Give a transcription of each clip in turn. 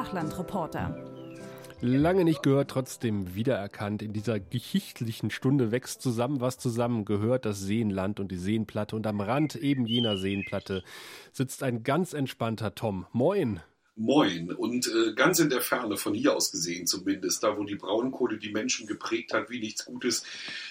Flachlandreporter. Lange nicht gehört, trotzdem wiedererkannt. In dieser geschichtlichen Stunde wächst zusammen, was zusammen gehört, das Seenland und die Seenplatte. Und am Rand eben jener Seenplatte sitzt ein ganz entspannter Tom. Moin. Moin. Und äh, ganz in der Ferne, von hier aus gesehen zumindest, da wo die Braunkohle die Menschen geprägt hat wie nichts Gutes,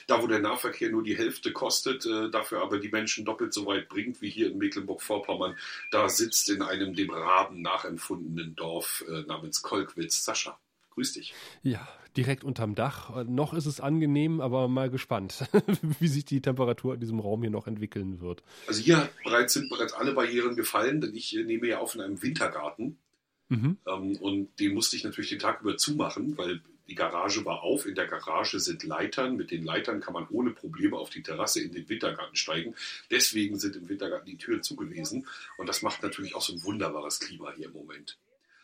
da wo der Nahverkehr nur die Hälfte kostet, äh, dafür aber die Menschen doppelt so weit bringt wie hier in Mecklenburg-Vorpommern, da sitzt in einem dem Raben nachempfundenen Dorf äh, namens Kolkwitz Sascha. Grüß dich. Ja, direkt unterm Dach. Noch ist es angenehm, aber mal gespannt, wie sich die Temperatur in diesem Raum hier noch entwickeln wird. Also hier bereits, sind bereits alle Barrieren gefallen, denn ich nehme ja auf in einem Wintergarten. Mhm. Ähm, und den musste ich natürlich den Tag über zumachen, weil die Garage war auf. In der Garage sind Leitern. Mit den Leitern kann man ohne Probleme auf die Terrasse in den Wintergarten steigen. Deswegen sind im Wintergarten die Türen zugewiesen. Und das macht natürlich auch so ein wunderbares Klima hier im Moment.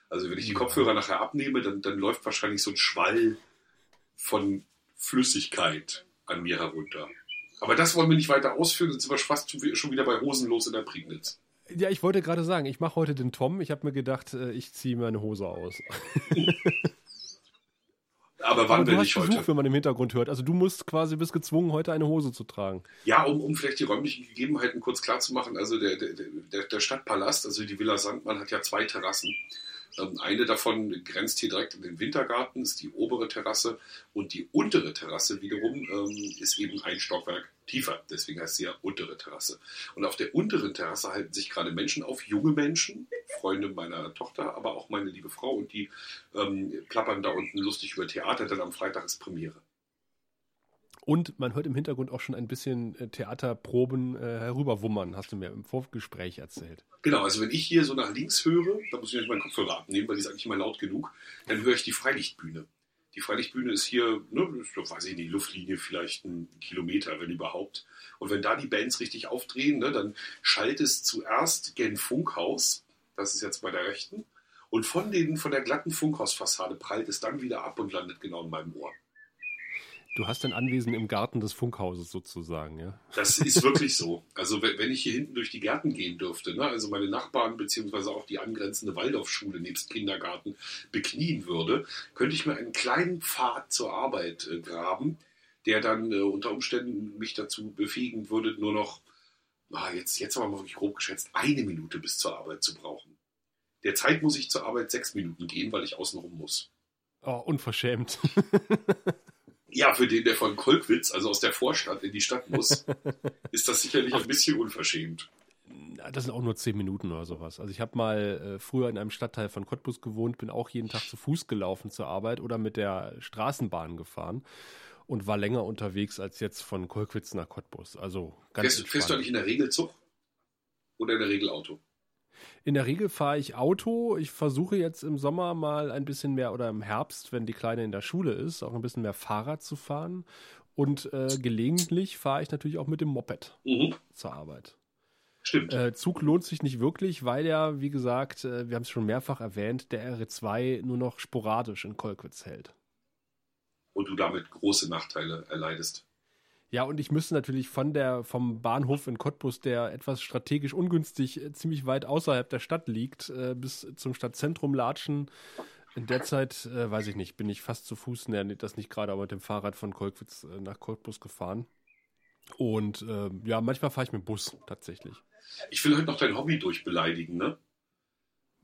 Also wenn ich die Kopfhörer nachher abnehme, dann, dann läuft wahrscheinlich so ein Schwall von Flüssigkeit an mir herunter. Aber das wollen wir nicht weiter ausführen, sonst sind wir fast schon wieder bei Hosenlos in der Prignitz. Ja, ich wollte gerade sagen, ich mache heute den Tom. Ich habe mir gedacht, äh, ich ziehe meine Hose aus. Aber wann Aber will ich heute? Besuch, wenn man im Hintergrund hört. Also du musst quasi bist gezwungen, heute eine Hose zu tragen. Ja, um, um vielleicht die räumlichen Gegebenheiten kurz klar zu machen. Also der, der, der, der Stadtpalast, also die Villa Sandmann, hat ja zwei Terrassen. Ähm, eine davon grenzt hier direkt in den Wintergarten, ist die obere Terrasse und die untere Terrasse wiederum ähm, ist eben ein Stockwerk tiefer. Deswegen heißt sie ja untere Terrasse. Und auf der unteren Terrasse halten sich gerade Menschen auf, junge Menschen, Freunde meiner Tochter, aber auch meine liebe Frau und die ähm, plappern da unten lustig über Theater, denn am Freitag ist Premiere. Und man hört im Hintergrund auch schon ein bisschen äh, Theaterproben äh, herüberwummern, hast du mir im Vorgespräch erzählt. Genau, also wenn ich hier so nach links höre, da muss ich nicht meinen Kopfhörer abnehmen, weil die ist eigentlich immer laut genug, dann höre ich die Freilichtbühne. Die Freilichtbühne ist hier, ne, ist, weiß ich nicht, Luftlinie vielleicht ein Kilometer, wenn überhaupt. Und wenn da die Bands richtig aufdrehen, ne, dann schallt es zuerst gen Funkhaus, das ist jetzt bei der rechten, und von, den, von der glatten Funkhausfassade prallt es dann wieder ab und landet genau in meinem Ohr. Du hast dein Anwesen im Garten des Funkhauses sozusagen, ja? Das ist wirklich so. Also wenn ich hier hinten durch die Gärten gehen dürfte, ne, also meine Nachbarn beziehungsweise auch die angrenzende Waldorfschule nebst Kindergarten beknien würde, könnte ich mir einen kleinen Pfad zur Arbeit äh, graben, der dann äh, unter Umständen mich dazu befähigen würde, nur noch, ah, jetzt, jetzt aber mal wirklich grob geschätzt, eine Minute bis zur Arbeit zu brauchen. Derzeit muss ich zur Arbeit sechs Minuten gehen, weil ich außenrum muss. Oh, unverschämt. Ja, für den, der von Kolkwitz, also aus der Vorstadt in die Stadt muss, ist das sicherlich ein bisschen unverschämt. Das sind auch nur zehn Minuten oder sowas. Also ich habe mal äh, früher in einem Stadtteil von Cottbus gewohnt, bin auch jeden Tag zu Fuß gelaufen zur Arbeit oder mit der Straßenbahn gefahren und war länger unterwegs als jetzt von Kolkwitz nach Cottbus. Also ganz fährst, fährst du eigentlich in der Regel Zug oder in der Regel Auto? In der Regel fahre ich Auto. Ich versuche jetzt im Sommer mal ein bisschen mehr oder im Herbst, wenn die Kleine in der Schule ist, auch ein bisschen mehr Fahrrad zu fahren. Und äh, gelegentlich fahre ich natürlich auch mit dem Moped mhm. zur Arbeit. Stimmt. Äh, Zug lohnt sich nicht wirklich, weil ja, wie gesagt, äh, wir haben es schon mehrfach erwähnt, der R2 nur noch sporadisch in Kolkwitz hält. Und du damit große Nachteile erleidest. Ja, und ich müsste natürlich von der, vom Bahnhof in Cottbus, der etwas strategisch ungünstig äh, ziemlich weit außerhalb der Stadt liegt, äh, bis zum Stadtzentrum latschen. In der Zeit, äh, weiß ich nicht, bin ich fast zu Fuß, ne, das nicht gerade, aber mit dem Fahrrad von Kolkwitz äh, nach Cottbus gefahren. Und äh, ja, manchmal fahre ich mit dem Bus tatsächlich. Ich will heute noch dein Hobby durchbeleidigen, ne?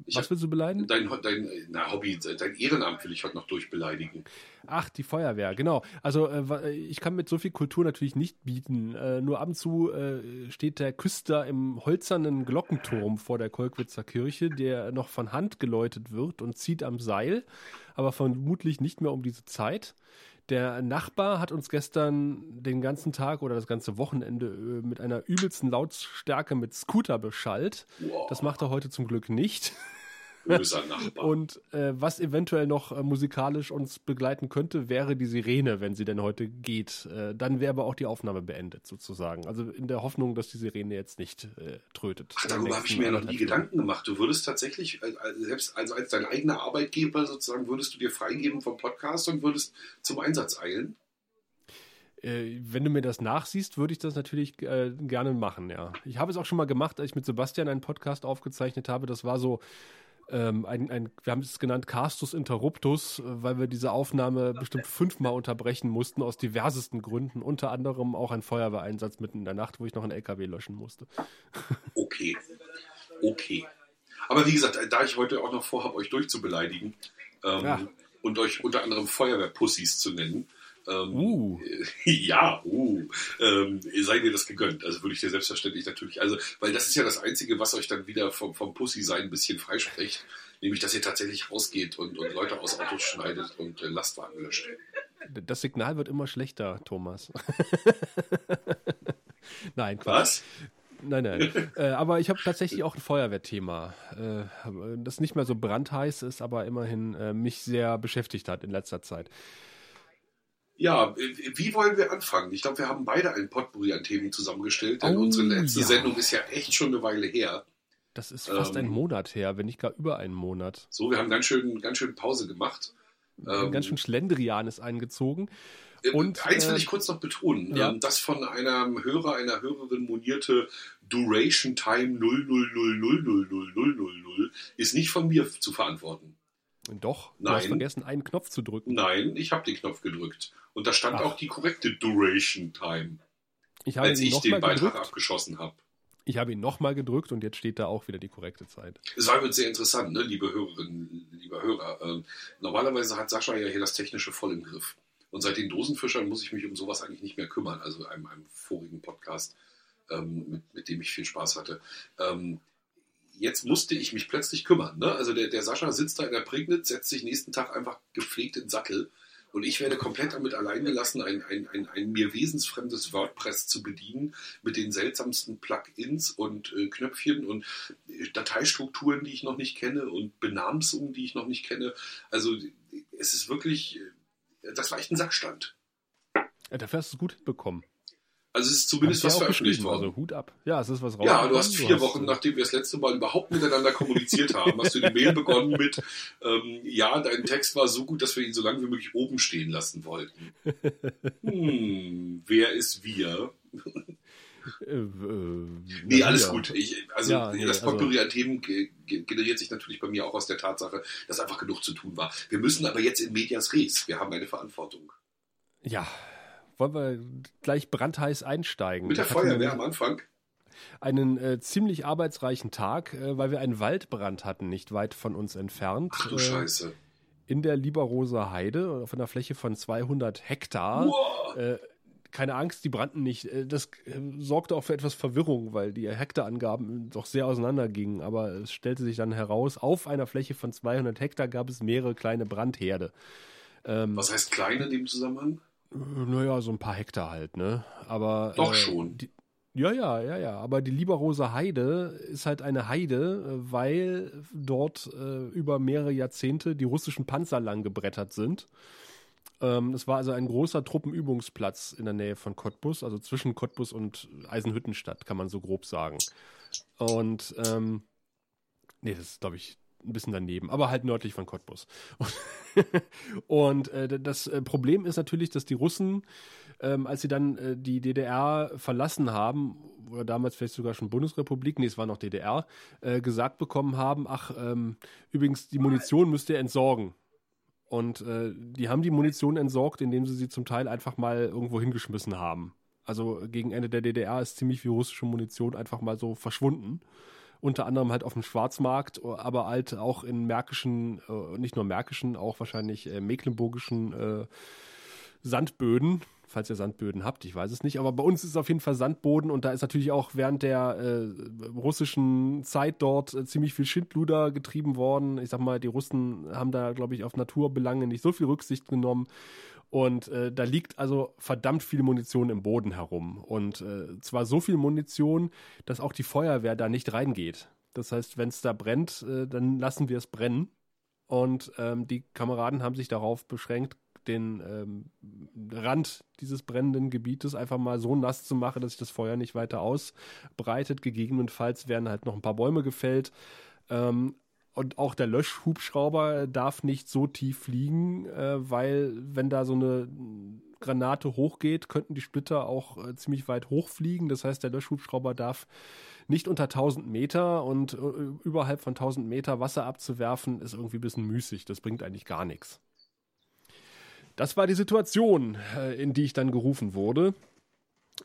Ich Was willst du beleidigen? Dein, dein na, Hobby, dein Ehrenamt will ich heute noch durchbeleidigen. Ach, die Feuerwehr, genau. Also äh, ich kann mit so viel Kultur natürlich nicht bieten. Äh, nur ab und zu äh, steht der Küster im holzernen Glockenturm vor der Kolkwitzer Kirche, der noch von Hand geläutet wird und zieht am Seil, aber vermutlich nicht mehr um diese Zeit. Der Nachbar hat uns gestern den ganzen Tag oder das ganze Wochenende äh, mit einer übelsten Lautstärke mit Scooter beschallt. Wow. Das macht er heute zum Glück nicht. Böser Nachbar. Und äh, was eventuell noch äh, musikalisch uns begleiten könnte, wäre die Sirene, wenn sie denn heute geht. Äh, dann wäre aber auch die Aufnahme beendet, sozusagen. Also in der Hoffnung, dass die Sirene jetzt nicht äh, trötet. Ach, darüber habe ich mir ja noch nie Gedanken gemacht. Du würdest tatsächlich, äh, selbst also als dein eigener Arbeitgeber sozusagen, würdest du dir freigeben vom Podcast und würdest zum Einsatz eilen? Äh, wenn du mir das nachsiehst, würde ich das natürlich äh, gerne machen, ja. Ich habe es auch schon mal gemacht, als ich mit Sebastian einen Podcast aufgezeichnet habe. Das war so ähm, ein, ein, wir haben es genannt Castus Interruptus, äh, weil wir diese Aufnahme bestimmt fünfmal unterbrechen mussten, aus diversesten Gründen. Unter anderem auch ein Feuerwehreinsatz mitten in der Nacht, wo ich noch einen LKW löschen musste. Okay. Okay. Aber wie gesagt, da ich heute auch noch vorhabe, euch durchzubeleidigen ähm, ja. und euch unter anderem Feuerwehrpussys zu nennen, ähm, uh. Ja, uh, ähm, sei dir das gegönnt. Also würde ich dir selbstverständlich natürlich, also, weil das ist ja das Einzige, was euch dann wieder vom, vom Pussy-Sein ein bisschen freispricht, nämlich, dass ihr tatsächlich rausgeht und, und Leute aus Autos schneidet und äh, Lastwagen löscht. Das Signal wird immer schlechter, Thomas. Nein, Quatsch. Was? Nein, nein. äh, aber ich habe tatsächlich auch ein Feuerwehrthema, äh, das nicht mehr so brandheiß ist, aber immerhin äh, mich sehr beschäftigt hat in letzter Zeit. Ja, wie wollen wir anfangen? Ich glaube, wir haben beide ein Potpourri an Themen zusammengestellt, denn oh, unsere letzte ja. Sendung ist ja echt schon eine Weile her. Das ist fast ähm, ein Monat her, wenn nicht gar über einen Monat. So, wir haben ganz schön, ganz schön Pause gemacht. Ähm, ganz schön Schlendrian ist eingezogen. Äh, Und, eins will äh, ich kurz noch betonen, ja. ähm, das von einem Hörer, einer Hörerin monierte Duration Time 000000000 ist nicht von mir zu verantworten. Doch, du Nein. hast vergessen, einen Knopf zu drücken. Nein, ich habe den Knopf gedrückt. Und da stand Ach. auch die korrekte Duration Time. Ich als ich den Beitrag gedrückt. abgeschossen habe. Ich habe ihn nochmal gedrückt und jetzt steht da auch wieder die korrekte Zeit. Es war übrigens sehr interessant, ne, liebe Hörerinnen, liebe Hörer. Ähm, normalerweise hat Sascha ja hier das Technische voll im Griff. Und seit den Dosenfischern muss ich mich um sowas eigentlich nicht mehr kümmern. Also einem, einem vorigen Podcast, ähm, mit, mit, dem ich viel Spaß hatte. Ähm, jetzt musste ich mich plötzlich kümmern. Ne? Also der, der Sascha sitzt da in der Prignitz, setzt sich nächsten Tag einfach gepflegt in den Sattel und ich werde komplett damit allein gelassen, ein, ein, ein, ein mir wesensfremdes WordPress zu bedienen mit den seltsamsten Plugins und äh, Knöpfchen und äh, Dateistrukturen, die ich noch nicht kenne und Benamsungen, die ich noch nicht kenne. Also es ist wirklich, äh, das war echt ein Sackstand. Ja, dafür hast du es gut hinbekommen. Also es ist zumindest was veröffentlicht worden. Also Hut ab. Ja, es ist was raus. Ja, du hast vier du Wochen, nachdem wir das letzte Mal überhaupt miteinander kommuniziert haben, hast du die Mail begonnen mit, ähm, ja, dein Text war so gut, dass wir ihn so lange wie möglich oben stehen lassen wollten. Hm, wer ist wir? Äh, äh, nee, alles ja. gut. Ich, also ja, nee, das Potpourri also, an Themen generiert sich natürlich bei mir auch aus der Tatsache, dass einfach genug zu tun war. Wir müssen aber jetzt in Medias Res. Wir haben eine Verantwortung. Ja, wollen wir gleich brandheiß einsteigen. Mit der Feuerwehr am Anfang? Einen äh, ziemlich arbeitsreichen Tag, äh, weil wir einen Waldbrand hatten, nicht weit von uns entfernt. Ach du äh, Scheiße. In der Lieberroser Heide, auf einer Fläche von 200 Hektar. Wow. keine Angst, die brannten nicht. Äh, das äh, sorgte auch für etwas Verwirrung, weil die Hektarangaben doch sehr auseinandergingen. Aber es stellte sich dann heraus, auf einer Fläche von 200 Hektar gab es mehrere kleine Brandherde. Ähm, Was heißt kleine in dem Zusammenhang? Naja, so ein paar Hektar halt, ne? Aber. Doch äh, schon. Die, ja, ja, ja, ja. Aber die Lieberroser Heide ist halt eine Heide, weil dort äh, über mehrere Jahrzehnte die russischen Panzer lang gebrettert sind. Ähm, es war also ein großer Truppenübungsplatz in der Nähe von Cottbus, also zwischen Cottbus und Eisenhüttenstadt, kann man so grob sagen. Und ähm, nee, das ist, glaube ich, ein bisschen daneben, aber halt nördlich von Cottbus. Und, äh, das äh, Problem ist natürlich, dass die Russen, ähm, als sie dann äh, die DDR verlassen haben, oder damals vielleicht sogar schon Bundesrepublik, nee, es war noch DDR, äh, gesagt bekommen haben, ach, ähm, übrigens, die Munition müsst ihr entsorgen. Und äh, die haben die Munition entsorgt, indem sie sie zum Teil einfach mal irgendwo hingeschmissen haben. Also gegen Ende der DDR ist ziemlich viel russische Munition einfach mal so verschwunden unter anderem halt auf dem Schwarzmarkt, aber halt auch in märkischen, äh, nicht nur märkischen, auch wahrscheinlich äh, mecklenburgischen äh, Sandböden, falls ihr Sandböden habt, ich weiß es nicht, aber bei uns ist es auf jeden Fall Sandboden und da ist natürlich auch während der äh, russischen Zeit dort äh, ziemlich viel Schindluder getrieben worden. Ich sag mal, die Russen haben da, glaube ich, auf Naturbelange nicht so viel Rücksicht genommen und äh, da liegt also verdammt viel Munition im Boden herum. Und äh, zwar so viel Munition, dass auch die Feuerwehr da nicht reingeht. Das heißt, wenn es da brennt, äh, dann lassen wir es brennen. Und ähm, die Kameraden haben sich darauf beschränkt, den ähm, Rand dieses brennenden Gebietes einfach mal so nass zu machen, dass sich das Feuer nicht weiter ausbreitet. Gegebenenfalls werden halt noch ein paar Bäume gefällt. Ähm, und auch der Löschhubschrauber darf nicht so tief fliegen, äh, weil wenn da so eine Granate hochgeht, könnten die Splitter auch äh, ziemlich weit hochfliegen. Das heißt, der Löschhubschrauber darf nicht unter 1000 Meter und äh, überhalb von 1000 Meter Wasser abzuwerfen, ist irgendwie ein bisschen müßig. Das bringt eigentlich gar nichts. Das war die Situation, äh, in die ich dann gerufen wurde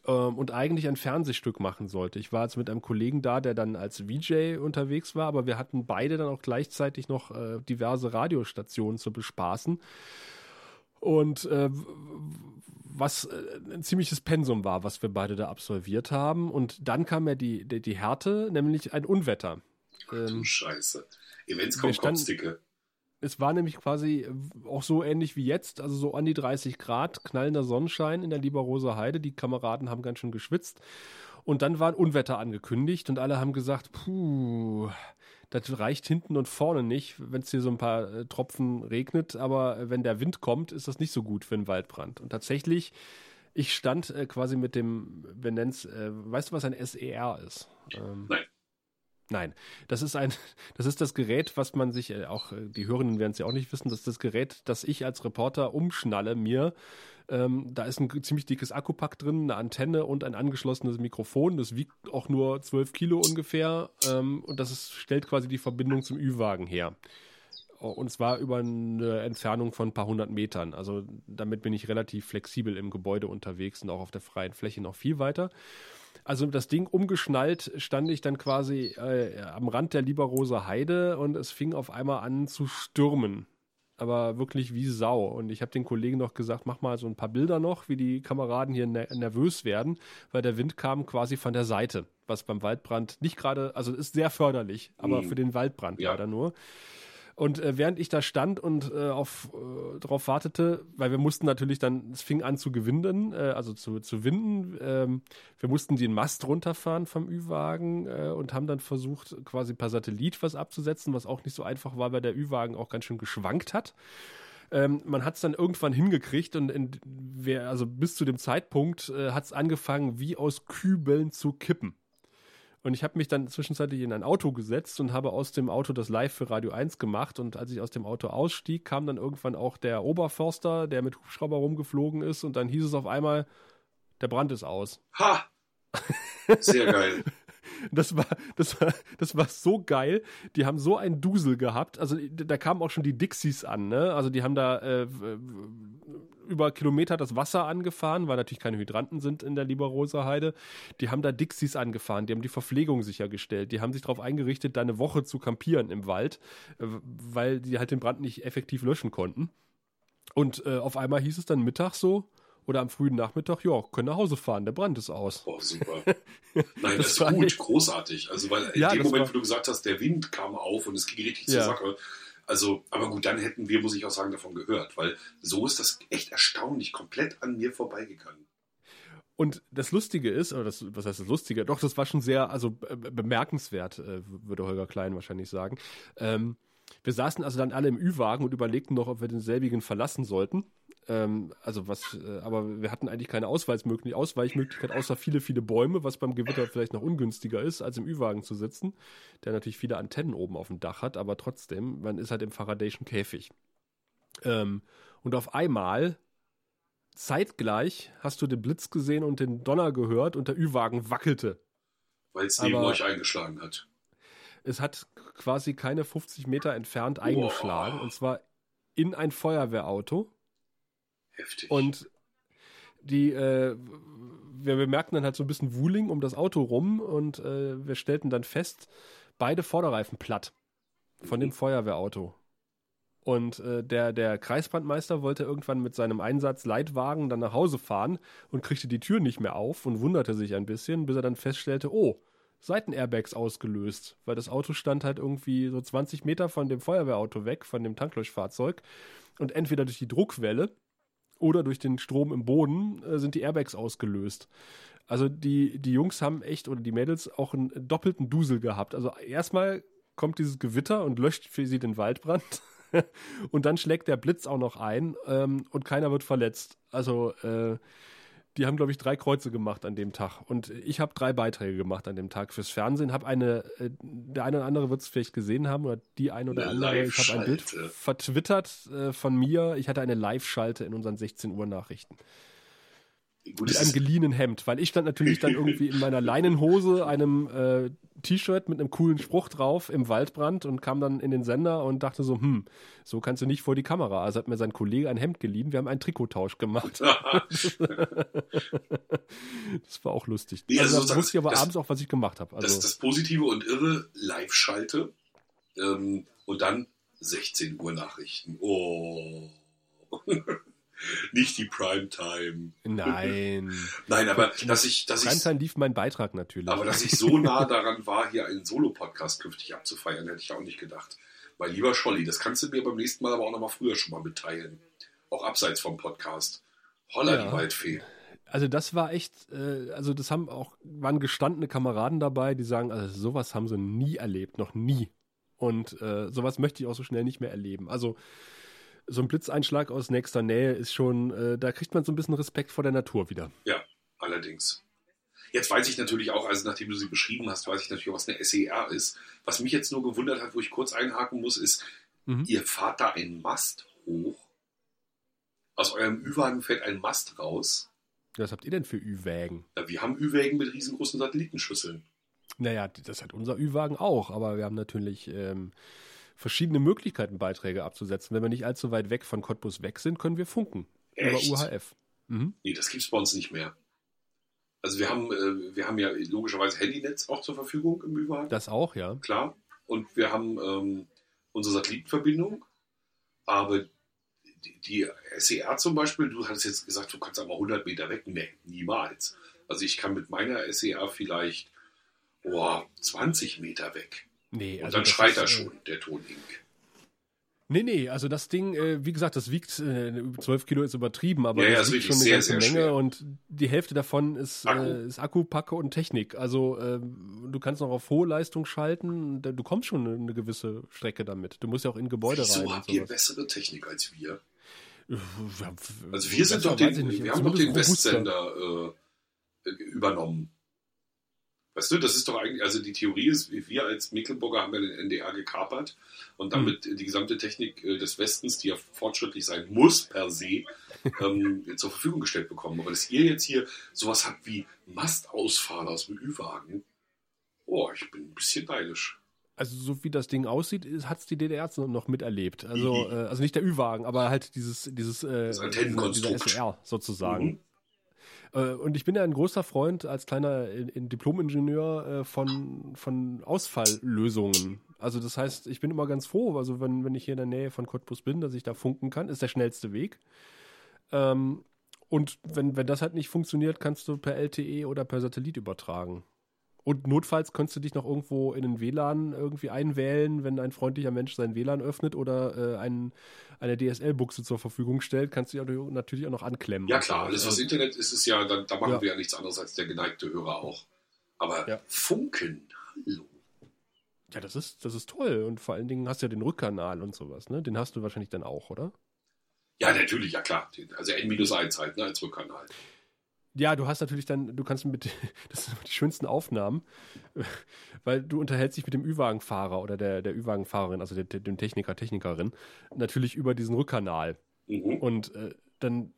und eigentlich ein Fernsehstück machen sollte. Ich war jetzt mit einem Kollegen da, der dann als VJ unterwegs war, aber wir hatten beide dann auch gleichzeitig noch äh, diverse Radiostationen zu bespaßen. Und äh, was äh, ein ziemliches Pensum war, was wir beide da absolviert haben. Und dann kam ja die, die, die Härte, nämlich ein Unwetter. Ach, du ähm, Scheiße. Events kommen Kopfsticke. Es war nämlich quasi auch so ähnlich wie jetzt, also so an die 30 Grad, knallender Sonnenschein in der Lieberroser Heide. Die Kameraden haben ganz schön geschwitzt. Und dann war Unwetter angekündigt und alle haben gesagt, puh, das reicht hinten und vorne nicht, wenn es hier so ein paar äh, Tropfen regnet, aber wenn der Wind kommt, ist das nicht so gut für einen Waldbrand. Und tatsächlich, ich stand äh, quasi mit dem, es, äh, weißt du, was ein SER ist? Ähm, Nein. Nein, das ist ein, das ist das Gerät, was man sich, äh, auch äh, die Hörerinnen werden es ja auch nicht wissen, das ist das Gerät, das ich als Reporter umschnalle mir. Ähm, da ist ein ziemlich dickes Akkupack drin, eine Antenne und ein angeschlossenes Mikrofon. Das wiegt auch nur 12 Kilo ungefähr ähm, und das ist, stellt quasi die Verbindung zum Ü-Wagen her. Und zwar über eine Entfernung von ein paar hundert Metern. Also damit bin ich relativ flexibel im Gebäude unterwegs und auch auf der freien Fläche noch viel weiter. Also das Ding umgeschnallt stand ich dann quasi äh, am Rand der Lieberroser Heide und es fing auf einmal an zu stürmen. Aber wirklich wie Sau. Und ich habe den Kollegen noch gesagt, mach mal so ein paar Bilder noch, wie die Kameraden hier ner nervös werden, weil der Wind kam quasi von der Seite, was beim Waldbrand nicht gerade, also ist sehr förderlich, aber mhm. für den Waldbrand ja. leider nur. Und äh, während ich da stand und äh, auf äh, darauf wartete, weil wir mussten natürlich dann, es fing an zu gewinden, äh, also zu, zu winden. Ähm, wir mussten den Mast runterfahren vom Ü-Wagen äh, und haben dann versucht, quasi per Satellit was abzusetzen, was auch nicht so einfach war, weil der Ü-Wagen auch ganz schön geschwankt hat. Ähm, man hat es dann irgendwann hingekriegt und in, also bis zu dem Zeitpunkt äh, hat es angefangen, wie aus Kübeln zu kippen. Und ich habe mich dann zwischenzeitlich in ein Auto gesetzt und habe aus dem Auto das Live für Radio 1 gemacht. Und als ich aus dem Auto ausstieg, kam dann irgendwann auch der Oberförster, der mit Hubschrauber rumgeflogen ist. Und dann hieß es auf einmal, der Brand ist aus. Ha! Sehr geil. Das war, das war, das war so geil. Die haben so einen Dusel gehabt. Also da kamen auch schon die Dixies an, ne? Also die haben da äh, über Kilometer das Wasser angefahren, weil natürlich keine Hydranten sind in der Lieberoser Heide. Die haben da Dixies angefahren, die haben die Verpflegung sichergestellt, die haben sich darauf eingerichtet, da eine Woche zu kampieren im Wald, äh, weil die halt den Brand nicht effektiv löschen konnten. Und äh, auf einmal hieß es dann Mittag so, oder am frühen Nachmittag, ja, können nach Hause fahren, der Brand ist aus. Oh, super. Nein, das, das ist gut, großartig. Also, weil in ja, dem Moment, wo du gesagt hast, der Wind kam auf und es ging richtig ja. zur Sache. Also, aber gut, dann hätten wir, muss ich auch sagen, davon gehört, weil so ist das echt erstaunlich komplett an mir vorbeigegangen. Und das Lustige ist, oder das, was heißt das Lustige? Doch, das war schon sehr, also bemerkenswert, äh, würde Holger Klein wahrscheinlich sagen. Ähm, wir saßen also dann alle im Ü-Wagen und überlegten noch, ob wir den selbigen verlassen sollten. Ähm, also was, äh, aber wir hatten eigentlich keine Ausweichmöglichkeit, Ausweichmöglichkeit außer viele, viele Bäume, was beim Gewitter vielleicht noch ungünstiger ist, als im Ü-Wagen zu sitzen, der natürlich viele Antennen oben auf dem Dach hat, aber trotzdem, man ist halt im Faradayschen Käfig. Ähm, und auf einmal, zeitgleich, hast du den Blitz gesehen und den Donner gehört und der Ü-Wagen wackelte. Weil es neben euch eingeschlagen hat. Es hat quasi keine 50 Meter entfernt eingeschlagen, oh. und zwar in ein Feuerwehrauto Heftig. Und die, äh, wir bemerkten dann halt so ein bisschen Wuling um das Auto rum und äh, wir stellten dann fest, beide Vorderreifen platt von dem Feuerwehrauto. Und äh, der, der Kreisbandmeister wollte irgendwann mit seinem Einsatz-Leitwagen dann nach Hause fahren und kriegte die Tür nicht mehr auf und wunderte sich ein bisschen, bis er dann feststellte, oh, Seitenairbags ausgelöst, weil das Auto stand halt irgendwie so 20 Meter von dem Feuerwehrauto weg, von dem Tanklöschfahrzeug. Und entweder durch die Druckwelle oder durch den Strom im Boden äh, sind die Airbags ausgelöst. Also die, die Jungs haben echt oder die Mädels auch einen doppelten Dusel gehabt. Also erstmal kommt dieses Gewitter und löscht für sie den Waldbrand. und dann schlägt der Blitz auch noch ein ähm, und keiner wird verletzt. Also äh, die haben, glaube ich, drei Kreuze gemacht an dem Tag. Und ich habe drei Beiträge gemacht an dem Tag fürs Fernsehen. Habe eine, äh, der eine oder andere wird es vielleicht gesehen haben oder die eine oder eine andere. Ich habe ein Bild vertwittert äh, von mir. Ich hatte eine Live-Schalte in unseren 16 Uhr Nachrichten. Gut, mit einem geliehenen Hemd, weil ich stand natürlich dann irgendwie in meiner Leinenhose, einem äh, T-Shirt mit einem coolen Spruch drauf im Waldbrand und kam dann in den Sender und dachte so, hm, so kannst du nicht vor die Kamera. Also hat mir sein Kollege ein Hemd geliehen, wir haben einen Trikottausch gemacht. das war auch lustig. Nee, also also wusste ich aber das, abends auch, was ich gemacht habe. Also, das, das Positive und Irre, Live-Schalte ähm, und dann 16 Uhr Nachrichten. Oh. nicht die Primetime. Nein. Nein, aber dass ich, dass Primetime ich, lief mein Beitrag natürlich. Aber dass ich so nah daran war, hier einen Solo-Podcast künftig abzufeiern, hätte ich auch nicht gedacht. Mein lieber Scholli, das kannst du mir beim nächsten Mal aber auch noch mal früher schon mal mitteilen. Auch abseits vom Podcast. Holla, ja. die Waldfee. Also das war echt, äh, also das haben auch, waren gestandene Kameraden dabei, die sagen, also sowas haben sie nie erlebt, noch nie. Und äh, sowas möchte ich auch so schnell nicht mehr erleben. Also so ein Blitzeinschlag aus nächster Nähe ist schon, äh, da kriegt man so ein bisschen Respekt vor der Natur wieder. Ja, allerdings. Jetzt weiß ich natürlich auch, also nachdem du sie beschrieben hast, weiß ich natürlich auch, was eine SER ist. Was mich jetzt nur gewundert hat, wo ich kurz einhaken muss, ist, mhm. ihr fahrt da einen Mast hoch. Aus eurem Ü-Wagen fällt ein Mast raus. Was habt ihr denn für Ü-Wägen? Ja, wir haben Ü-Wägen mit riesengroßen Satellitenschüsseln. Naja, das hat unser Ü-Wagen auch, aber wir haben natürlich ähm, verschiedene Möglichkeiten, Beiträge abzusetzen. Wenn wir nicht allzu weit weg von Cottbus weg sind, können wir funken. Echt? Über UHF. Mhm. Nee, das gibt es bei uns nicht mehr. Also wir haben, äh, wir haben ja logischerweise Handynetz auch zur Verfügung im Überhang. Das auch, ja. Klar. Und wir haben ähm, unsere Satellitenverbindung. Aber die, die SER zum Beispiel, du hattest jetzt gesagt, du kannst aber 100 Meter weg. Nee, niemals. Also ich kann mit meiner SER vielleicht oh, 20 Meter weg. Nee, also Und dann schreit er äh, schon, der Tonink. Nee, nee, also das Ding, äh, wie gesagt, das wiegt äh, 12 Kilo ist übertrieben, aber ja, ja, das wiegt schon eine sehr, ganze sehr Menge schwer. und die Hälfte davon ist Akku, äh, ist Akku Packe und Technik. Also äh, du kannst noch auf hohe Leistung schalten, du kommst schon eine, eine gewisse Strecke damit. Du musst ja auch in Gebäude Wieso rein. habt ihr bessere Technik als wir? Ja, also wir sind doch den, wir haben doch den Westsender äh, übernommen. Weißt du, das ist doch eigentlich, also die Theorie ist, wir als Mecklenburger haben ja den NDR gekapert und damit mhm. die gesamte Technik äh, des Westens, die ja fortschrittlich sein muss per se, ähm, zur Verfügung gestellt bekommen. Aber dass ihr jetzt hier sowas habt wie Mastausfall aus dem Ü-Wagen, oh, ich bin ein bisschen neidisch. Also so wie das Ding aussieht, hat es die DDR noch miterlebt. Also, mhm. äh, also nicht der Ü-Wagen, aber halt dieses, dieses äh, das Antennenkonstrukt. SR sozusagen. Mhm. Äh, und ich bin ja ein großer Freund als kleiner Diplom-Ingenieur äh, von, von Ausfalllösungen. Also das heißt, ich bin immer ganz froh, also wenn, wenn ich hier in der Nähe von Cottbus bin, dass ich da funken kann, ist der schnellste Weg. Ähm, und wenn, wenn das halt nicht funktioniert, kannst du per LTE oder per Satellit übertragen. Und notfalls könntest du dich noch irgendwo in den WLAN irgendwie einwählen, wenn ein freundlicher Mensch sein WLAN öffnet oder äh, ein, eine DSL-Buchse zur Verfügung stellt, kannst du dich natürlich auch noch anklemmen. Ja klar, alles was Internet ist, ist ja, da, da machen ja. wir ja nichts anderes als der geneigte Hörer auch. Aber ja. Funken, hallo. Ja, das ist, das ist toll. Und vor allen Dingen hast du ja den Rückkanal und sowas, ne? Den hast du wahrscheinlich dann auch, oder? Ja, natürlich, ja klar. Also N-1 halt, ne, als Rückkanal. Ja, du hast natürlich dann, du kannst mit, das sind die schönsten Aufnahmen, weil du unterhältst dich mit dem Ü-Wagenfahrer oder der, der Ü-Wagenfahrerin, also der, dem Techniker, Technikerin, natürlich über diesen Rückkanal. Mhm. Und äh, dann,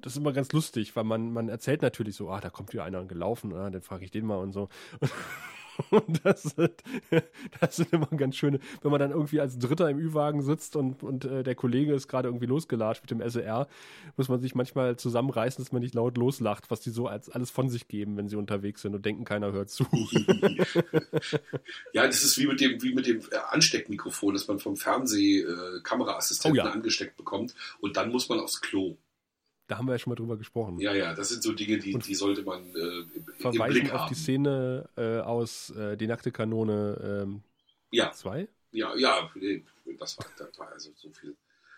das ist immer ganz lustig, weil man, man erzählt natürlich so, ah, da kommt wieder einer gelaufen, ah, dann frage ich den mal und so. Und das sind, das sind immer ganz schöne, wenn man dann irgendwie als Dritter im Ü-Wagen sitzt und, und äh, der Kollege ist gerade irgendwie losgelatscht mit dem SER, muss man sich manchmal zusammenreißen, dass man nicht laut loslacht, was die so als alles von sich geben, wenn sie unterwegs sind und denken, keiner hört zu. ja, das ist wie mit dem, wie mit dem äh, Ansteckmikrofon, das man vom Fernseh-Kameraassistenten äh, oh ja. angesteckt bekommt und dann muss man aufs Klo. Da haben wir ja schon mal drüber gesprochen. Ja, ja, das sind so Dinge, die, die sollte man äh, im Blick auf haben. die Szene äh, aus äh, Die nackte Kanone ähm, ja. 2? Ja, ja, das war, das war also so viel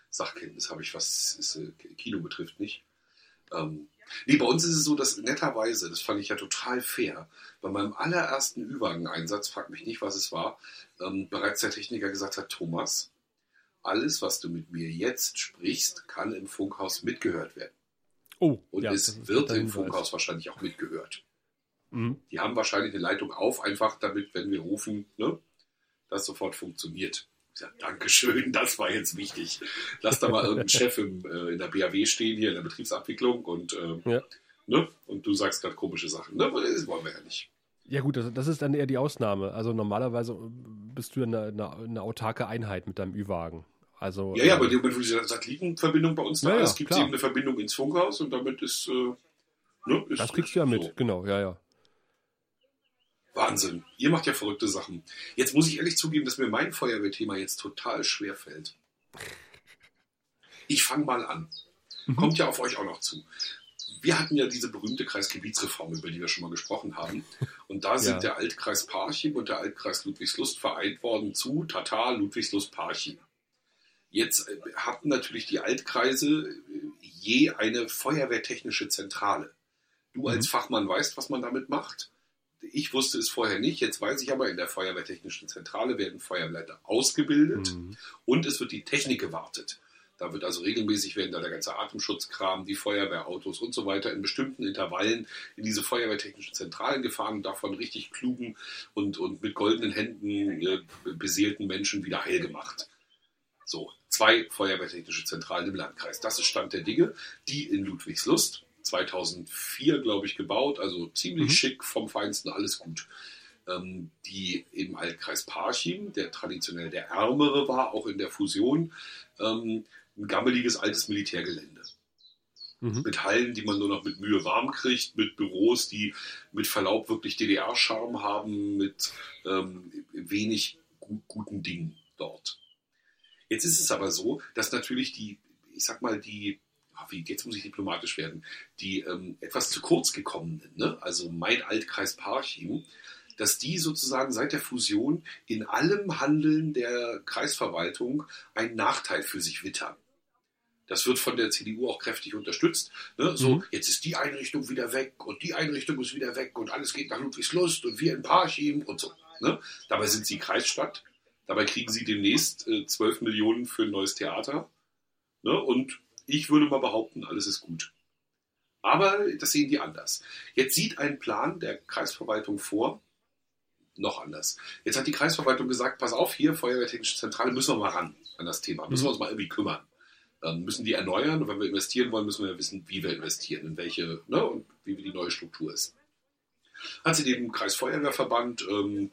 Sachkenntnis habe ich, was ist, äh, Kino betrifft, nicht. Ähm, nee, bei uns ist es so, dass netterweise, das fand ich ja total fair, bei meinem allerersten Ü-Wagen-Einsatz, frag mich nicht, was es war, ähm, bereits der Techniker gesagt hat, Thomas, alles, was du mit mir jetzt sprichst, kann im Funkhaus mitgehört werden. Oh, und ja, es wird im Funkhaus wahrscheinlich auch mitgehört. Mhm. Die haben wahrscheinlich eine Leitung auf, einfach damit, wenn wir rufen, ne, das sofort funktioniert. Ich sage, Dankeschön, das war jetzt wichtig. Lass da mal irgendeinen Chef im, äh, in der BAW stehen, hier in der Betriebsabwicklung und, äh, ja. ne, und du sagst gerade komische Sachen. Ne? Das wollen wir ja nicht. Ja gut, das, das, ist dann eher die Ausnahme. Also normalerweise bist du eine, eine, eine autarke Einheit mit deinem Ü-Wagen. Also, ja, ja, aber äh, wenn diese Satellitenverbindung bei uns da ja, ist, gibt es eben eine Verbindung ins Funkhaus und damit ist, äh, ne, ist Das kriegst du ja mit, so. genau, ja, ja. Wahnsinn. Ihr macht ja verrückte Sachen. Jetzt muss ich ehrlich zugeben, dass mir mein Feuerwehrthema jetzt total schwer fällt. Ich fange mal an. Mhm. Kommt ja auf euch auch noch zu. Wir hatten ja diese berühmte Kreisgebietsreform, über die wir schon mal gesprochen haben. Und da sind ja. der Altkreis Parchim und der Altkreis Ludwigslust vereint worden zu Tatar Ludwigslust Parchim. Jetzt äh, hatten natürlich die Altkreise äh, je eine feuerwehrtechnische Zentrale. Du als mhm. Fachmann weißt, was man damit macht. Ich wusste es vorher nicht, jetzt weiß ich aber, in der Feuerwehrtechnischen Zentrale werden Feuerwehrleiter ausgebildet mhm. und es wird die Technik gewartet. Da wird also regelmäßig werden da der ganze Atemschutzkram, die Feuerwehrautos und so weiter in bestimmten Intervallen in diese feuerwehrtechnischen Zentralen gefahren und davon richtig klugen und, und mit goldenen Händen äh, beseelten Menschen wieder heil gemacht. So, zwei feuerwehrtechnische Zentralen im Landkreis. Das ist Stand der Dinge. Die in Ludwigslust, 2004, glaube ich, gebaut, also ziemlich mhm. schick, vom Feinsten, alles gut. Ähm, die im Altkreis Parchim, der traditionell der ärmere war, auch in der Fusion, ähm, ein gammeliges altes Militärgelände. Mhm. Mit Hallen, die man nur noch mit Mühe warm kriegt, mit Büros, die mit Verlaub wirklich DDR-Charme haben, mit ähm, wenig gu guten Dingen dort. Jetzt ist es aber so, dass natürlich die, ich sag mal, die wie, jetzt muss ich diplomatisch werden, die ähm, etwas zu kurz gekommenen, ne? also mein Altkreis Parchim, dass die sozusagen seit der Fusion in allem Handeln der Kreisverwaltung einen Nachteil für sich wittern. Das wird von der CDU auch kräftig unterstützt. Ne? So, mhm. jetzt ist die Einrichtung wieder weg und die Einrichtung ist wieder weg und alles geht nach Ludwigslust und wir in Parchim und so. Ne? Dabei sind sie Kreisstadt. Dabei kriegen sie demnächst äh, 12 Millionen für ein neues Theater. Ne? Und ich würde mal behaupten, alles ist gut. Aber das sehen die anders. Jetzt sieht ein Plan der Kreisverwaltung vor, noch anders. Jetzt hat die Kreisverwaltung gesagt, pass auf, hier, Feuerwehrtechnische Zentrale, müssen wir mal ran an das Thema. Müssen wir uns mal irgendwie kümmern. Ähm, müssen die erneuern und wenn wir investieren wollen, müssen wir wissen, wie wir investieren, in welche, ne, und wie die neue Struktur ist. Hat sie dem Kreisfeuerwehrverband ähm,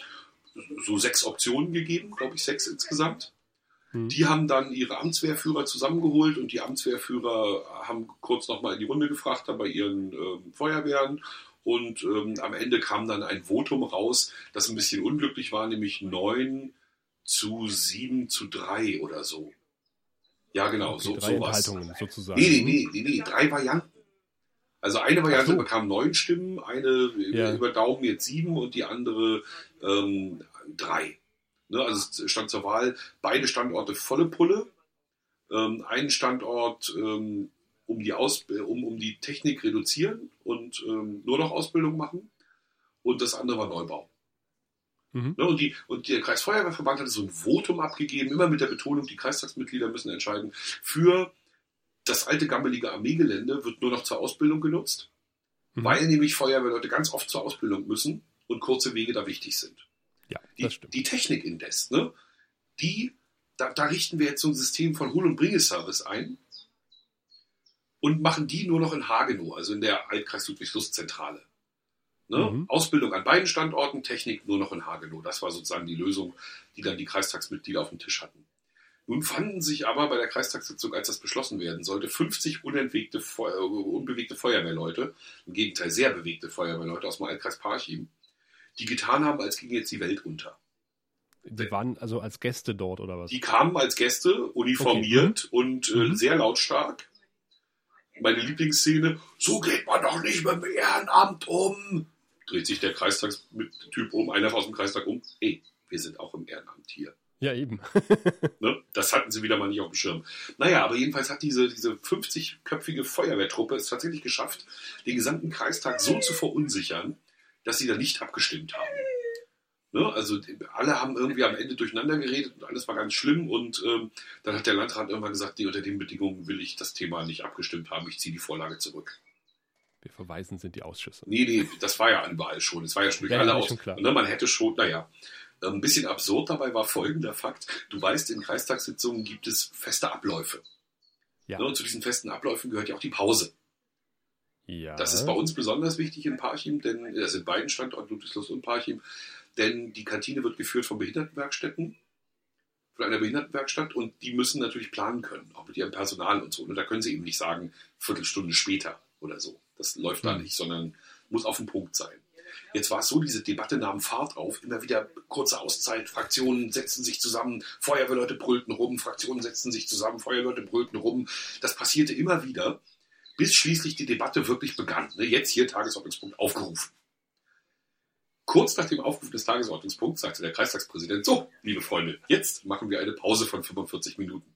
so sechs Optionen gegeben, glaube ich, sechs insgesamt. Mhm. Die haben dann ihre Amtswehrführer zusammengeholt und die Amtswehrführer haben kurz nochmal in die Runde gefragt bei ihren ähm, Feuerwehren. Und ähm, am Ende kam dann ein Votum raus, das ein bisschen unglücklich war, nämlich 9 zu 7 zu 3 oder so. Ja, genau, okay, so, drei sowas. sozusagen. Nee, nee, nee, nee, nee, drei Varianten. Also eine Variante so. bekam neun Stimmen, eine ja. über Daumen jetzt sieben und die andere ähm, drei. Ne, also es stand zur Wahl beide Standorte volle Pulle. Ähm, einen Standort ähm, um, die Aus um, um die Technik reduzieren und ähm, nur noch Ausbildung machen. Und das andere war Neubau. Mhm. Ne, und, die, und der Kreisfeuerwehrverband hat so ein Votum abgegeben, immer mit der Betonung, die Kreistagsmitglieder müssen entscheiden, für das alte gammelige Armeegelände wird nur noch zur Ausbildung genutzt, mhm. weil nämlich Feuerwehrleute ganz oft zur Ausbildung müssen und kurze Wege da wichtig sind. Ja, die, die Technik indes, ne, die, da, da, richten wir jetzt so ein System von Hol- und Bringeservice ein und machen die nur noch in Hagenow, also in der Altkreis Ludwigslust-Zentrale. Ne? Mhm. Ausbildung an beiden Standorten, Technik nur noch in Hagenow. Das war sozusagen die Lösung, die dann die Kreistagsmitglieder auf dem Tisch hatten. Nun fanden sich aber bei der Kreistagssitzung, als das beschlossen werden sollte, 50 unentwegte, unbewegte Feuerwehrleute, im Gegenteil sehr bewegte Feuerwehrleute aus dem Altkreis Parchim, die getan haben, als ging jetzt die Welt unter. Die waren also als Gäste dort oder was? Die kamen als Gäste, uniformiert okay. und äh, mhm. sehr lautstark. Meine Lieblingsszene, so geht man doch nicht mit dem Ehrenamt um. Dreht sich der Kreistagstyp um, einer aus dem Kreistag um. Hey, wir sind auch im Ehrenamt hier. Ja, eben. ne? Das hatten sie wieder mal nicht auf dem Schirm. Naja, aber jedenfalls hat diese, diese 50-köpfige Feuerwehrtruppe es tatsächlich geschafft, den gesamten Kreistag so zu verunsichern, dass sie da nicht abgestimmt haben. Ne? Also alle haben irgendwie am Ende durcheinander geredet und alles war ganz schlimm. Und ähm, dann hat der Landrat irgendwann gesagt, nee, unter den Bedingungen will ich das Thema nicht abgestimmt haben, ich ziehe die Vorlage zurück. Wir verweisen sind die Ausschüsse. Nee, nee, das war ja überall schon. Es war ja schon durch ja, alle aus. Ne, man hätte schon, naja. Ein bisschen absurd dabei war folgender Fakt. Du weißt, in Kreistagssitzungen gibt es feste Abläufe. Ja. Ne, und zu diesen festen Abläufen gehört ja auch die Pause. Ja. Das ist bei uns besonders wichtig in Parchim, denn das sind beiden Standorten, Ludwigslust und Parchim, denn die Kantine wird geführt von Behindertenwerkstätten, von einer Behindertenwerkstatt und die müssen natürlich planen können, auch mit ihrem Personal und so. Und da können sie eben nicht sagen, Viertelstunde später oder so. Das läuft da hm. nicht, sondern muss auf den Punkt sein. Jetzt war es so, diese Debatte nahm Fahrt auf, immer wieder kurze Auszeit, Fraktionen setzten sich zusammen, Feuerwehrleute brüllten rum, Fraktionen setzten sich zusammen, Feuerwehrleute brüllten rum. Das passierte immer wieder, bis schließlich die Debatte wirklich begann. Ne, jetzt hier Tagesordnungspunkt aufgerufen. Kurz nach dem Aufruf des Tagesordnungspunkts sagte der Kreistagspräsident, so, liebe Freunde, jetzt machen wir eine Pause von 45 Minuten.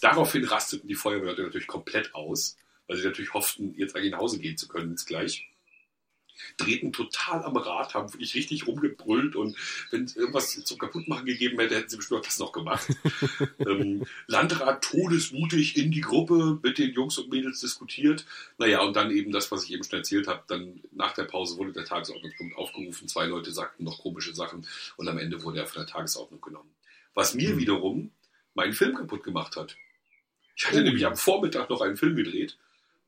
Daraufhin rasteten die Feuerwehrleute natürlich komplett aus, weil sie natürlich hofften, jetzt eigentlich nach Hause gehen zu können, jetzt gleich drehten total am Rad, haben wirklich richtig rumgebrüllt und wenn es irgendwas zum Kaputtmachen gegeben hätte, hätten sie bestimmt auch das noch gemacht. ähm, Landrat todesmutig in die Gruppe mit den Jungs und Mädels diskutiert. Naja, und dann eben das, was ich eben schon erzählt habe, dann nach der Pause wurde der Tagesordnungspunkt aufgerufen, zwei Leute sagten noch komische Sachen und am Ende wurde er von der Tagesordnung genommen. Was mir mhm. wiederum meinen Film kaputt gemacht hat. Ich hatte oh. nämlich am Vormittag noch einen Film gedreht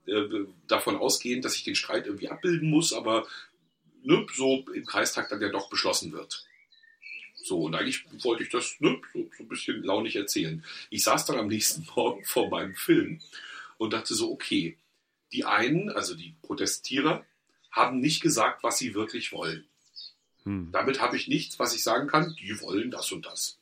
äh, davon ausgehen, dass ich den Streit irgendwie abbilden muss, aber ne, so im Kreistag dann ja doch beschlossen wird. So, und eigentlich wollte ich das ne, so, so ein bisschen launig erzählen. Ich saß dann am nächsten Morgen vor meinem Film und dachte so, okay, die einen, also die Protestierer, haben nicht gesagt, was sie wirklich wollen. Hm. Damit habe ich nichts, was ich sagen kann, die wollen das und das.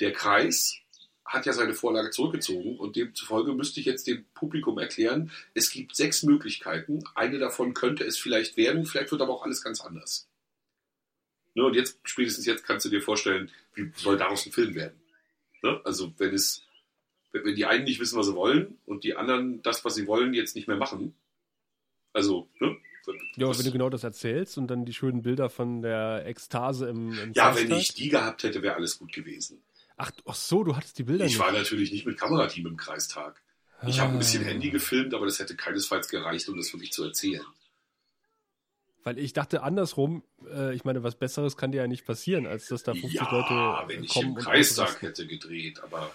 Der Kreis hat ja seine Vorlage zurückgezogen und demzufolge müsste ich jetzt dem Publikum erklären, es gibt sechs Möglichkeiten. Eine davon könnte es vielleicht werden, vielleicht wird aber auch alles ganz anders. Ne, und jetzt, spätestens jetzt kannst du dir vorstellen, wie soll daraus ein Film werden? Ne? Also wenn es, wenn die einen nicht wissen, was sie wollen und die anderen das, was sie wollen, jetzt nicht mehr machen. Also, ne? Ja, wenn du genau das erzählst und dann die schönen Bilder von der Ekstase im, im Ja, wenn ich die gehabt hätte, wäre alles gut gewesen. Ach, ach so, du hattest die Bilder Ich nicht. war natürlich nicht mit Kamerateam im Kreistag. Ich habe ein bisschen ah. Handy gefilmt, aber das hätte keinesfalls gereicht, um das wirklich zu erzählen. Weil ich dachte andersrum, äh, ich meine, was Besseres kann dir ja nicht passieren, als dass da 50 ja, Leute kommen. wenn ich im Kreistag hätte gedreht, aber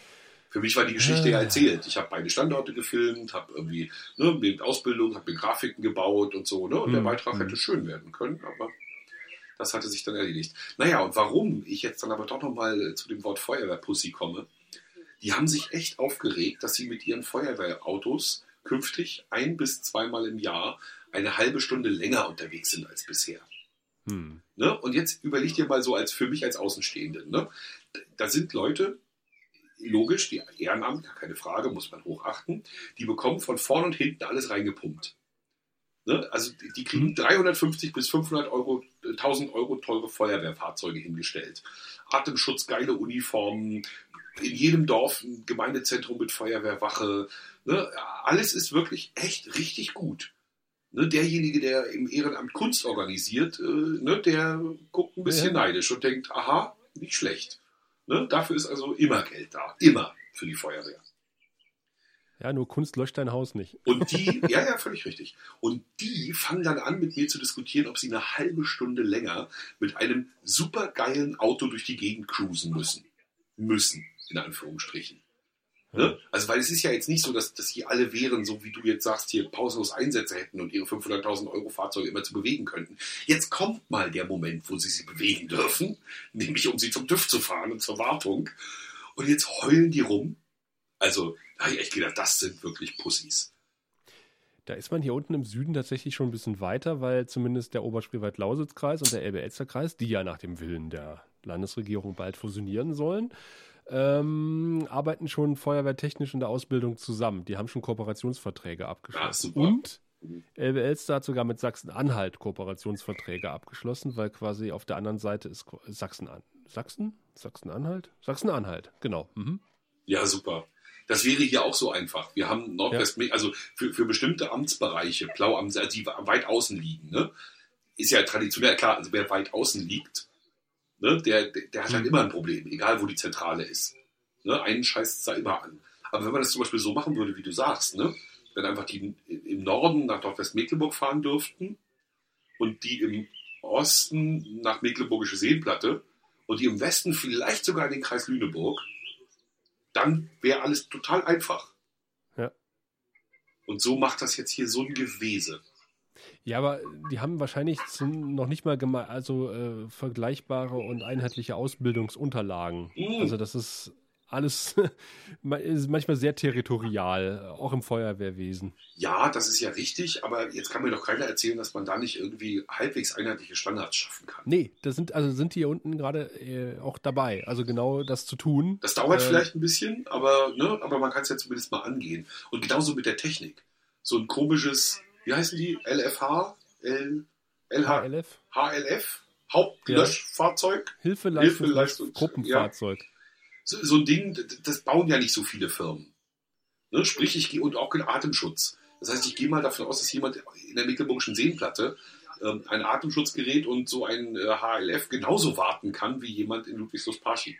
für mich war die Geschichte ja ah. erzählt. Ich habe beide Standorte gefilmt, habe irgendwie ne, mit Ausbildung, habe mir Grafiken gebaut und so, ne? Und hm. der Beitrag hm. hätte schön werden können, aber das hatte sich dann erledigt. Naja, und warum ich jetzt dann aber doch nochmal zu dem Wort Feuerwehrpussy komme, die haben sich echt aufgeregt, dass sie mit ihren Feuerwehrautos künftig ein bis zweimal im Jahr eine halbe Stunde länger unterwegs sind als bisher. Hm. Ne? Und jetzt überleg dir mal so als für mich als Außenstehende. Ne? Da sind Leute, logisch, die Ehrenamt, keine Frage, muss man hochachten, die bekommen von vorn und hinten alles reingepumpt. Ne? Also die kriegen 350 mhm. bis 500 Euro, 1000 Euro teure Feuerwehrfahrzeuge hingestellt. Atemschutz, geile Uniformen, in jedem Dorf ein Gemeindezentrum mit Feuerwehrwache. Ne? Alles ist wirklich echt richtig gut. Ne? Derjenige, der im Ehrenamt Kunst organisiert, äh, ne? der guckt ein bisschen ja. neidisch und denkt, aha, nicht schlecht. Ne? Dafür ist also immer Geld da. Immer für die Feuerwehr. Ja, nur Kunst löscht dein Haus nicht. Und die, ja, ja, völlig richtig. Und die fangen dann an, mit mir zu diskutieren, ob sie eine halbe Stunde länger mit einem supergeilen Auto durch die Gegend cruisen müssen. Müssen, in Anführungsstrichen. Ne? Also, weil es ist ja jetzt nicht so, dass, dass hier alle wären, so wie du jetzt sagst, hier pausenlos Einsätze hätten und ihre 500.000 Euro Fahrzeuge immer zu bewegen könnten. Jetzt kommt mal der Moment, wo sie sie bewegen dürfen, nämlich um sie zum TÜV zu fahren und zur Wartung. Und jetzt heulen die rum. Also, da habe ich echt gedacht, das sind wirklich Pussys. Da ist man hier unten im Süden tatsächlich schon ein bisschen weiter, weil zumindest der Oberspreewald-Lausitz-Kreis und der Elbe-Elster-Kreis, die ja nach dem Willen der Landesregierung bald fusionieren sollen, ähm, arbeiten schon feuerwehrtechnisch in der Ausbildung zusammen. Die haben schon Kooperationsverträge abgeschlossen. Ah, und Elbe-Elster hat sogar mit Sachsen-Anhalt Kooperationsverträge abgeschlossen, weil quasi auf der anderen Seite ist Sachsen-Anhalt. Sachsen? Sachsen-Anhalt? Sachsen-Anhalt, genau. Mhm. Ja, super. Das wäre hier auch so einfach. Wir haben Nordwest, ja. also für, für bestimmte Amtsbereiche, Blauamt, die weit außen liegen, ne? ist ja traditionell klar, also wer weit außen liegt, ne, der, der, der hat halt immer ein Problem, egal wo die Zentrale ist. Ne, einen scheißt es da immer an. Aber wenn man das zum Beispiel so machen würde, wie du sagst, ne, wenn einfach die im Norden nach Nordwestmecklenburg fahren dürften und die im Osten nach Mecklenburgische Seenplatte und die im Westen vielleicht sogar in den Kreis Lüneburg, dann wäre alles total einfach. Ja. Und so macht das jetzt hier so ein Gewese. Ja, aber die haben wahrscheinlich noch nicht mal also äh, vergleichbare und einheitliche Ausbildungsunterlagen. Mhm. Also das ist alles ist manchmal sehr territorial, auch im Feuerwehrwesen. Ja, das ist ja richtig, aber jetzt kann mir doch keiner erzählen, dass man da nicht irgendwie halbwegs einheitliche Standards schaffen kann. Nee, das sind, also sind die hier unten gerade äh, auch dabei, also genau das zu tun. Das dauert äh, vielleicht ein bisschen, aber, ne, aber man kann es ja zumindest mal angehen. Und genauso mit der Technik. So ein komisches, wie heißen die? LFH? L, LH, HLF? HLF? Hauptlöschfahrzeug? Ja. Hilfeleistungs Hilfeleistungs Gruppenfahrzeug. Ja so, so ein Ding, das bauen ja nicht so viele Firmen. Ne? Sprich, ich gehe und auch kein Atemschutz. Das heißt, ich gehe mal davon aus, dass jemand in der Mecklenburgischen Seenplatte ähm, ein Atemschutzgerät und so ein äh, HLF genauso warten kann wie jemand in Ludwigslust-Parchim.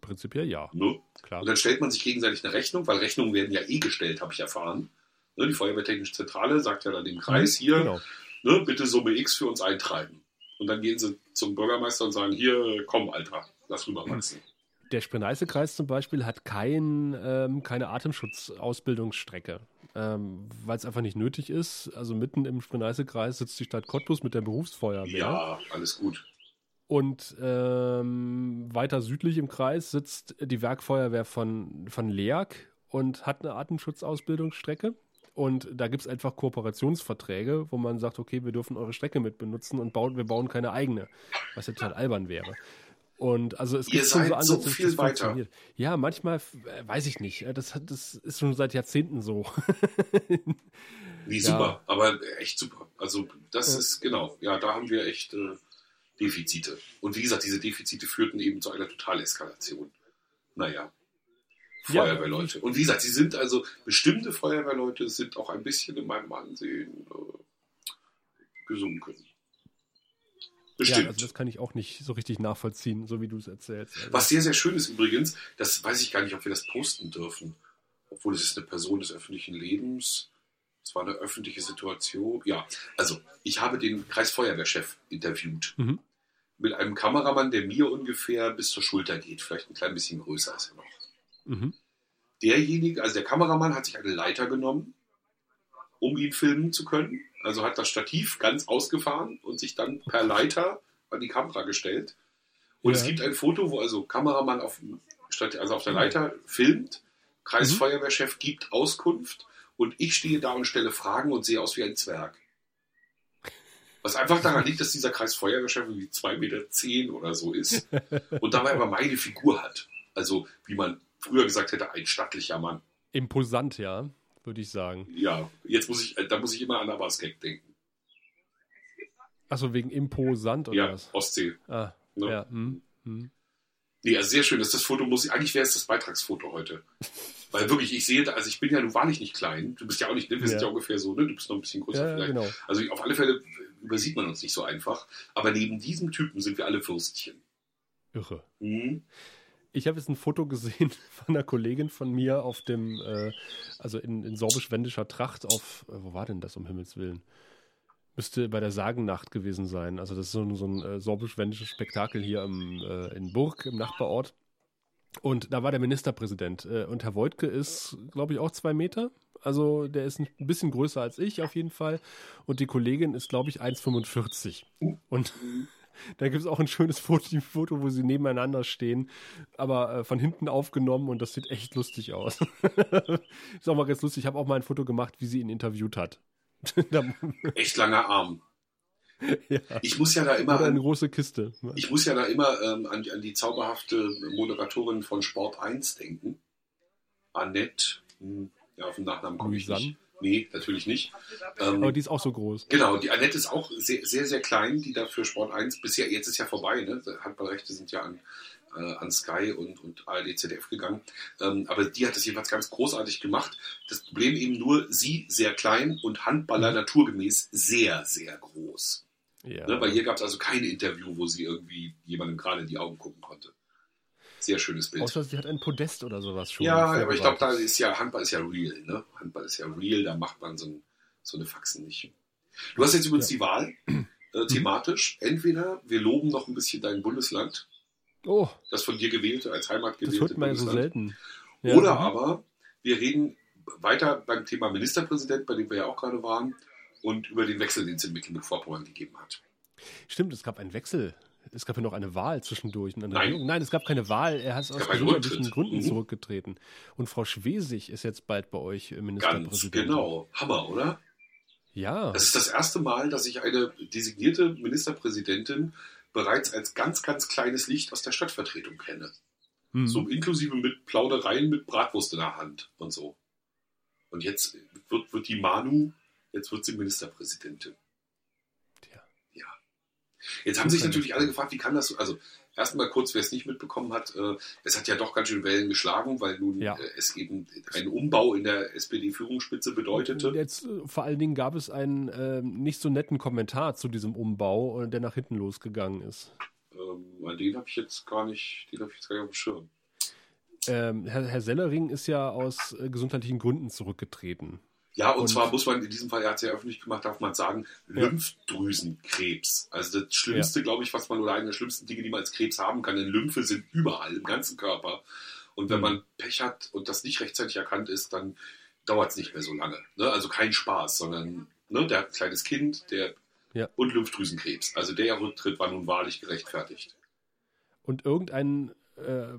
Prinzipiell ja. Ne? Klar. Und dann stellt man sich gegenseitig eine Rechnung, weil Rechnungen werden ja eh gestellt, habe ich erfahren. Ne? Die Feuerwehrtechnische Zentrale sagt ja dann dem Kreis mhm, hier, genau. ne, bitte Summe X für uns eintreiben. Und dann gehen sie zum Bürgermeister und sagen, hier, komm, Alter, lass rüber wachsen der Spree-Neiße-Kreis zum Beispiel hat kein, ähm, keine Atemschutzausbildungsstrecke, ähm, weil es einfach nicht nötig ist. Also mitten im Spree-Neiße-Kreis sitzt die Stadt Cottbus mit der Berufsfeuerwehr. Ja, alles gut. Und ähm, weiter südlich im Kreis sitzt die Werkfeuerwehr von, von Leak und hat eine Atemschutzausbildungsstrecke. Und da gibt es einfach Kooperationsverträge, wo man sagt, okay, wir dürfen eure Strecke mit benutzen und bauen, wir bauen keine eigene, was ja total albern wäre. Und also es Ihr gibt schon so Ansätze, so viel weiter. Ja, manchmal äh, weiß ich nicht. Das, das ist schon seit Jahrzehnten so. Wie ja. super, aber echt super. Also das ja. ist genau, ja, da haben wir echt äh, Defizite. Und wie gesagt, diese Defizite führten eben zu einer Totалeskalation. Naja. Feuerwehrleute. Ja, und wie gesagt, sie sind also, bestimmte Feuerwehrleute sind auch ein bisschen in meinem Ansehen äh, gesunken. Bestimmt. Ja, also das kann ich auch nicht so richtig nachvollziehen, so wie du es erzählst. Also Was sehr, sehr schön ist übrigens, das weiß ich gar nicht, ob wir das posten dürfen. Obwohl es ist eine Person des öffentlichen Lebens. Es war eine öffentliche Situation. Ja, also ich habe den Kreisfeuerwehrchef interviewt. Mhm. Mit einem Kameramann, der mir ungefähr bis zur Schulter geht. Vielleicht ein klein bisschen größer ist er noch. Mhm. Derjenige, also der Kameramann hat sich eine Leiter genommen, um ihn filmen zu können. Also hat das Stativ ganz ausgefahren und sich dann per Leiter an die Kamera gestellt. Und ja. es gibt ein Foto, wo also Kameramann auf, also auf der Leiter filmt, Kreisfeuerwehrchef gibt Auskunft und ich stehe da und stelle Fragen und sehe aus wie ein Zwerg. Was einfach daran liegt, dass dieser Kreisfeuerwehrchef wie 2,10 Meter zehn oder so ist und dabei aber meine Figur hat. Also, wie man früher gesagt hätte, ein stattlicher Mann. Imposant, ja würde ich sagen. Ja, jetzt muss ich, da muss ich immer an Abbasgag denken. Achso, wegen imposant oder ja, was? Ostsee. Ah, ne? ja. Hm, hm. Nee, also sehr schön. Das, das Foto muss ich, eigentlich wäre es das Beitragsfoto heute. Weil wirklich, ich sehe da, also ich bin ja nun wahrlich nicht klein. Du bist ja auch nicht, ne? wir ja. sind ja ungefähr so, ne? Du bist noch ein bisschen größer ja, vielleicht. Genau. Also auf alle Fälle übersieht man uns nicht so einfach. Aber neben diesem Typen sind wir alle Würstchen. Irre. Mhm. Ich habe jetzt ein Foto gesehen von einer Kollegin von mir auf dem, äh, also in, in sorbisch-wendischer Tracht auf, äh, wo war denn das um Himmels Willen? Müsste bei der Sagennacht gewesen sein. Also das ist so, so ein äh, sorbisch-wendisches Spektakel hier im, äh, in Burg, im Nachbarort. Und da war der Ministerpräsident. Äh, und Herr Woidke ist, glaube ich, auch zwei Meter. Also der ist ein bisschen größer als ich auf jeden Fall. Und die Kollegin ist, glaube ich, 1,45. Und da gibt es auch ein schönes Foto, Foto, wo sie nebeneinander stehen, aber äh, von hinten aufgenommen und das sieht echt lustig aus. ist auch mal ganz lustig. Ich habe auch mal ein Foto gemacht, wie sie ihn interviewt hat. echt langer Arm. Ja. Ich muss ja da immer. Oder eine an, große Kiste. Ich muss ja da immer ähm, an, die, an, die, zauberhafte Moderatorin von Sport 1 denken. Annette. Hm, ja, auf den Nachnamen komme ich nicht. Nee, natürlich nicht. Ähm, Aber die ist auch so groß. Genau, die Annette ist auch sehr, sehr, sehr klein, die da für Sport 1 bisher, jetzt ist ja vorbei, ne? Handballrechte sind ja an, äh, an Sky und, und ARD ZDF gegangen. Ähm, aber die hat das jedenfalls ganz großartig gemacht. Das Problem eben nur, sie sehr klein und Handballer mhm. naturgemäß sehr, sehr groß. Ja. Ne, bei ihr gab es also kein Interview, wo sie irgendwie jemandem gerade in die Augen gucken konnte. Sehr schönes Bild. Außer sie hat ein Podest oder sowas schon. Ja, aber ich glaube, da ist ja, Handball ist ja real, ne? Handball ist ja real, da macht man so, ein, so eine Faxen nicht. Du hast jetzt übrigens ja. die Wahl, äh, thematisch. Entweder wir loben noch ein bisschen dein Bundesland, oh. das von dir gewählte, als Heimat gewählte Das hört man ja so selten. Ja. Oder aber wir reden weiter beim Thema Ministerpräsident, bei dem wir ja auch gerade waren, und über den Wechsel, den es in Mecklenburg-Vorpommern gegeben hat. Stimmt, es gab einen Wechsel. Es gab ja noch eine Wahl zwischendurch. Nein. Nein, es gab keine Wahl. Er ist aus gesundheitlichen Gründen mhm. zurückgetreten. Und Frau Schwesig ist jetzt bald bei euch Ministerpräsidentin. Ganz genau. Hammer, oder? Ja. Das ist das erste Mal, dass ich eine designierte Ministerpräsidentin bereits als ganz, ganz kleines Licht aus der Stadtvertretung kenne. Mhm. So inklusive mit Plaudereien mit Bratwurst in der Hand und so. Und jetzt wird, wird die Manu, jetzt wird sie Ministerpräsidentin. Jetzt haben sich natürlich alle gefragt, wie kann das so, also erstmal kurz, wer es nicht mitbekommen hat, äh, es hat ja doch ganz schön Wellen geschlagen, weil nun ja. äh, es eben einen Umbau in der SPD-Führungsspitze bedeutete. Und jetzt äh, vor allen Dingen gab es einen äh, nicht so netten Kommentar zu diesem Umbau, äh, der nach hinten losgegangen ist. Ähm, den habe ich jetzt gar nicht, den habe ich jetzt gar nicht auf dem Schirm. Ähm, Herr, Herr, Sellering ist ja aus äh, gesundheitlichen Gründen zurückgetreten. Ja, und, und, zwar muss man in diesem Fall, er hat es ja öffentlich gemacht, darf man sagen, ja. Lymphdrüsenkrebs. Also das Schlimmste, ja. glaube ich, was man oder eine der schlimmsten Dinge, die man als Krebs haben kann, denn Lymphe sind überall im ganzen Körper. Und wenn mhm. man Pech hat und das nicht rechtzeitig erkannt ist, dann dauert es nicht mehr so lange. Ne? Also kein Spaß, sondern ne, der hat ein kleines Kind, der ja. und Lymphdrüsenkrebs. Also der Rücktritt war nun wahrlich gerechtfertigt. Und irgendein äh,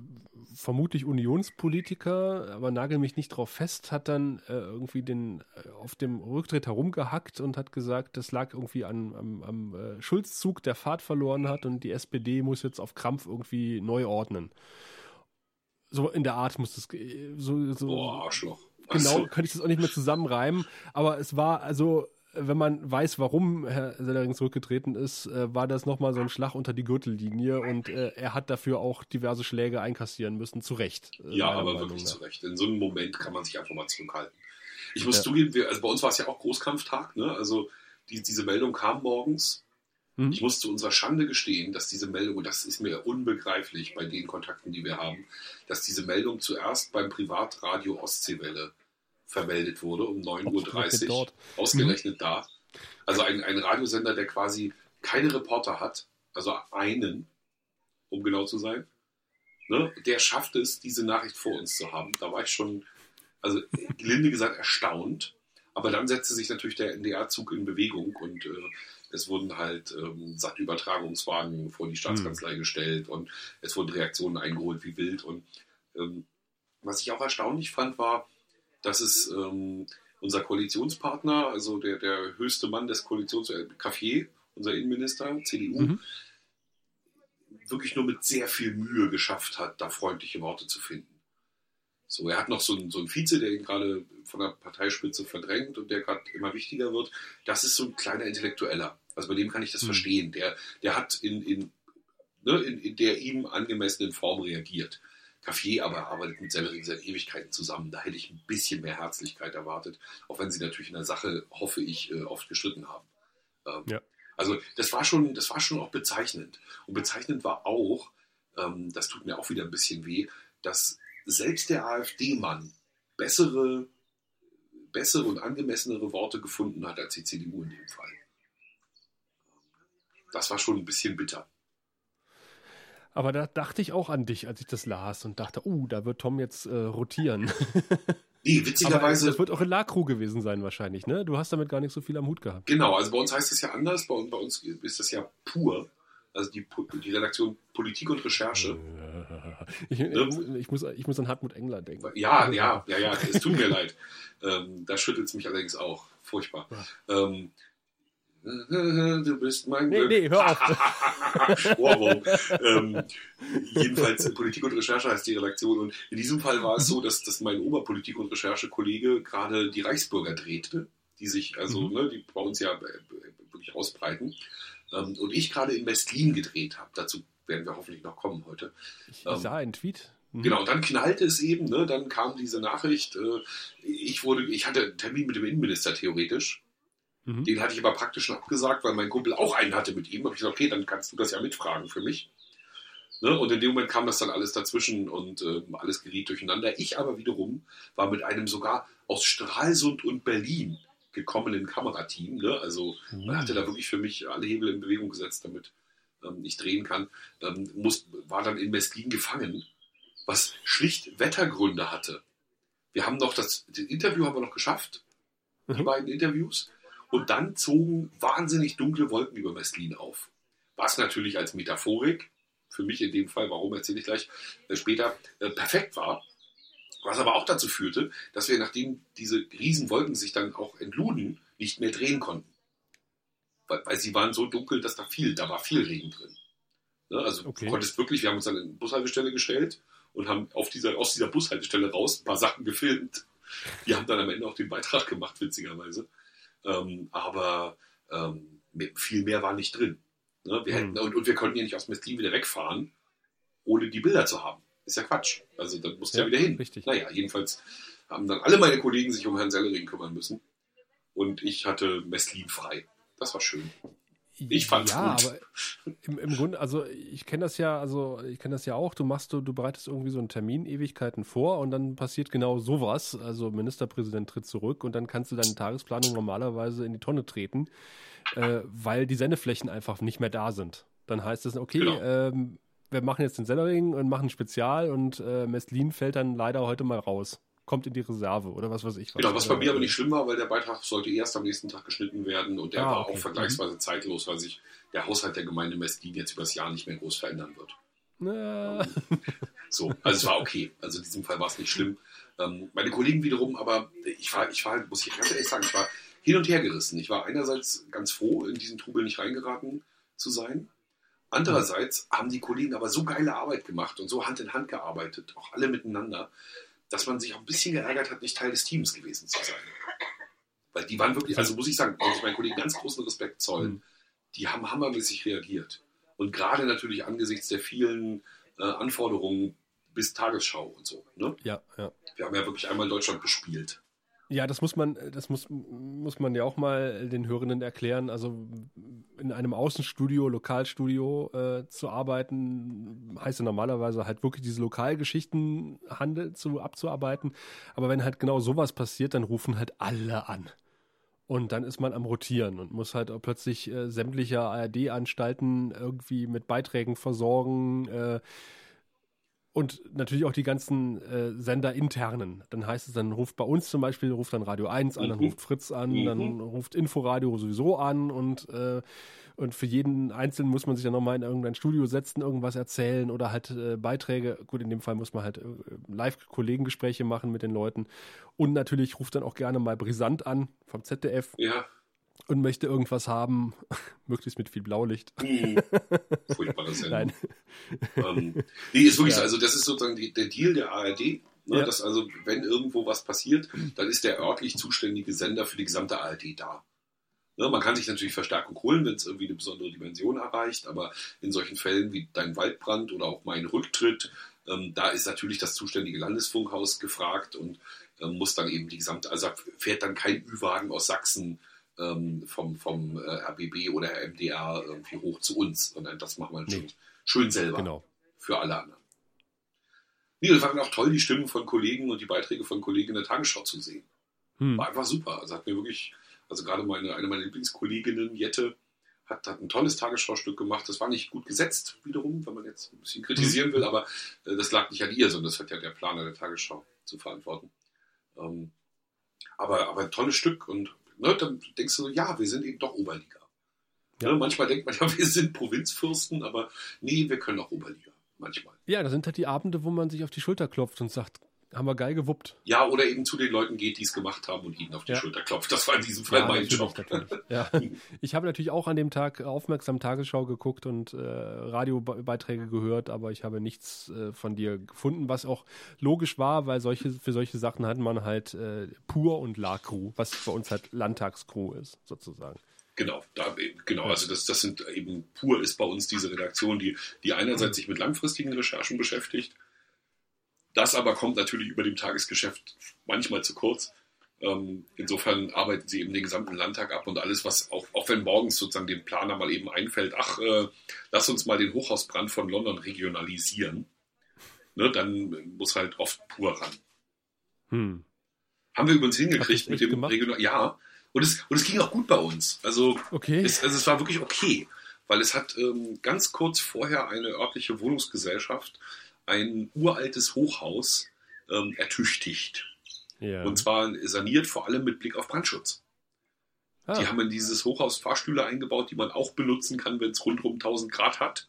vermutlich Unionspolitiker, aber nagel mich nicht drauf fest, hat dann äh, irgendwie den äh, auf dem Rücktritt herumgehackt und hat gesagt, das lag irgendwie an, am, am äh, Schulzzug, der Fahrt verloren hat und die SPD muss jetzt auf Krampf irgendwie neu ordnen. So in der Art muss das so, so Boah, Arschloch. Genau, könnte ich das auch nicht mehr zusammenreimen, aber es war also wenn man weiß, warum Herr Sellering zurückgetreten ist, äh, war das nochmal so ein Schlag unter die Gürtellinie und äh, er hat dafür auch diverse Schläge einkassieren müssen, zu Recht. Äh, ja, aber Meinung wirklich nach. zu Recht. In so einem Moment kann man sich einfach mal zurückhalten. Ich muss ja. zugeben, wir, also bei uns war es ja auch Großkampftag, ne? Also die, diese Meldung kam morgens. Mhm. Ich muss zu unserer Schande gestehen, dass diese Meldung, und das ist mir unbegreiflich bei den Kontakten, die wir haben, dass diese Meldung zuerst beim Privatradio Ostseewelle vermeldet wurde um 9.30 Uhr. Ausgerechnet mhm. da. Also ein, ein Radiosender, der quasi keine Reporter hat, also einen, um genau zu sein, ne, der schafft es, diese Nachricht vor uns zu haben. Da war ich schon, also gelinde gesagt, erstaunt. Aber dann setzte sich natürlich der NDR-Zug in Bewegung und äh, es wurden halt ähm, Übertragungswagen vor die Staatskanzlei mhm. gestellt und es wurden Reaktionen eingeholt wie wild. Und ähm, was ich auch erstaunlich fand, war, dass es ähm, unser Koalitionspartner, also der, der höchste Mann des Koalitions, äh, Café, unser Innenminister, CDU, mhm. wirklich nur mit sehr viel Mühe geschafft hat, da freundliche Worte zu finden. So, er hat noch so einen, so einen Vize, der ihn gerade von der Parteispitze verdrängt und der gerade immer wichtiger wird. Das ist so ein kleiner Intellektueller. Also bei dem kann ich das mhm. verstehen. Der, der hat in, in, ne, in, in der ihm angemessenen Form reagiert. Café aber arbeitet mit Sellering seit Ewigkeiten zusammen. Da hätte ich ein bisschen mehr Herzlichkeit erwartet, auch wenn sie natürlich in der Sache, hoffe ich, äh, oft gestritten haben. Ähm, ja. Also das war schon, das war schon auch bezeichnend. Und bezeichnend war auch, ähm, das tut mir auch wieder ein bisschen weh, dass selbst der AfD-Mann bessere, bessere und angemessenere Worte gefunden hat als die CDU in dem Fall. Das war schon ein bisschen bitter. Aber da dachte ich auch an dich, als ich das las und dachte, uh, da wird Tom jetzt äh, rotieren. Nee, witzigerweise. Aber das wird auch in Lacru gewesen sein, wahrscheinlich, ne? Du hast damit gar nicht so viel am Hut gehabt. Genau, also bei uns heißt es ja anders. Bei, bei uns ist das ja pur. Also die, die Redaktion Politik und Recherche. Ich, ne? ich, muss, ich muss an Hartmut Engler denken. Ja, ja, ja, ja, es tut mir leid. Ähm, da schüttelt es mich allerdings auch. Furchtbar. Ja. Ähm, Du bist mein nee, Glück. Nee, hör auf. Ohrwurm. ähm, jedenfalls Politik und Recherche heißt die Redaktion. Und in diesem Fall war es so, dass, dass mein Oberpolitik- und Recherche-Kollege gerade die Reichsbürger drehte, die sich, also, mhm. ne, die bei uns ja äh, wirklich ausbreiten. Ähm, und ich gerade in Westlin gedreht habe. Dazu werden wir hoffentlich noch kommen heute. Ich ähm, sah einen Tweet. Mhm. Genau, und dann knallte es eben, ne, dann kam diese Nachricht, äh, ich wurde, ich hatte einen Termin mit dem Innenminister theoretisch Mhm. Den hatte ich aber praktisch schon abgesagt, weil mein Kumpel auch einen hatte mit ihm. Habe ich gesagt, okay, dann kannst du das ja mitfragen für mich. Ne? Und in dem Moment kam das dann alles dazwischen und äh, alles geriet durcheinander. Ich aber wiederum war mit einem sogar aus Stralsund und Berlin gekommenen Kamerateam. Ne? Also mhm. man hatte da wirklich für mich alle Hebel in Bewegung gesetzt, damit ähm, ich drehen kann. Ähm, muss, war dann in Mestlin gefangen, was schlicht Wettergründe hatte. Wir haben noch das, das Interview haben wir noch geschafft, mhm. die beiden Interviews. Und dann zogen wahnsinnig dunkle Wolken über Mestlin auf. Was natürlich als Metaphorik, für mich in dem Fall, warum erzähle ich gleich äh, später, äh, perfekt war. Was aber auch dazu führte, dass wir, nachdem diese Riesenwolken sich dann auch entluden, nicht mehr drehen konnten. Weil, weil sie waren so dunkel, dass da viel, da war viel Regen drin. Ne? Also okay. du konntest wirklich, wir haben uns dann in eine Bushaltestelle gestellt und haben auf dieser, aus dieser Bushaltestelle raus ein paar Sachen gefilmt. Die haben dann am Ende auch den Beitrag gemacht, witzigerweise. Ähm, aber ähm, viel mehr war nicht drin. Ne? Wir hätten, mhm. und, und, wir konnten ja nicht aus Mestlin wieder wegfahren, ohne die Bilder zu haben. Ist ja Quatsch. Also dann musst du ja, ja wieder hin. Richtig. Naja, jedenfalls haben dann alle meine Kollegen sich um Herrn Sellering kümmern müssen. Und ich hatte Messlin frei. Das war schön. Ich fand's ja, gut. aber im, im Grunde, also ich kenne das ja, also ich kenne das ja auch, du machst, du, du bereitest irgendwie so einen Termin Ewigkeiten vor und dann passiert genau sowas. Also Ministerpräsident tritt zurück und dann kannst du deine Tagesplanung normalerweise in die Tonne treten, äh, weil die Sendeflächen einfach nicht mehr da sind. Dann heißt es, okay, genau. ähm, wir machen jetzt den Sellering und machen Spezial und äh, Meslin fällt dann leider heute mal raus kommt in die Reserve oder was weiß ich. Was genau, was bei mir aber nicht schlimm war, weil der Beitrag sollte erst am nächsten Tag geschnitten werden und der ah, war okay. auch vergleichsweise mhm. zeitlos, weil sich der Haushalt der Gemeinde Mestlin jetzt übers Jahr nicht mehr groß verändern wird. Ja. So, also es war okay. Also in diesem Fall war es nicht schlimm. Ähm, meine Kollegen wiederum, aber ich war, ich war, muss ich ganz ehrlich sagen, ich war hin und her gerissen. Ich war einerseits ganz froh, in diesen Trubel nicht reingeraten zu sein. Andererseits haben die Kollegen aber so geile Arbeit gemacht und so Hand in Hand gearbeitet, auch alle miteinander, dass man sich auch ein bisschen geärgert hat, nicht Teil des Teams gewesen zu sein. Weil die waren wirklich, also muss ich sagen, muss ich meinen Kollegen ganz großen Respekt zollen. Mhm. Die haben hammermäßig reagiert. Und gerade natürlich angesichts der vielen äh, Anforderungen bis Tagesschau und so. Ne? Ja, ja. Wir haben ja wirklich einmal Deutschland bespielt. Ja, das muss man, das muss, muss man ja auch mal den Hörenden erklären. Also in einem Außenstudio, Lokalstudio äh, zu arbeiten, heißt ja normalerweise halt wirklich diese Lokalgeschichten handel zu abzuarbeiten. Aber wenn halt genau sowas passiert, dann rufen halt alle an. Und dann ist man am Rotieren und muss halt plötzlich äh, sämtliche ARD-Anstalten irgendwie mit Beiträgen versorgen. Äh, und natürlich auch die ganzen äh, Sender internen. Dann heißt es, dann ruft bei uns zum Beispiel, ruft dann Radio 1 an, mhm. dann ruft Fritz an, mhm. dann ruft Inforadio sowieso an und, äh, und für jeden Einzelnen muss man sich dann nochmal in irgendein Studio setzen, irgendwas erzählen oder halt äh, Beiträge. Gut, in dem Fall muss man halt äh, Live-Kollegengespräche machen mit den Leuten. Und natürlich ruft dann auch gerne mal Brisant an vom ZDF. Ja und möchte irgendwas haben, möglichst mit viel Blaulicht. Hm. Furchtbares Sendung. Nein. Ähm, nee, ist wirklich ja. so. Also, das ist sozusagen die, der Deal der ARD. Ne, ja. Dass also, wenn irgendwo was passiert, dann ist der örtlich zuständige Sender für die gesamte ARD da. Ne, man kann sich natürlich Verstärkung holen, wenn es irgendwie eine besondere Dimension erreicht, aber in solchen Fällen wie dein Waldbrand oder auch mein Rücktritt, ähm, da ist natürlich das zuständige Landesfunkhaus gefragt und ähm, muss dann eben die gesamte, also fährt dann kein Ü-Wagen aus Sachsen ähm, vom, vom äh, RBB oder MDR irgendwie hoch zu uns, sondern das machen wir nee. schön, schön selber genau. für alle anderen. Nee, es war auch toll, die Stimmen von Kollegen und die Beiträge von Kollegen in der Tagesschau zu sehen. Hm. War einfach super. Also hat mir wirklich, also gerade meine, eine meiner Lieblingskolleginnen, Jette, hat, hat ein tolles Tagesschau-Stück gemacht. Das war nicht gut gesetzt, wiederum, wenn man jetzt ein bisschen kritisieren hm. will, aber äh, das lag nicht an ihr, sondern das hat ja der Planer der Tagesschau zu verantworten. Ähm, aber, aber ein tolles Stück und ne, dann denkst du, ja, wir sind eben doch Oberliga. Ja. Ne, manchmal denkt man ja, wir sind Provinzfürsten, aber nee, wir können auch Oberliga. Manchmal. Ja, das sind halt die Abende, wo man sich auf die Schulter klopft und sagt, haben wir geil gewuppt. Ja, oder eben zu den Leuten geht, die es gemacht haben und ihnen auf die ja. Schulter klopft. Das war in diesem Fall ja, mein Job. Ja. Ich habe natürlich auch an dem Tag aufmerksam Tagesschau geguckt und äh, Radiobeiträge gehört, aber ich habe nichts äh, von dir gefunden, was auch logisch war, weil solche, für solche Sachen hat man halt äh, Pur und La-Crew, was bei uns halt Landtagscrew ist, sozusagen. Genau, da, genau, also das, das sind eben pur ist bei uns diese Redaktion, die, die einerseits mhm. sich mit langfristigen Recherchen beschäftigt das aber kommt natürlich über dem Tagesgeschäft manchmal zu kurz. Ähm, insofern arbeiten sie eben den gesamten Landtag ab und alles, was auch, auch wenn morgens sozusagen dem Planer mal eben einfällt, ach, äh, lass uns mal den Hochhausbrand von London regionalisieren, ne, dann muss halt oft pur ran. Hm. Haben wir übrigens hingekriegt mit dem Regional. Ja, und es, und es ging auch gut bei uns. Also, okay. es, also es war wirklich okay, weil es hat ähm, ganz kurz vorher eine örtliche Wohnungsgesellschaft ein uraltes Hochhaus ähm, ertüchtigt. Ja. Und zwar saniert vor allem mit Blick auf Brandschutz. Ah. Die haben in dieses Hochhaus Fahrstühle eingebaut, die man auch benutzen kann, wenn es rundherum 1000 Grad hat.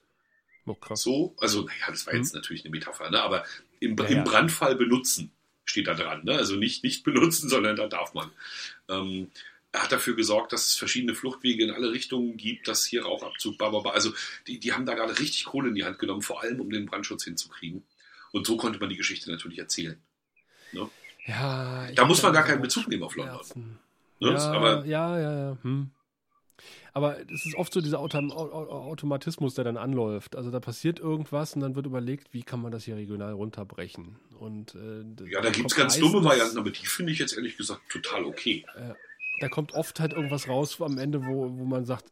Oh, so, also, naja, das war jetzt hm. natürlich eine Metapher, ne? aber im, ja, im Brandfall benutzen steht da dran. Ne? Also nicht, nicht benutzen, sondern da darf man. Ähm, er hat dafür gesorgt, dass es verschiedene Fluchtwege in alle Richtungen gibt, dass hier Rauchabzug, bla, Also die, die haben da gerade richtig Kohle in die Hand genommen, vor allem um den Brandschutz hinzukriegen. Und so konnte man die Geschichte natürlich erzählen. Ne? Ja, da muss man gar keinen Bezug nehmen auf London. Ne? Ja, aber, ja, ja, ja. Hm. Aber es ist oft so dieser Autom Automatismus, der dann anläuft. Also da passiert irgendwas und dann wird überlegt, wie kann man das hier regional runterbrechen. Und, äh, ja, da gibt es ganz dumme Varianten, aber die finde ich jetzt ehrlich gesagt total okay. Äh, da kommt oft halt irgendwas raus am Ende, wo, wo man sagt,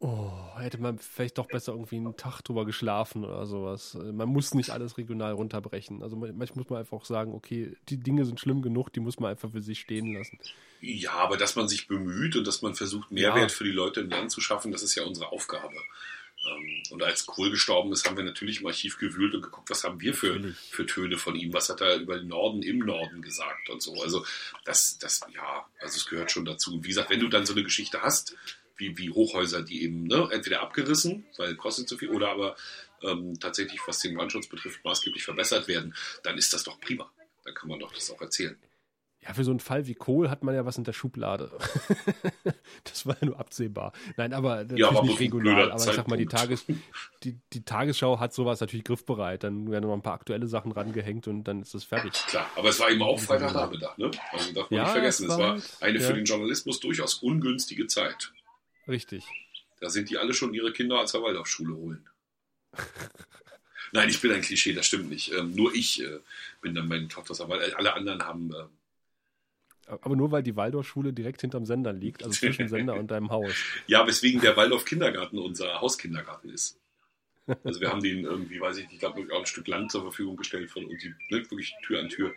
oh, hätte man vielleicht doch besser irgendwie einen Tag drüber geschlafen oder sowas. Man muss nicht alles regional runterbrechen. Also manchmal muss man einfach auch sagen, okay, die Dinge sind schlimm genug, die muss man einfach für sich stehen lassen. Ja, aber dass man sich bemüht und dass man versucht, Mehrwert ja. für die Leute im Land zu schaffen, das ist ja unsere Aufgabe. Ähm, und als Kohl gestorben ist, haben wir natürlich im Archiv gewühlt und geguckt, was haben wir für, für Töne von ihm, was hat er über den Norden im Norden gesagt und so. Also das, das, ja, also es gehört schon dazu. Und wie gesagt, wenn du dann so eine Geschichte hast, wie, wie Hochhäuser, die eben ne, entweder abgerissen, weil kostet zu viel, oder aber ähm, tatsächlich, was den Brandschutz betrifft, maßgeblich verbessert werden, dann ist das doch prima. Dann kann man doch das auch erzählen. Ja, für so einen Fall wie Kohl hat man ja was in der Schublade. das war ja nur absehbar. Nein, aber natürlich ja, aber nicht regional. Aber ich sag mal, die, Tages, die, die, Tagesschau hat sowas natürlich griffbereit. Dann werden noch ein paar aktuelle Sachen rangehängt und dann ist das fertig. Klar, aber es war eben auch Freitagnachmittag, ne? Also darf man ja, nicht vergessen. Es war, war halt, eine ja. für den Journalismus durchaus ungünstige Zeit. Richtig. Da sind die alle schon ihre Kinder als Waldorfschule holen. Nein, ich bin ein Klischee, das stimmt nicht. Ähm, nur ich äh, bin dann meine Tochter, weil alle anderen haben äh, aber nur weil die Waldorfschule direkt hinterm Sender liegt, also zwischen Sender und deinem Haus. Ja, weswegen der Waldorf Kindergarten unser Hauskindergarten ist. Also wir haben den irgendwie, weiß ich nicht, ich glaube, auch ein Stück Land zur Verfügung gestellt von und die ne, wirklich Tür an Tür.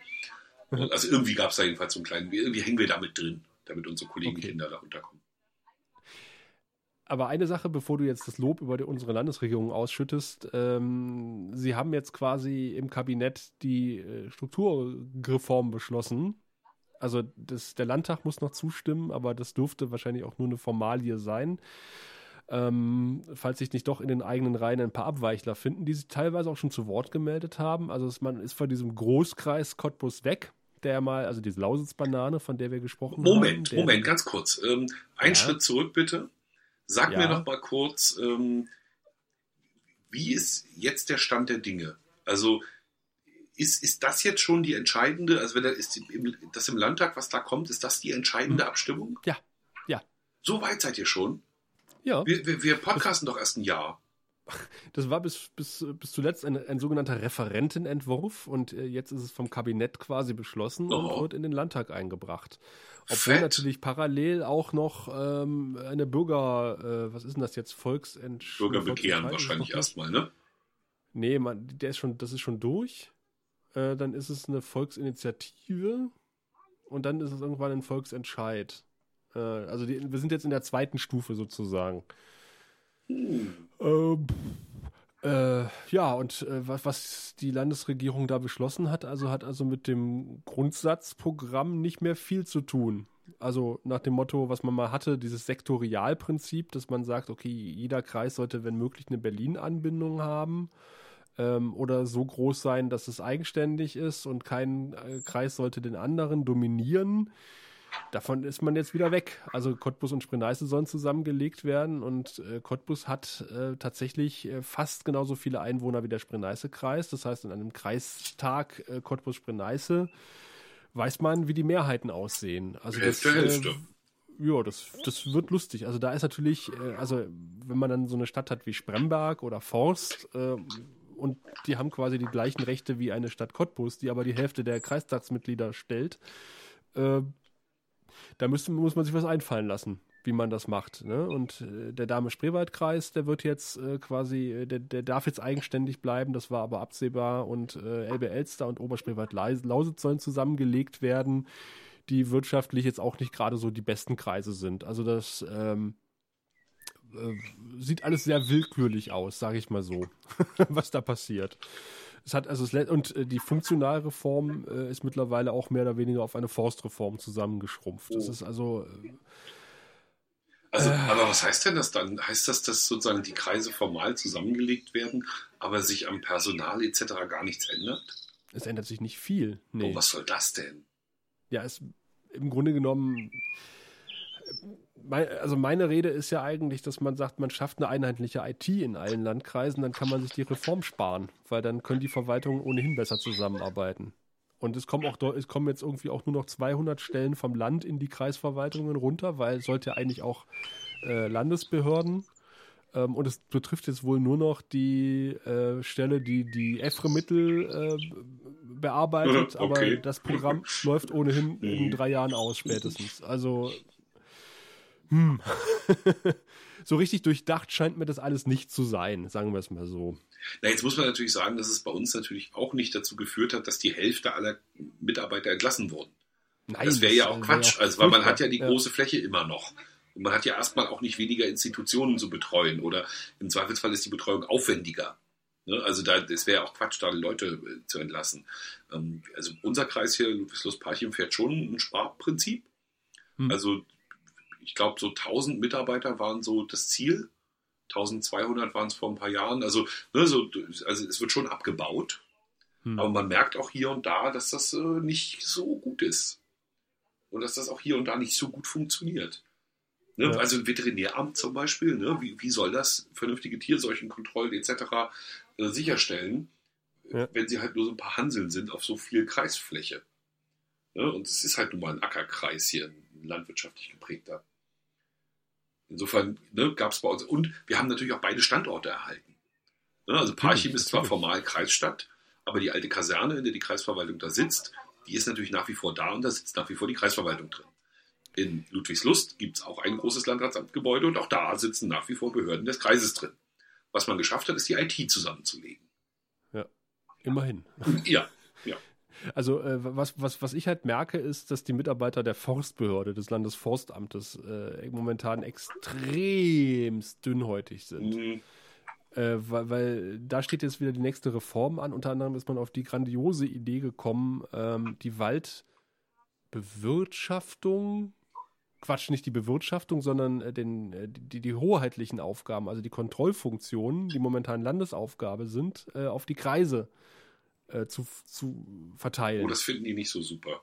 Also irgendwie gab es da jedenfalls so einen kleinen, irgendwie hängen wir da mit drin, damit unsere Kollegenkinder okay. da unterkommen. Aber eine Sache, bevor du jetzt das Lob über die, unsere Landesregierung ausschüttest, ähm, sie haben jetzt quasi im Kabinett die äh, Strukturreform beschlossen also das, der Landtag muss noch zustimmen, aber das dürfte wahrscheinlich auch nur eine Formalie sein. Ähm, falls sich nicht doch in den eigenen Reihen ein paar Abweichler finden, die sich teilweise auch schon zu Wort gemeldet haben. Also man ist von diesem Großkreis Cottbus weg, der mal, also diese Lausitz-Banane, von der wir gesprochen Moment, haben. Moment, Moment, ganz kurz. Ähm, ein ja. Schritt zurück bitte. Sag ja. mir noch mal kurz, ähm, wie ist jetzt der Stand der Dinge? Also ist, ist das jetzt schon die entscheidende, also wenn da ist das im Landtag, was da kommt, ist das die entscheidende hm. Abstimmung? Ja, ja. So weit seid ihr schon? Ja. Wir, wir, wir podcasten doch erst ein Jahr. Das war bis, bis, bis zuletzt ein, ein sogenannter Referentenentwurf und äh, jetzt ist es vom Kabinett quasi beschlossen oh. und wird in den Landtag eingebracht. Obwohl Fett. natürlich parallel auch noch ähm, eine Bürger, äh, was ist denn das jetzt, Volksentsch Bürgerbegehren wahrscheinlich erstmal, ne? Nee, man, der ist schon, das ist schon durch. Äh, dann ist es eine Volksinitiative und dann ist es irgendwann ein Volksentscheid. Äh, also die, wir sind jetzt in der zweiten Stufe sozusagen. Hm. Ähm, äh, ja, und äh, was, was die Landesregierung da beschlossen hat, also hat also mit dem Grundsatzprogramm nicht mehr viel zu tun. Also nach dem Motto, was man mal hatte, dieses Sektorialprinzip, dass man sagt, okay, jeder Kreis sollte, wenn möglich, eine Berlin-Anbindung haben ähm, oder so groß sein, dass es eigenständig ist und kein äh, Kreis sollte den anderen dominieren. Davon ist man jetzt wieder weg. Also Cottbus und Spree-Neiße sollen zusammengelegt werden und äh, Cottbus hat äh, tatsächlich äh, fast genauso viele Einwohner wie der Spree-Neiße-Kreis. Das heißt, in einem Kreistag äh, Cottbus-Spree-Neiße weiß man, wie die Mehrheiten aussehen. Also das, Hälfte. Äh, ja, das, das wird lustig. Also da ist natürlich, also wenn man dann so eine Stadt hat wie Spremberg oder Forst, und die haben quasi die gleichen Rechte wie eine Stadt Cottbus, die aber die Hälfte der Kreistagsmitglieder stellt. Äh, Da müsste, muss man sich was einfallen lassen, wie man das macht. Ne? Und äh, der Dame-Spreewald-Kreis, der wird jetzt äh, quasi, äh, der, der darf jetzt eigenständig bleiben, das war aber absehbar. Und äh, Elbe-Elster und Oberspreewald-Lausitz sollen zusammengelegt werden, die wirtschaftlich jetzt auch nicht gerade so die besten Kreise sind. Also das ähm, äh, sieht alles sehr willkürlich aus, sage ich mal so, was da passiert. Es hat also es, und äh, die Funktionalreform äh, ist mittlerweile auch mehr oder weniger auf eine Forstreform zusammengeschrumpft. Das oh. ist also äh, also, äh, aber was heißt denn das dann? Heißt das, dass sozusagen die Kreise formal zusammengelegt werden, aber sich am Personal etc. gar nichts ändert? Es ändert sich nicht viel. Nee. Oh, was soll das denn? Ja, es im Grunde genommen mein, also meine Rede ist ja eigentlich, dass man sagt, man schafft eine einheitliche IT in allen Landkreisen, dann kann man sich die Reform sparen, weil dann können die Verwaltungen ohnehin besser zusammenarbeiten. Und es kommen auch es kommen jetzt irgendwie auch nur noch 200 Stellen vom Land in die Kreisverwaltungen runter, weil es sollte ja eigentlich auch äh, Landesbehörden ähm, und es betrifft jetzt wohl nur noch die äh, Stelle, die die EFRE-Mittel äh, bearbeitet, okay. aber das Programm läuft ohnehin in drei Jahren aus spätestens. Also hm. so richtig durchdacht scheint mir das alles nicht zu sein, sagen wir es mal so. Na, jetzt muss man natürlich sagen, dass es bei uns natürlich auch nicht dazu geführt hat, dass die Hälfte aller Mitarbeiter entlassen wurden. Nein, das wäre ja auch Quatsch, also, weil man hat ja die ja. große Fläche immer noch. Und man hat ja erstmal auch nicht weniger Institutionen zu betreuen oder im Zweifelsfall ist die Betreuung aufwendiger. Ne? Also da, es wäre auch Quatsch, da Leute äh, zu entlassen. Ähm, also unser Kreis hier, Ludwigslust-Parchim, fährt schon ein Sparprinzip. Hm. Also ich glaube, so 1000 Mitarbeiter waren so das Ziel. 1200 waren es vor ein paar Jahren. Also, ne, so, also es wird schon abgebaut. Hm. Aber man merkt auch hier und da, dass das äh, nicht so gut ist. Und dass das auch hier und da nicht so gut funktioniert. Ne? Ja. Also ein Veterinäramt zum Beispiel, ne? wie, wie soll das vernünftige Tierseuchenkontrollen etc. Äh, sicherstellen, ja. wenn sie halt nur so ein paar Hanseln sind auf so viel Kreisfläche. Ne? Und es ist halt nun mal ein Ackerkreis hier, ein landwirtschaftlich geprägter. Insofern ne, gab es bei uns, und wir haben natürlich auch beide Standorte erhalten. Ne, also Parchim ist zwar formal Kreisstadt, aber die alte Kaserne, in der die Kreisverwaltung da sitzt, die ist natürlich nach wie vor da und da sitzt nach wie vor die Kreisverwaltung drin. In Ludwigslust gibt es auch ein großes Landratsamtgebäude und auch da sitzen nach wie vor Behörden des Kreises drin. Was man geschafft hat, ist die IT zusammenzulegen. Ja, immerhin. Ja, ja. Also äh, was, was, was ich halt merke, ist, dass die Mitarbeiter der Forstbehörde, des Landesforstamtes, äh, momentan extremst dünnhäutig sind. Mhm. Äh, weil, weil, da steht jetzt wieder die nächste Reform an. Unter anderem ist man auf die grandiose Idee gekommen, ähm, die Waldbewirtschaftung, Quatsch, nicht die Bewirtschaftung, sondern äh, den, äh, die, die hoheitlichen Aufgaben, also die Kontrollfunktionen, die momentan Landesaufgabe sind, äh, auf die Kreise äh, äh, zu, zu verteilen. Oh, das finden die nicht so super.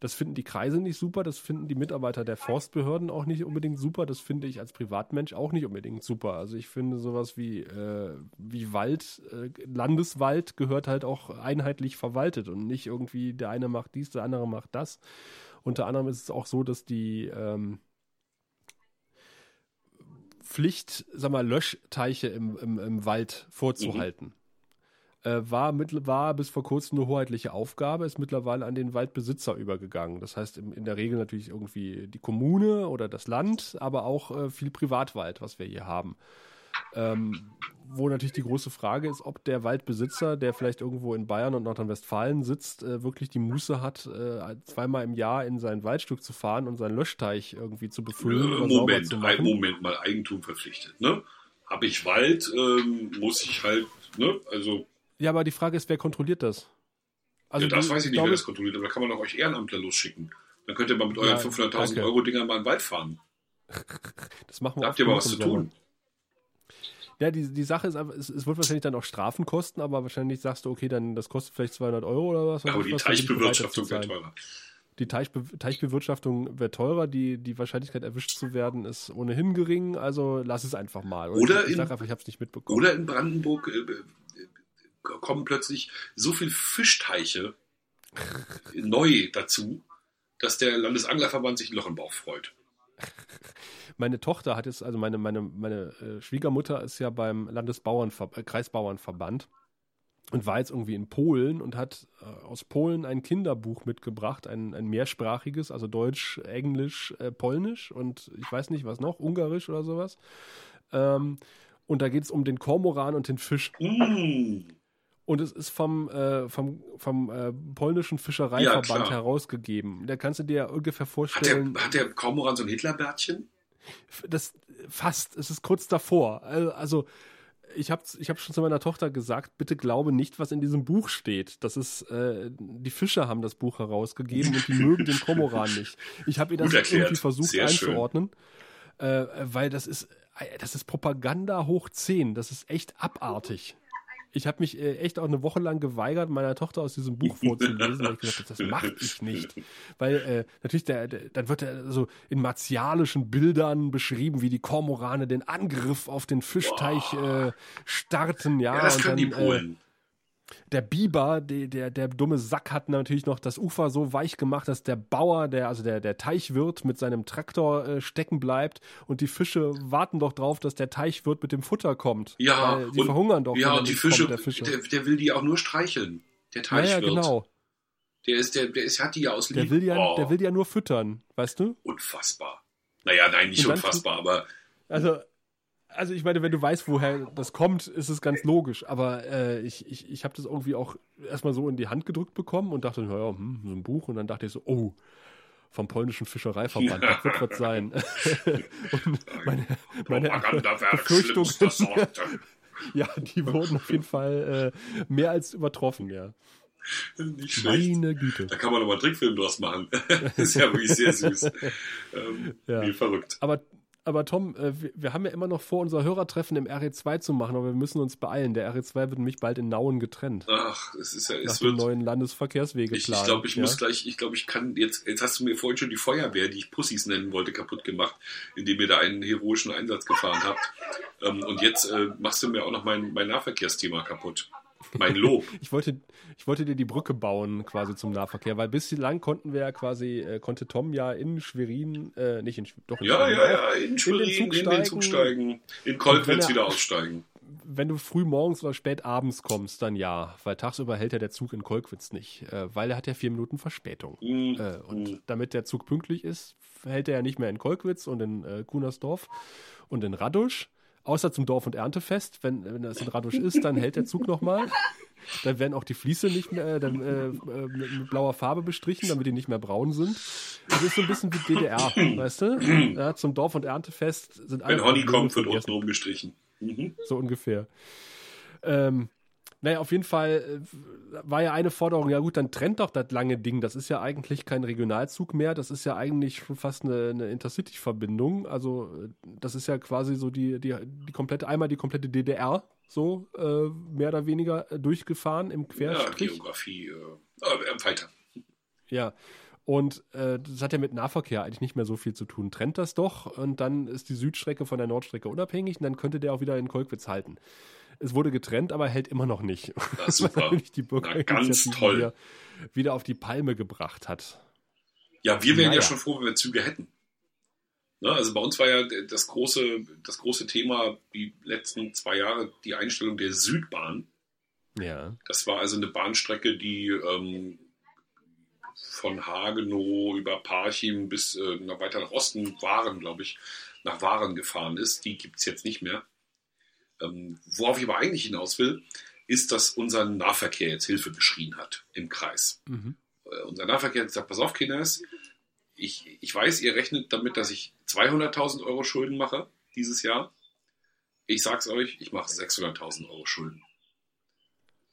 Das finden die Kreise nicht super, das finden die Mitarbeiter der Forstbehörden auch nicht unbedingt super, das finde ich als Privatmensch auch nicht unbedingt super. Also ich finde sowas wie, äh, wie Wald, äh, Landeswald gehört halt auch einheitlich verwaltet und nicht irgendwie der eine macht dies, der andere macht das. Unter anderem ist es auch so, dass die ähm, Pflicht, sag mal, Löschteiche im, im, im Wald vorzuhalten. Mhm äh, war, mit, war bis vor kurzem eine hoheitliche Aufgabe, ist mittlerweile an den Waldbesitzer übergegangen. Das heißt in, in der Regel natürlich irgendwie die Kommune oder das Land, aber auch äh, viel Privatwald, was wir hier haben. Ähm, wo natürlich die große Frage ist, ob der Waldbesitzer, der vielleicht irgendwo in Bayern und Nordrhein-Westfalen sitzt, äh, wirklich die Muße hat, äh, zweimal im Jahr in sein Waldstück zu fahren und seinen Löschteich irgendwie zu befüllen. Äh, Moment, ein Moment mal, Eigentum verpflichtet. Ne? Habe ich Wald, ähm, muss ich halt, ne? also ja, aber die Frage ist, wer kontrolliert das? Also ja, das die, weiß ich nicht, wer das kontrolliert, aber da kann man doch euch Ehrenamtler losschicken. Dann könnt ihr mal mit euren ja, 500.000 Euro Dinger mal in den Wald fahren. Das machen wir Da habt ihr mal was zu tun. Ja, die, die Sache ist einfach, es, es, wird wahrscheinlich dann auch Strafen kosten, aber wahrscheinlich sagst du, okay, dann das kostet vielleicht 200 Euro oder was. Ja, aber die Teichbewirtschaftung wird teurer. Die Teichbe Teichbewirtschaftung wird teurer, die, die Wahrscheinlichkeit erwischt zu werden ist ohnehin gering, also lass es einfach mal. Oder, oder ich, ich in, einfach, ich hab's nicht mitbekommen. Oder in Brandenburg äh, kommen plötzlich so viele Fischteiche neu dazu, dass der Landesanglerverband sich ein Loch im Bauch freut. Meine Tochter hat jetzt, also meine, meine, meine äh, Schwiegermutter ist ja beim Landesbauernver äh, Kreisbauernverband. und war jetzt irgendwie in Polen und hat äh, aus Polen ein Kinderbuch mitgebracht, ein, ein mehrsprachiges, also Deutsch, Englisch, äh, Polnisch und ich weiß nicht was noch, Ungarisch oder sowas. Ähm, und da geht es um den Kormoran und den Fisch. Mm. Und es ist vom, äh, vom, vom äh, polnischen Fischereiverband ja, herausgegeben. Da kannst du dir ungefähr vorstellen. Hat der, hat der Kormoran so ein Hitlerbärtchen? Das fast. Es ist kurz davor. Also ich habe ich hab schon zu meiner Tochter gesagt, bitte glaube nicht, was in diesem Buch steht. Das ist, äh, die Fischer haben das Buch herausgegeben und die mögen den Komoran nicht. Ich habe ihr das irgendwie versucht Sehr einzuordnen, äh, weil das ist, das ist Propaganda hoch 10. Das ist echt abartig ich habe mich äh, echt auch eine Woche lang geweigert, meiner Tochter aus diesem Buch vorzulesen, weil ich gesagt habe, das mache ich nicht. Weil äh, natürlich, der, der, dann wird er so in martialischen Bildern beschrieben, wie die Kormorane den Angriff auf den Fischteich äh, starten. Ja, ja das können dann, die Polen. Der Biber, der, der, der dumme Sack hat natürlich noch das Ufer so weich gemacht, dass der Bauer, der, also der, der Teichwirt mit seinem Traktor äh, stecken bleibt und die Fische warten doch drauf, dass der Teichwirt mit dem Futter kommt. Ja, die verhungern doch. Ja, und die Fische, kommt, der, Fische. Der, der, will die auch nur streicheln. Der Teichwirt. Ja, ja genau. Der ist, der, der ist, hat die ja aus der will ja, oh. der will die ja nur füttern, weißt du? Unfassbar. Naja, nein, nicht unfassbar, aber. Also, also ich meine, wenn du weißt, woher das kommt, ist es ganz logisch. Aber äh, ich, ich, ich habe das irgendwie auch erstmal so in die Hand gedrückt bekommen und dachte, naja, hm, so ein Buch. Und dann dachte ich so, oh, vom polnischen Fischereiverband, das wird was sein. und meine, meine Befürchtungen, ja, die wurden auf jeden Fall äh, mehr als übertroffen, ja. Nicht schlecht. Meine Güte. Da kann man nochmal einen Trickfilm draus machen. das ist ja wirklich sehr süß. Ähm, ja. Wie verrückt. Aber aber Tom, äh, wir, haben ja immer noch vor, unser Hörertreffen im RE2 zu machen, aber wir müssen uns beeilen. Der RE2 wird nämlich bald in Nauen getrennt. Ach, es ist ja, es nach wird, dem neuen Landesverkehrswegeplan. Ich, ich glaube, ich ja? muss gleich, ich glaube, ich kann jetzt, jetzt hast du mir vorhin schon die Feuerwehr, die ich Pussys nennen wollte, kaputt gemacht, indem ihr da einen heroischen Einsatz gefahren habt. Ähm, und jetzt äh, machst du mir auch noch mein, mein Nahverkehrsthema kaputt. Mein Lob. ich, wollte, ich wollte dir die Brücke bauen quasi zum Nahverkehr, weil bislang konnten wir ja quasi, äh, konnte Tom ja in Schwerin, äh, nicht in doch in Ja, Schwerin, ja, ja, in Schwerin, in den Zug, in den Zug steigen, in Kolkwitz wieder aussteigen. Wenn du früh morgens oder spät abends kommst, dann ja, weil tagsüber hält ja der Zug in Kolkwitz nicht, äh, weil er hat ja vier Minuten Verspätung. Äh, und mm. damit der Zug pünktlich ist, hält er ja nicht mehr in Kolkwitz und in äh, Kunersdorf und in Radusch Außer zum Dorf- und Erntefest. Wenn, wenn das in Radusch ist, dann hält der Zug nochmal. Dann werden auch die Fliese nicht mehr äh, dann, äh, äh, mit blauer Farbe bestrichen, damit die nicht mehr braun sind. Das ist so ein bisschen wie DDR, weißt du? Ja, zum Dorf- und Erntefest sind alle. Wenn Honey kommt, wird unten rumgestrichen. Mhm. So ungefähr. Ähm, naja, auf jeden Fall äh, war ja eine Forderung, ja gut, dann trennt doch das lange Ding. Das ist ja eigentlich kein Regionalzug mehr, das ist ja eigentlich schon fast eine, eine Intercity-Verbindung. Also das ist ja quasi so die, die, die komplette, einmal die komplette DDR, so äh, mehr oder weniger durchgefahren im Querstrich. Ja, Geografie, äh, äh, weiter. Ja, und äh, das hat ja mit Nahverkehr eigentlich nicht mehr so viel zu tun. Trennt das doch und dann ist die Südstrecke von der Nordstrecke unabhängig und dann könnte der auch wieder in Kolkwitz halten. Es wurde getrennt, aber hält immer noch nicht. Das super. die ganz toll. Wieder, wieder, auf die Palme gebracht hat. Ja, wir wären naja. ja schon froh, wenn wir Züge hätten. Ne? Also bei uns war ja das große, das große Thema die letzten zwei Jahre die Einstellung der Südbahn. Ja. Das war also eine Bahnstrecke, die ähm, von Hagenow über Parchim bis äh, noch weiter nach Osten, Waren, glaube ich, nach Waren gefahren ist. Die gibt es jetzt nicht mehr. Ähm, worauf ich aber eigentlich hinaus will, ist, dass unser Nahverkehr jetzt Hilfe geschrien hat im Kreis. Mhm. Äh, unser Nahverkehr hat gesagt, pass auf, Kinders, ich, ich weiß, ihr rechnet damit, dass ich 200.000 Euro Schulden mache dieses Jahr. Ich sag's euch, ich mache 600.000 Euro Schulden.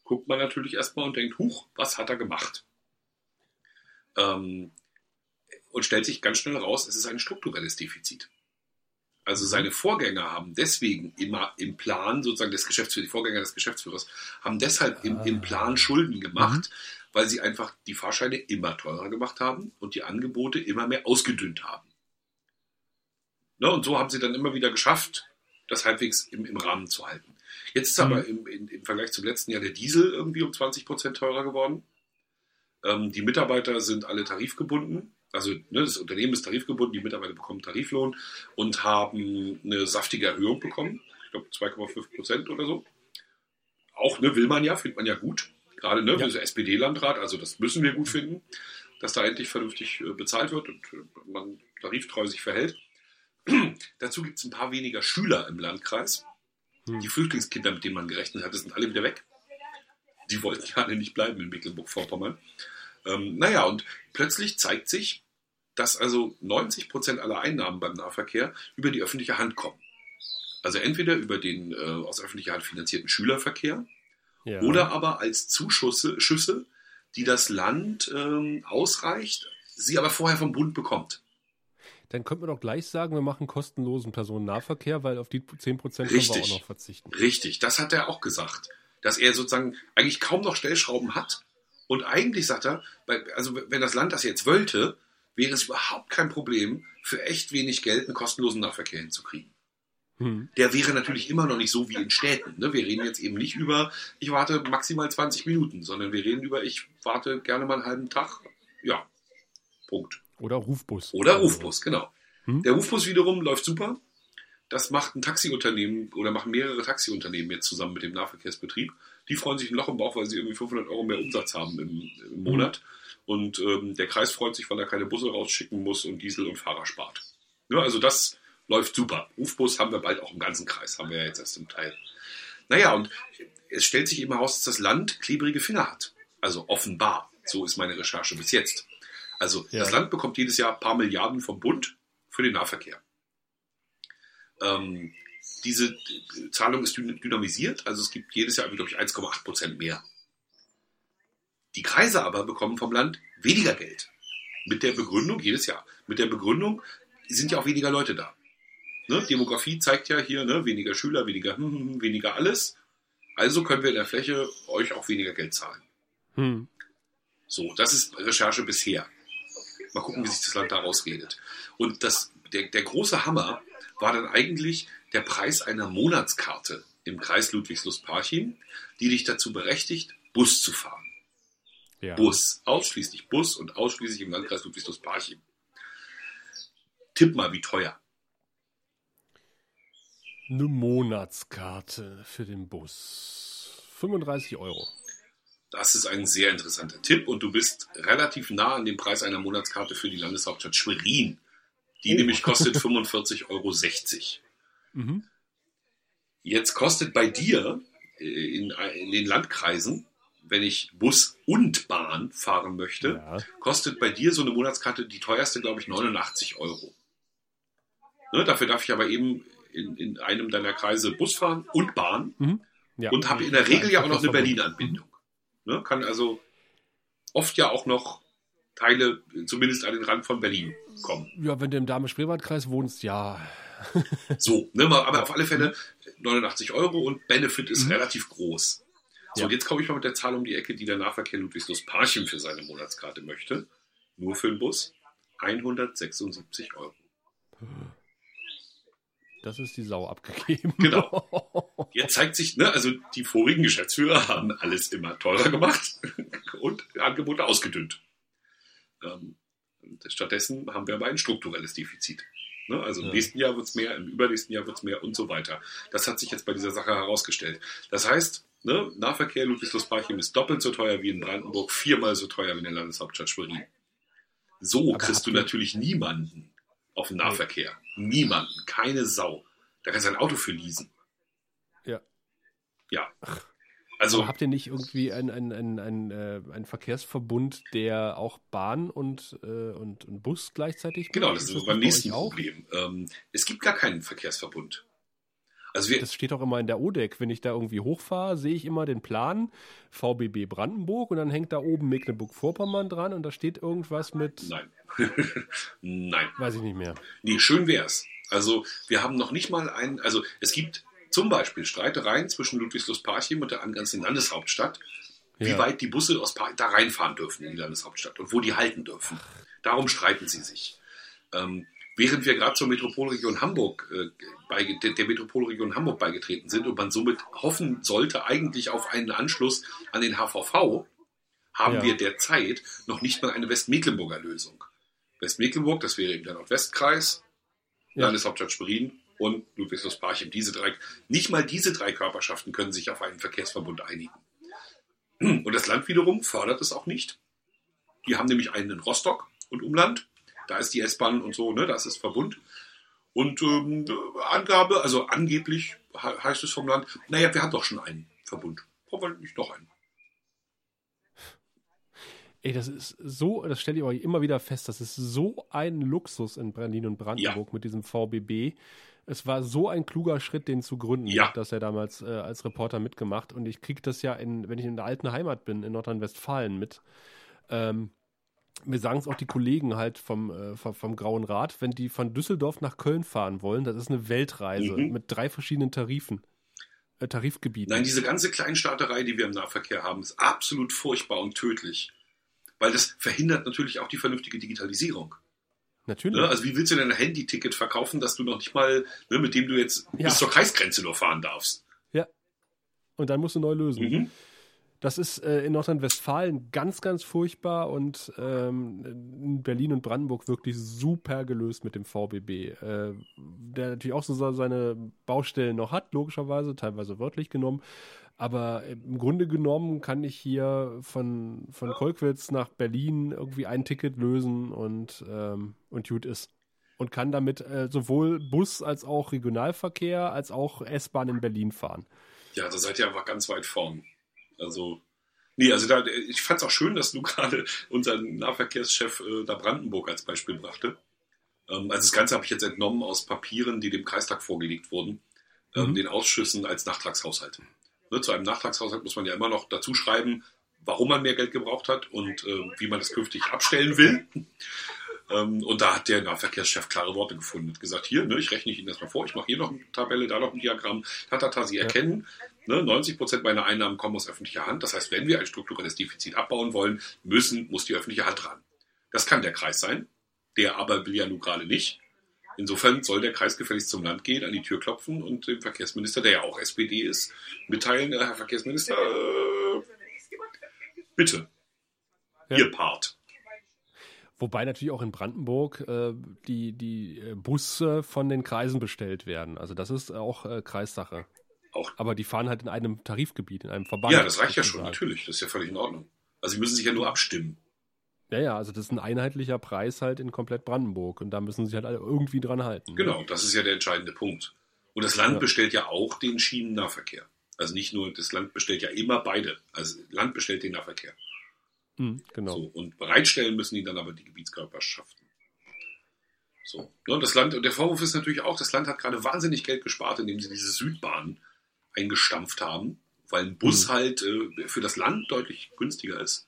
Guckt man natürlich erstmal und denkt, huch, was hat er gemacht? Ähm, und stellt sich ganz schnell raus, es ist ein strukturelles Defizit. Also seine Vorgänger haben deswegen immer im Plan, sozusagen des Geschäftsführers, die Vorgänger des Geschäftsführers, haben deshalb im, im ah. Plan Schulden gemacht, mhm. weil sie einfach die Fahrscheine immer teurer gemacht haben und die Angebote immer mehr ausgedünnt haben. Ne, und so haben sie dann immer wieder geschafft, das halbwegs im, im Rahmen zu halten. Jetzt ist mhm. aber im, im, im, Vergleich zum letzten Jahr der Diesel irgendwie um 20 Prozent teurer geworden. Ähm, die Mitarbeiter sind alle tarifgebunden also ne, das Unternehmen ist tarifgebunden, die Mitarbeiter bekommen Tariflohn und haben eine saftige Erhöhung bekommen. Ich glaube 2,5 Prozent oder so. auch, ne, will man ja, findet man ja gut. Gerade, ne, ja. SPD-Landrat, also das müssen wir gut finden, dass da endlich vernünftig äh, bezahlt wird und äh, man tariftreu sich verhält. Dazu gibt es ein paar weniger Schüler im Landkreis. Hm. Die Flüchtlingskinder, mit denen man gerechnet hatte, sind alle wieder weg. Die wollten ja alle nicht bleiben in Mecklenburg-Vorpommern. Ähm, naja, und plötzlich zeigt sich, dass also 90 Prozent aller Einnahmen beim Nahverkehr über die öffentliche Hand kommen. Also entweder über den äh, aus öffentlicher Hand finanzierten Schülerverkehr ja. oder aber als Zuschüsse, Schüsse, die das Land ähm, ausreicht, sie aber vorher vom Bund bekommt. Dann könnte man doch gleich sagen, wir machen kostenlosen Personennahverkehr, weil auf die 10% können wir auch noch verzichten. Richtig, das hat er auch gesagt. Dass er sozusagen eigentlich kaum noch Stellschrauben hat. Und eigentlich sagt er, also wenn das Land das jetzt wollte, wäre es überhaupt kein Problem, für echt wenig Geld einen kostenlosen Nahverkehr hinzukriegen. Hm. Der wäre natürlich immer noch nicht so wie in Städten. Ne? Wir reden jetzt eben nicht über, ich warte maximal 20 Minuten, sondern wir reden über, ich warte gerne mal einen halben Tag. Ja, Punkt. Oder Rufbus. Oder Rufbus, genau. Hm? Der Rufbus wiederum läuft super. Das macht ein Taxiunternehmen oder machen mehrere Taxiunternehmen jetzt zusammen mit dem Nahverkehrsbetrieb. Die freuen sich ein Loch im Bauch, weil sie irgendwie 500 Euro mehr Umsatz haben im, im Monat. Und ähm, der Kreis freut sich, weil er keine Busse rausschicken muss und Diesel und Fahrer spart. Ja, also das läuft super. Rufbus haben wir bald auch im ganzen Kreis, haben wir ja jetzt erst im Teil. Naja, und es stellt sich eben heraus, dass das Land klebrige Finger hat. Also offenbar. So ist meine Recherche bis jetzt. Also ja. das Land bekommt jedes Jahr ein paar Milliarden vom Bund für den Nahverkehr. Ähm, diese Zahlung ist dynamisiert, also es gibt jedes Jahr, glaube ich, 1,8 Prozent mehr. Die Kreise aber bekommen vom Land weniger Geld. Mit der Begründung, jedes Jahr, mit der Begründung, sind ja auch weniger Leute da. Ne? Demografie zeigt ja hier, ne? weniger Schüler, weniger, hm, hm, hm, weniger alles. Also können wir in der Fläche euch auch weniger Geld zahlen. Hm. So, das ist Recherche bisher. Mal gucken, wie sich das Land da rausredet. Und das, der, der große Hammer war dann eigentlich der Preis einer Monatskarte im Kreis Ludwigslust-Parchim, die dich dazu berechtigt, Bus zu fahren. Ja. Bus, ausschließlich Bus und ausschließlich im Landkreis Ludwigslust-Parchim. Tipp mal, wie teuer eine Monatskarte für den Bus. 35 Euro. Das ist ein sehr interessanter Tipp und du bist relativ nah an dem Preis einer Monatskarte für die Landeshauptstadt Schwerin. Die oh. nämlich kostet 45,60 Euro. Mhm. Jetzt kostet bei dir äh, in, in, den Landkreisen, wenn ich Bus und Bahn fahren möchte, ja. kostet bei dir so eine Monatskarte die teuerste, glaube ich, 89 Euro. Ne, dafür darf ich aber eben in, in einem deiner Kreise Bus fahren und Bahn mhm. ja. und habe in der Regel ja auch noch eine Berlin-Anbindung. Mhm. Ne? Kann also oft ja auch noch Teile zumindest an den Rand von Berlin kommen. Ja, wenn du im Dahme-Spreewald-Kreis wohnst, ja. so, ne, aber auf alle Fälle 89 Euro und Benefit ist mhm. relativ groß. So, ja. jetzt komme ich mal mit der Zahl um die Ecke, die der Nahverkehr Ludwigslust-Parchim für seine Monatskarte möchte. Nur für den Bus 176 Euro. Das ist die Sau abgegeben. Genau. Jetzt zeigt sich, ne, also die vorigen Geschäftsführer haben alles immer teurer gemacht und Angebote ausgedünnt. Ähm, stattdessen haben wir aber ein strukturelles Defizit. Ne? Also im ja. nächsten Jahr wird es mehr, im übernächsten Jahr wird es mehr und so weiter. Das hat sich jetzt bei dieser Sache herausgestellt. Das heißt, ne, Nahverkehr Ludwigslust-Parchim ist doppelt so teuer wie in Brandenburg, viermal so teuer wie in der Landeshauptstadt Schwerin. So aber kriegst du natürlich niemanden auf den Nahverkehr. Niemanden, keine Sau. Da kannst du ein Auto für leasen. Ja. Ja. Also Aber habt ihr nicht irgendwie einen ein, ein, ein, äh, ein Verkehrsverbund, der auch Bahn und, äh, und, und Bus gleichzeitig Genau, das ist, das beim nächsten Problem. Ähm, es gibt gar keinen Verkehrsverbund. Also wir, das steht auch immer in der ODEC. Wenn ich da irgendwie hochfahre, sehe ich immer den Plan VBB Brandenburg und dann hängt da oben Mecklenburg-Vorpommern dran und da steht irgendwas mit. Nein. Nein. Weiß ich nicht mehr. Nee, schön wär's. Also wir haben noch nicht mal einen, also es gibt zum Beispiel Streitereien zwischen Ludwigslust-Parchim und der angrenzenden Landeshauptstadt, ja. wie weit die Busse aus pa da reinfahren dürfen in die Landeshauptstadt und wo die halten dürfen. Darum streiten sie sich. Ähm, während wir gerade zur Metropolregion Hamburg, äh, bei, der, der Metropolregion Hamburg beigetreten sind und man somit hoffen sollte eigentlich auf einen Anschluss an den HVV, haben ja. wir derzeit noch nicht mal eine Westmecklenburger Lösung. Westmecklenburg, das wäre eben der Nordwestkreis, ja. Landeshauptstadt Schwerin, und Ludwigsburg-Parchim. Diese drei, nicht mal diese drei Körperschaften können sich auf einen Verkehrsverbund einigen. Und das Land wiederum fördert es auch nicht. Die haben nämlich einen in Rostock und Umland. Da ist die S-Bahn und so, ne, da ist das Verbund. Und ähm, Angabe, also angeblich heißt es vom Land, naja, wir haben doch schon einen Verbund. Wir nicht noch einen? Ey, das ist so, das stelle ich euch immer wieder fest, das ist so ein Luxus in Berlin und Brandenburg ja. mit diesem VBB. Es war so ein kluger Schritt, den zu gründen, ja. dass er damals äh, als Reporter mitgemacht. Und ich kriege das ja, in, wenn ich in der alten Heimat bin, in Nordrhein-Westfalen mit. Ähm, mir sagen es auch die Kollegen halt vom, äh, vom, vom, Grauen Rat, wenn die von Düsseldorf nach Köln fahren wollen, das ist eine Weltreise mhm. mit drei verschiedenen Tarifen. Äh, Tarifgebieten. Nein, diese ganze Kleinstaaterei, die wir im Nahverkehr haben, ist absolut furchtbar und tödlich. Weil das verhindert natürlich auch die vernünftige Digitalisierung. Natürlich. Ne? Also wie willst du denn ein Handyticket verkaufen, dass du noch nicht mal, ne, mit dem du jetzt ja. bis zur Kreisgrenze nur fahren darfst? Ja. Und dann musst du neu lösen. Mhm. Das ist äh, in Nordrhein-Westfalen ganz, ganz furchtbar und ähm, in Berlin und Brandenburg wirklich super gelöst mit dem VBB, äh, der natürlich auch so seine Baustellen noch hat, logischerweise, teilweise wörtlich genommen. Aber im Grunde genommen kann ich hier von, von Kolkwitz nach Berlin irgendwie ein Ticket lösen und, ähm, und gut ist. Und kann damit äh, sowohl Bus als auch Regionalverkehr als auch S-Bahn in Berlin fahren. Ja, da seid ihr einfach ganz weit vorn. Also, nee, also da, ich fand es auch schön, dass du gerade unseren Nahverkehrschef äh, da Brandenburg als Beispiel brachte. Ähm, also das Ganze habe ich jetzt entnommen aus Papieren, die dem Kreistag vorgelegt wurden, ähm, mhm. den Ausschüssen als Nachtragshaushalt. Ne, zu einem Nachtragshaushalt muss man ja immer noch dazu schreiben, warum man mehr Geld gebraucht hat und äh, wie man das künftig abstellen will. Ähm, und da hat der Nahverkehrschef klare Worte gefunden. Hat gesagt, hier, ne, ich rechne Ihnen das mal vor, ich mache hier noch eine Tabelle, da noch ein Diagramm. Tatata, Sie erkennen, Ne, 90 Prozent meiner Einnahmen kommen aus öffentlicher Hand. Das heißt, wenn wir ein strukturelles Defizit abbauen wollen, müssen, muss die öffentliche Hand ran. Das kann der Kreis sein. Der aber will ja nun gerade nicht. Insofern soll der Kreis gefälligst zum Land gehen, an die Tür klopfen und dem Verkehrsminister, der ja auch SPD ist, mitteilen, äh, Herr Verkehrsminister, äh, bitte, ja. Ihr Part. Wobei natürlich auch in Brandenburg äh, die, die äh, Busse von den Kreisen bestellt werden. Also das ist auch äh, Kreissache. Auch. Aber die fahren halt in einem Tarifgebiet, in einem Verband. Ja, das reicht ja schon, natürlich. Das ist ja völlig in Ordnung. Also sie müssen sich ja nur abstimmen. Ja, ja, also das ist ein einheitlicher Preis halt in komplett Brandenburg und da müssen sie sich halt alle irgendwie dran halten. Genau, das ist ja der entscheidende Punkt. Und das Land ja. bestellt ja auch den Schienennahverkehr. Also nicht nur, das Land bestellt ja immer beide. Also Land bestellt den Nahverkehr. Mhm, genau. So, und bereitstellen müssen die dann aber die Gebietskörperschaften. So. Ja, und das Land, und der Vorwurf ist natürlich auch, das Land hat gerade wahnsinnig Geld gespart, indem sie diese Südbahn eingestampft haben, weil ein Bus mhm. halt äh, für das Land deutlich günstiger ist.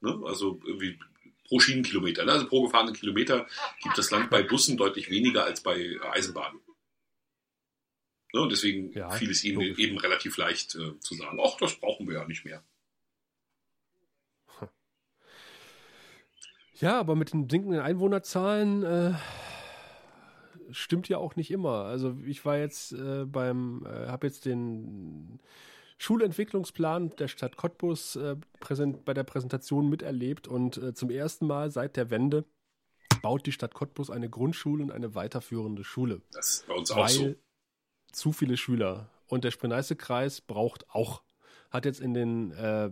Ne? Also irgendwie pro Schienenkilometer, ne? also pro gefahrenen Kilometer gibt das Land bei Bussen deutlich weniger als bei Eisenbahnen. Ne? Und deswegen ja, fiel es ihnen logisch. eben relativ leicht äh, zu sagen, ach, das brauchen wir ja nicht mehr. Ja, aber mit den sinkenden Einwohnerzahlen äh, stimmt ja auch nicht immer. Also ich war jetzt äh, beim, äh, habe jetzt den Schulentwicklungsplan der Stadt Cottbus äh, präsent, bei der Präsentation miterlebt und äh, zum ersten Mal seit der Wende baut die Stadt Cottbus eine Grundschule und eine weiterführende Schule. Das ist bei uns auch so. Zu viele Schüler. Und der Spree-Neiße-Kreis braucht auch hat jetzt in den äh,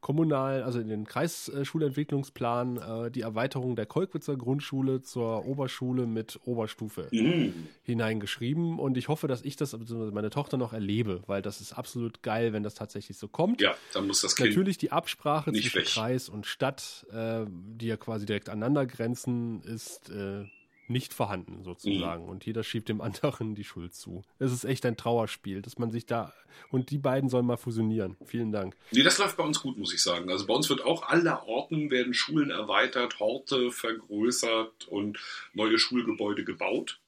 kommunalen, also in den Kreisschulentwicklungsplan äh, die Erweiterung der Kolkwitzer Grundschule zur Oberschule mit Oberstufe mhm. hineingeschrieben. Und ich hoffe, dass ich das, also meine Tochter noch erlebe, weil das ist absolut geil, wenn das tatsächlich so kommt. Ja, dann muss das Kind Natürlich die Absprache zwischen weg. Kreis und Stadt, äh, die ja quasi direkt aneinander grenzen, ist äh, nicht vorhanden sozusagen. Mhm. Und jeder schiebt dem anderen die Schuld zu. Es ist echt ein Trauerspiel, dass man sich da und die beiden sollen mal fusionieren. Vielen Dank. Nee, das läuft bei uns gut, muss ich sagen. Also bei uns wird auch aller Orten werden Schulen erweitert, Horte vergrößert und neue Schulgebäude gebaut.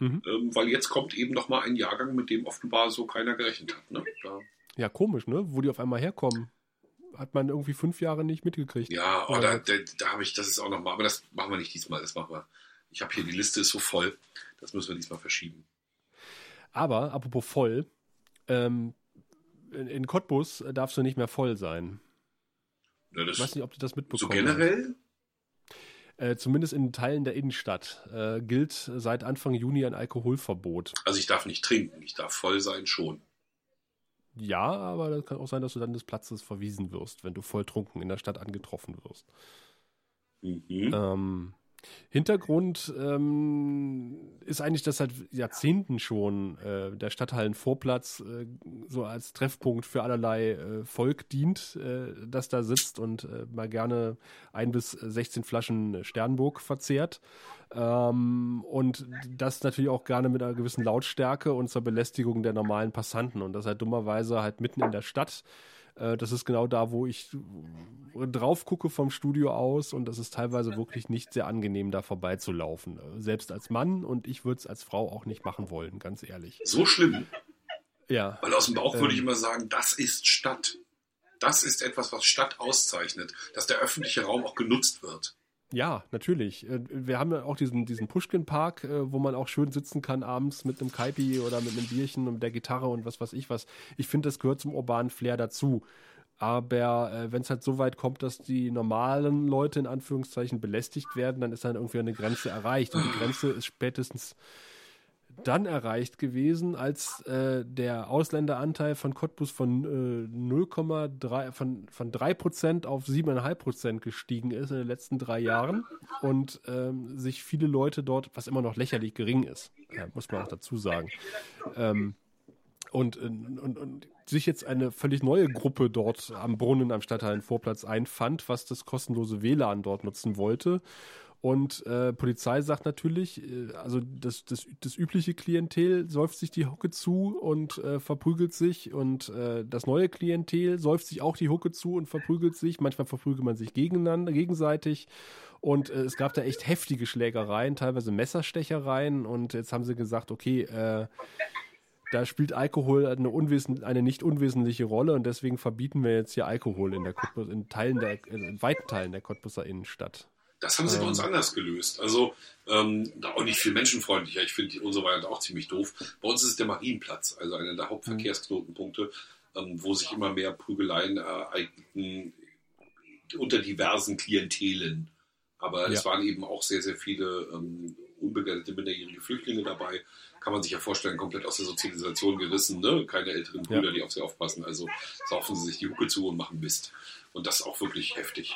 Mhm. Ähm, weil jetzt kommt eben noch mal ein Jahrgang, mit dem offenbar so keiner gerechnet hat. Ne? Da. Ja, komisch, ne? Wo die auf einmal herkommen hat man irgendwie fünf Jahre nicht mitgekriegt. Ja, oh, da, da, da habe ich, das ist auch nochmal, aber das machen wir nicht diesmal, das machen wir ich habe hier die Liste ist so voll, das müssen wir diesmal verschieben. Aber, apropos voll, ähm, in, in Cottbus darfst du nicht mehr voll sein. Ja, ich weiß nicht, ob du das mitbekommen So generell? Äh, zumindest in Teilen der Innenstadt äh, gilt seit Anfang Juni ein Alkoholverbot. Also ich darf nicht trinken, ich darf voll sein schon. Ja, aber das kann auch sein, dass du dann des Platzes verwiesen wirst, wenn du volltrunken in der Stadt angetroffen wirst. Mhm. Ähm, Hintergrund ähm, ist eigentlich, dass seit Jahrzehnten schon äh, der Stadthallenvorplatz äh, so als Treffpunkt für allerlei äh, Volk dient, äh, das da sitzt und äh, mal gerne ein bis 16 Flaschen Sternburg verzehrt. Ähm, und das natürlich auch gerne mit einer gewissen Lautstärke und zur Belästigung der normalen Passanten. Und das halt dummerweise halt mitten in der Stadt äh, das ist genau da, wo ich drauf gucke vom Studio aus und das ist teilweise wirklich nicht sehr angenehm, da vorbeizulaufen. Äh, selbst als Mann und ich würde es als Frau auch nicht machen wollen, ganz ehrlich. So schlimm? Ja. Weil aus dem Bauch ähm, würde ich immer sagen, das ist Stadt. Das ist etwas, was Stadt auszeichnet, dass der öffentliche Raum auch genutzt wird. Ja, natürlich. Äh, wir haben ja auch diesen, diesen Pushkin-Park, äh, wo man auch schön sitzen kann abends mit einem Kaipi oder mit einem Bierchen und der Gitarre und was weiß ich was. Ich finde, das gehört zum urbanen Flair dazu. Aber äh, wenn es halt so weit kommt, dass die normalen Leute in Anführungszeichen belästigt werden, dann ist dann irgendwie eine Grenze erreicht. Und die Grenze ist spätestens dann erreicht gewesen, als äh, der Ausländeranteil von Cottbus von äh, 0,3 von, von 3% auf 7,5% gestiegen ist in den letzten drei Jahren und ähm, sich viele Leute dort, was immer noch lächerlich gering ist, ja, muss man auch dazu sagen, ähm, und, und, und, sich jetzt eine völlig neue Gruppe dort am Brunnen am Stadthallenvorplatz einfand, was das kostenlose WLAN dort nutzen wollte und äh, Polizei sagt natürlich, äh, also das, das, das übliche Klientel säuft sich die Hucke zu und äh, verprügelt sich und äh, das neue Klientel säuft sich auch die Hucke zu und verprügelt sich. Manchmal verprügelt man sich gegeneinander, gegenseitig. Und äh, es gab da echt heftige Schlägereien, teilweise Messerstechereien. Und jetzt haben sie gesagt, okay, äh, da spielt Alkohol eine, unwesen, eine nicht unwesentliche Rolle und deswegen verbieten wir jetzt hier Alkohol in der Cottbus, in Teilen der, in weiten Teilen der Cottbuser Innenstadt. Das haben sie ähm. bei uns ähm. anders gelöst. Also ähm, auch nicht viel menschenfreundlicher. Ich finde unsere Variante auch ziemlich doof. Bei uns ist es der Marienplatz, also einer der Hauptverkehrsknotenpunkte, ähm, wo sich immer mehr Prügeleien ereignen unter diversen Klientelen. Aber ja. es waren eben auch sehr, sehr viele ähm, unbegleitete minderjährige Flüchtlinge dabei. Kann man sich ja vorstellen, komplett aus der Sozialisation gerissen. Ne? Keine älteren Brüder, ja. die auf sie aufpassen. Also saufen sie sich die Hucke zu und machen Mist. Und das ist auch wirklich heftig.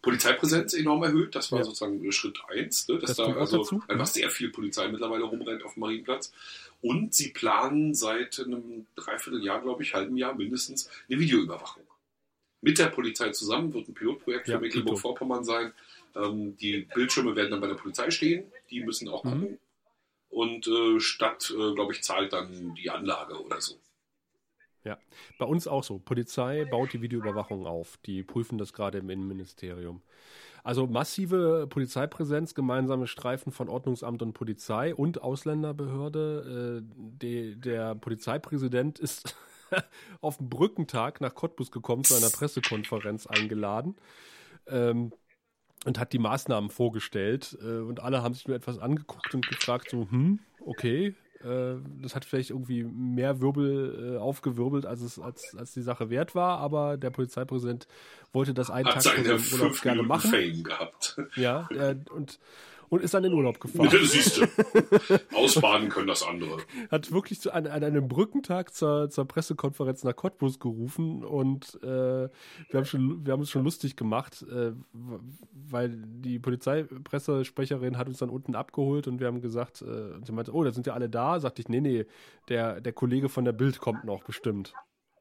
Polizeipräsenz enorm erhöht, das war ja. sozusagen Schritt eins, ne? dass das da also dazu. einfach sehr viel Polizei mittlerweile rumrennt auf dem Marienplatz. Und sie planen seit einem Dreivierteljahr, glaube ich, halben Jahr mindestens, eine Videoüberwachung. Mit der Polizei zusammen wird ein Pilotprojekt ja, für Mecklenburg-Vorpommern sein. Ähm, die Bildschirme werden dann bei der Polizei stehen, die müssen auch mhm. gucken. Mhm. Und äh, Stadt, äh, glaube ich, zahlt dann die Anlage oder so. Ja, bei uns auch so. Polizei baut die Videoüberwachung auf. Die prüfen das gerade im Innenministerium. Also massive Polizeipräsenz, gemeinsame Streifen von Ordnungsamt und Polizei und Ausländerbehörde. Äh, die, der Polizeipräsident ist auf dem Brückentag nach Cottbus gekommen, zu einer Pressekonferenz eingeladen. Ähm, und hat die Maßnahmen vorgestellt. Äh, und alle haben sich nur etwas angeguckt und gefragt, so, hm, okay, äh, das hat vielleicht irgendwie mehr Wirbel äh, aufgewirbelt, als es als, als die Sache wert war, aber der Polizeipräsident wollte das einen hat Tag vor seinem Urlaub gerne machen. Fame gehabt. Ja, äh, und und ist dann in Urlaub gefahren. Siehst du. Ausbaden können das andere. Hat wirklich zu, an, an einem Brückentag zur, zur Pressekonferenz nach Cottbus gerufen und äh, wir, haben schon, wir haben uns schon lustig gemacht, äh, weil die Polizeipressesprecherin hat uns dann unten abgeholt und wir haben gesagt, äh, und sie meinte, oh, da sind ja alle da. Sagte ich, nee, nee, der, der Kollege von der Bild kommt noch bestimmt.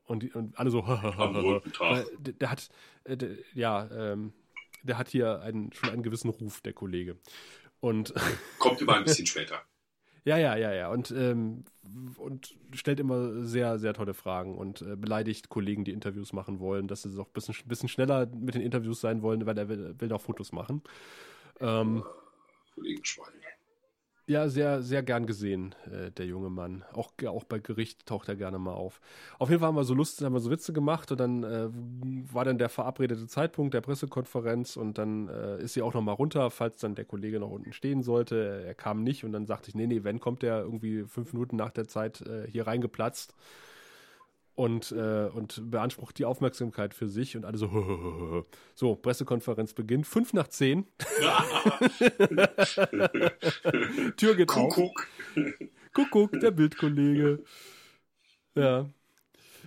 Und, die, und alle so, Am Tag. Der, der, hat, äh, der, ja, ähm, der hat hier einen, schon einen gewissen Ruf, der Kollege. Und Kommt immer ein bisschen später. Ja, ja, ja, ja. Und, ähm, und stellt immer sehr, sehr tolle Fragen und äh, beleidigt Kollegen, die Interviews machen wollen, dass sie doch ein bisschen, bisschen schneller mit den Interviews sein wollen, weil er will, will auch Fotos machen. Ähm, Kollegen Schwein. Ja, sehr, sehr gern gesehen, äh, der junge Mann. Auch, auch bei Gericht taucht er gerne mal auf. Auf jeden Fall haben wir so Lust, haben wir so Witze gemacht und dann äh, war dann der verabredete Zeitpunkt der Pressekonferenz und dann äh, ist sie auch noch mal runter, falls dann der Kollege noch unten stehen sollte. Er kam nicht und dann sagte ich, nee, nee, wenn kommt der irgendwie fünf Minuten nach der Zeit äh, hier reingeplatzt. Und, äh, und beansprucht die Aufmerksamkeit für sich und alle so, so, Pressekonferenz beginnt, fünf nach zehn. Tür geht Kuckuck. auf. Kuckuck, der Bildkollege. Ja.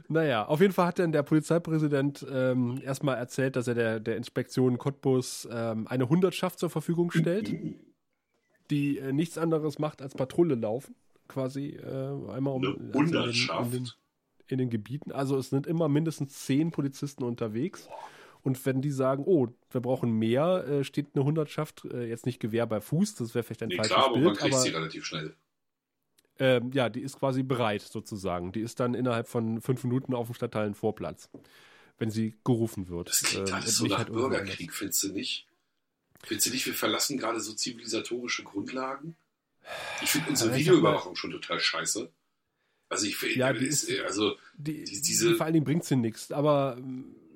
Naja, auf jeden Fall hat dann der Polizeipräsident ähm, erstmal erzählt, dass er der, der Inspektion Cottbus ähm, eine Hundertschaft zur Verfügung stellt, die äh, nichts anderes macht als Patrouille laufen, quasi äh, einmal um, eine Hundertschaft. In, den, Gebieten. Also es sind immer mindestens zehn Polizisten unterwegs. Und wenn die sagen, oh, wir brauchen mehr, äh, steht eine Hundertschaft, äh, jetzt nicht Gewehr bei Fuß, das wäre vielleicht ein nee, falsches klar, aber Bild. Man kriegt aber, sie relativ schnell. Ähm, ja, die ist quasi bereit sozusagen. Die ist dann innerhalb von fünf Minuten auf dem Stadtteilen Vorplatz, wenn sie gerufen wird. Das klingt ähm, alles so nach halt Bürgerkrieg, findest du nicht? Findest du nicht, wir verlassen gerade so zivilisatorische Grundlagen? Ich finde unsere Videoüberwachung schon total scheiße. Also ich finde, ja, die ist, also die, die, diese. Vor allen Dingen bringt sie nichts. Aber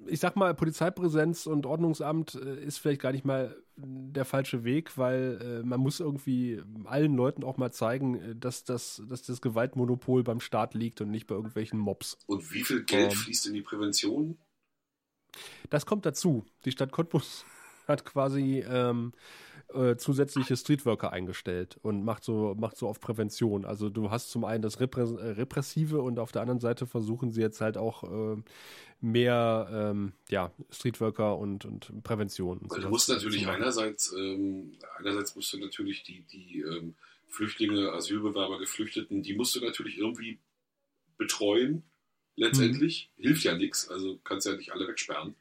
ich sag mal, Polizeipräsenz und Ordnungsamt äh, ist vielleicht gar nicht mal der falsche Weg, weil äh, man muss irgendwie allen Leuten auch mal zeigen, äh, dass das, dass das Gewaltmonopol beim Staat liegt und nicht bei irgendwelchen Mobs. Und wie viel Geld ähm, fließt in die Prävention? Das kommt dazu. Die Stadt Cottbus hat quasi ähm, äh, zusätzliche Streetworker eingestellt und macht so, macht so auf Prävention. Also du hast zum einen das Repress äh, Repressive und auf der anderen Seite versuchen sie jetzt halt auch äh, mehr ähm, ja, Streetworker und, und Prävention. Und du musst natürlich einerseits, ähm, einerseits musst du natürlich die, die ähm, Flüchtlinge, Asylbewerber, Geflüchteten, die musst du natürlich irgendwie betreuen, letztendlich. Hm. Hilft ja nichts, also kannst ja nicht alle wegsperren.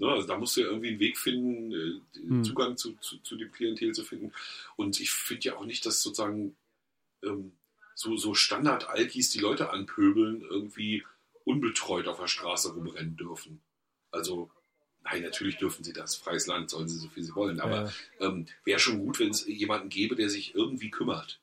Ne? Also da musst du ja irgendwie einen Weg finden, äh, hm. Zugang zu, zu, zu, dem Klientel zu finden. Und ich finde ja auch nicht, dass sozusagen ähm, so, so Standard-Alkis die Leute anpöbeln, irgendwie unbetreut auf der Straße rumrennen dürfen. Also, nein, natürlich dürfen sie das. Freies Land sollen sie so viel sie wollen. Aber ja. ähm, wäre schon gut, wenn es jemanden gäbe, der sich irgendwie kümmert.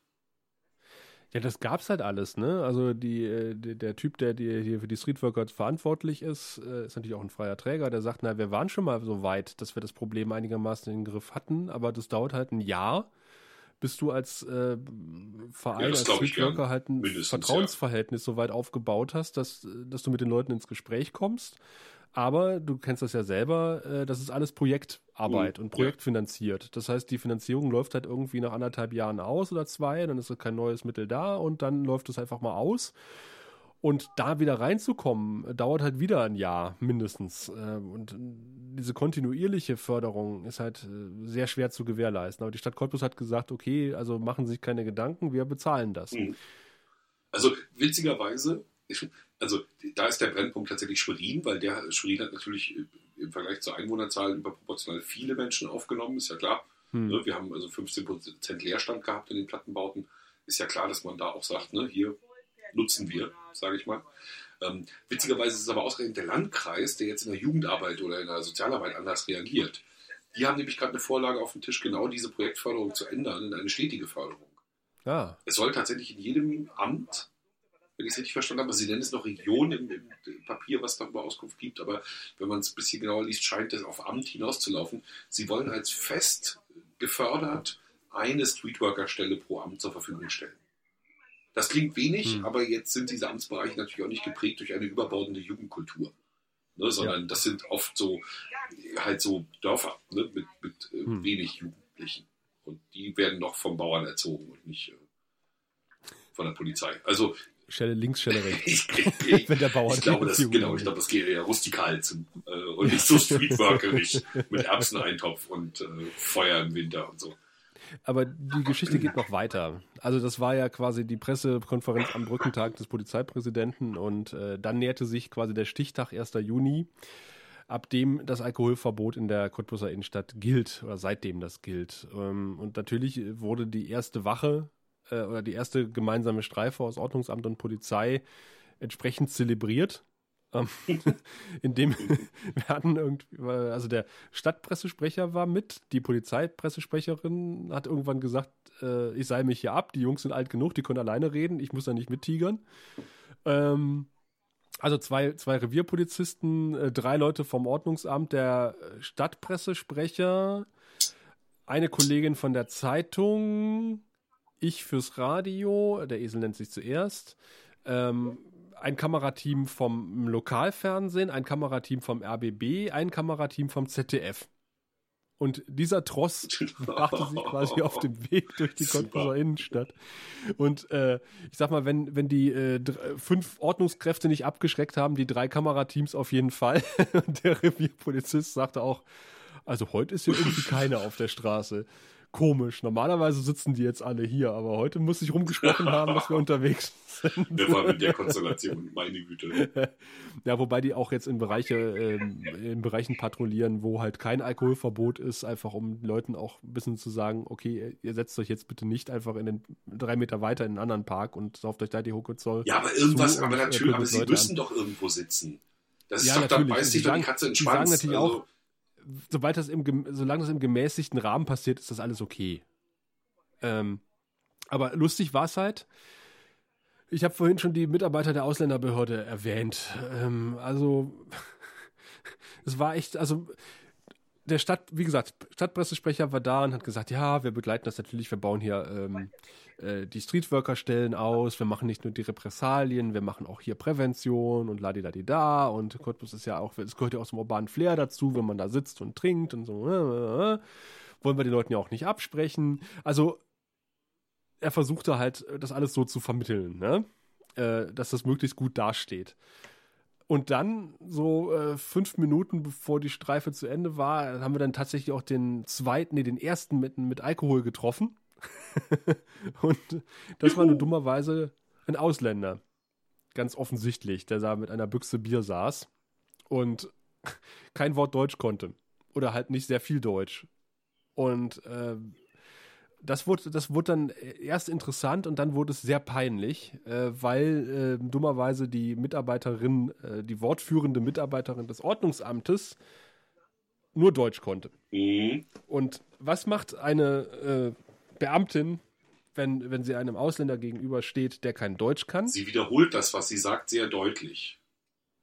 Ja, das gab's halt alles, ne? Also die, äh, die, der Typ, der die, hier für die Streetworker verantwortlich ist, äh, ist natürlich auch ein freier Träger, der sagt, na, wir waren schon mal so weit, dass wir das Problem einigermaßen in den Griff hatten, aber das dauert halt ein Jahr, bis du als äh, Verein, ja, als Streetworker halt ein Vertrauensverhältnis ja. so weit aufgebaut hast, dass, dass du mit den Leuten ins Gespräch kommst aber du kennst das ja selber, äh, das ist alles Projektarbeit mhm. und projektfinanziert. Das heißt, die Finanzierung läuft halt irgendwie nach anderthalb Jahren aus oder zwei, dann ist kein neues Mittel da und dann läuft es einfach mal aus. Und da wieder reinzukommen, dauert halt wieder ein Jahr mindestens. Äh, und diese kontinuierliche Förderung ist halt äh, sehr schwer zu gewährleisten. Aber die Stadt Cottbus hat gesagt, okay, also machen Sie sich keine Gedanken, wir bezahlen das. Mhm. Also witzigerweise, also da ist der Brennpunkt tatsächlich Schwerin, weil der Schwerin hat natürlich äh, im Vergleich zur Einwohnerzahl überproportional viele Menschen aufgenommen, ist ja klar. Hm. Ne, wir haben also 15% Leerstand gehabt in den Plattenbauten. Ist ja klar, dass man da auch sagt, ne, hier nutzen wir, sage ich mal. Ähm, witzigerweise ist es aber ausgerechnet der Landkreis, der jetzt in der Jugendarbeit oder in der Sozialarbeit anders reagiert. Die haben nämlich gerade eine Vorlage auf dem Tisch, genau diese Projektförderung zu ändern in eine stetige Förderung. Ah. Es soll tatsächlich in jedem Amt wenn ich es richtig verstanden habe. Sie nennen es noch Region im, im, Papier, was darüber Auskunft gibt, aber wenn man es ein bisschen genauer liest, scheint es auf Amt hinauszulaufen. Sie wollen als fest gefördert eine Streetworker-Stelle pro Amt zur Verfügung stellen. Das klingt wenig, hm. aber jetzt sind diese Amtsbereiche natürlich auch nicht geprägt durch eine überbordende Jugendkultur. Ne, sondern ja. das sind oft so halt so Dörfer ne, mit, mit äh, hm. wenig Jugendlichen. Und die werden noch vom Bauern erzogen und nicht äh, von der Polizei. Also Stelle links, Stelle rechts. Wenn der Bauer ich glaube, das, genau, ich glaube, das geht eher rustikal zu äh, und nicht so streetworkerig mit Erbseneintopf und äh, Feuer im Winter und so. Aber die Geschichte geht noch weiter. Also das war ja quasi die Pressekonferenz am Brückentag des Polizeipräsidenten und äh, dann näherte sich quasi der Stichtag 1. Juni, ab dem das Alkoholverbot in der Cottbuser Innenstadt gilt oder seitdem das gilt. Ähm, und natürlich wurde die erste Wache äh, oder die erste gemeinsame Streife aus Ordnungsamt und Polizei entsprechend zelebriert. Ähm, indem wir hatten irgendwie, also der Stadtpressesprecher war mit, die Polizeipressesprecherin hat irgendwann gesagt, äh, ich sei mich hier ab, die Jungs sind alt genug, die können alleine reden, ich muss da nicht mittigern. Ähm, also zwei, zwei Revierpolizisten, äh, drei Leute vom Ordnungsamt, der Stadtpressesprecher, eine Kollegin von der Zeitung, ich fürs Radio, der Esel nennt sich zuerst, ähm, ein Kamerateam vom Lokalfernsehen, ein Kamerateam vom RBB, ein Kamerateam vom ZDF. Und dieser Tross brachte sich quasi auf dem Weg durch die Cottbuser Innenstadt. Und äh, ich sag mal, wenn, wenn die äh, fünf Ordnungskräfte nicht abgeschreckt haben, die drei Kamerateams auf jeden Fall. Und der Revierpolizist sagte auch, also heute ist hier irgendwie keiner auf der Straße komisch. Normalerweise sitzen die jetzt alle hier, aber heute muss ich rumgesprochen haben, dass wir unterwegs sind. Der war mit der Konstellation, meine Güte. Ja, wobei die auch jetzt in Bereiche, ähm, in Bereichen patrouillieren, wo halt kein Alkoholverbot ist, einfach um Leuten auch ein bisschen zu sagen, okay, ihr setzt euch jetzt bitte nicht einfach in den drei Meter weiter in einen anderen Park und sauft euch da die Hochzoll. Ja, aber irgendwas, aber natürlich, aber sie Leute müssen an. doch irgendwo sitzen. Das ja, ist doch, dann beißt sich doch die Katze in den Schwanz. Die sagen natürlich also. auch, sobald das im, solange das im gemäßigten Rahmen passiert, ist das alles okay. Ähm, aber lustig war es halt. Ich habe vorhin schon die Mitarbeiter der Ausländerbehörde erwähnt. Ähm, also, es war echt, also der Stadt, wie gesagt, Stadtpressesprecher war da und hat gesagt, ja, wir begleiten das natürlich, wir bauen hier ähm, äh, die Streetworker-Stellen aus, wir machen nicht nur die Repressalien, wir machen auch hier Prävention und ladidadida und Cottbus ist ja auch, es gehört ja auch zum urbanen Flair dazu, wenn man da sitzt und trinkt und so, äh, äh, äh, wollen wir den Leuten ja auch nicht absprechen. Also er versuchte halt, das alles so zu vermitteln, ne? Äh, dass das möglichst gut dasteht. Und dann, so äh, fünf Minuten bevor die Streife zu Ende war, haben wir dann tatsächlich auch den zweiten, nee, den ersten mit, mit Alkohol getroffen. und das war nur dummerweise ein Ausländer. Ganz offensichtlich, der da mit einer Büchse Bier saß und kein Wort Deutsch konnte. Oder halt nicht sehr viel Deutsch. Und äh, das wurde, das wurde dann erst interessant und dann wurde es sehr peinlich, äh, weil äh, dummerweise die Mitarbeiterin, äh, die wortführende Mitarbeiterin des Ordnungsamtes nur Deutsch konnte. Mhm. Und was macht eine äh, Beamtin, wenn, wenn sie einem Ausländer gegenübersteht, der kein Deutsch kann? Sie wiederholt das, was sie sagt, sehr deutlich.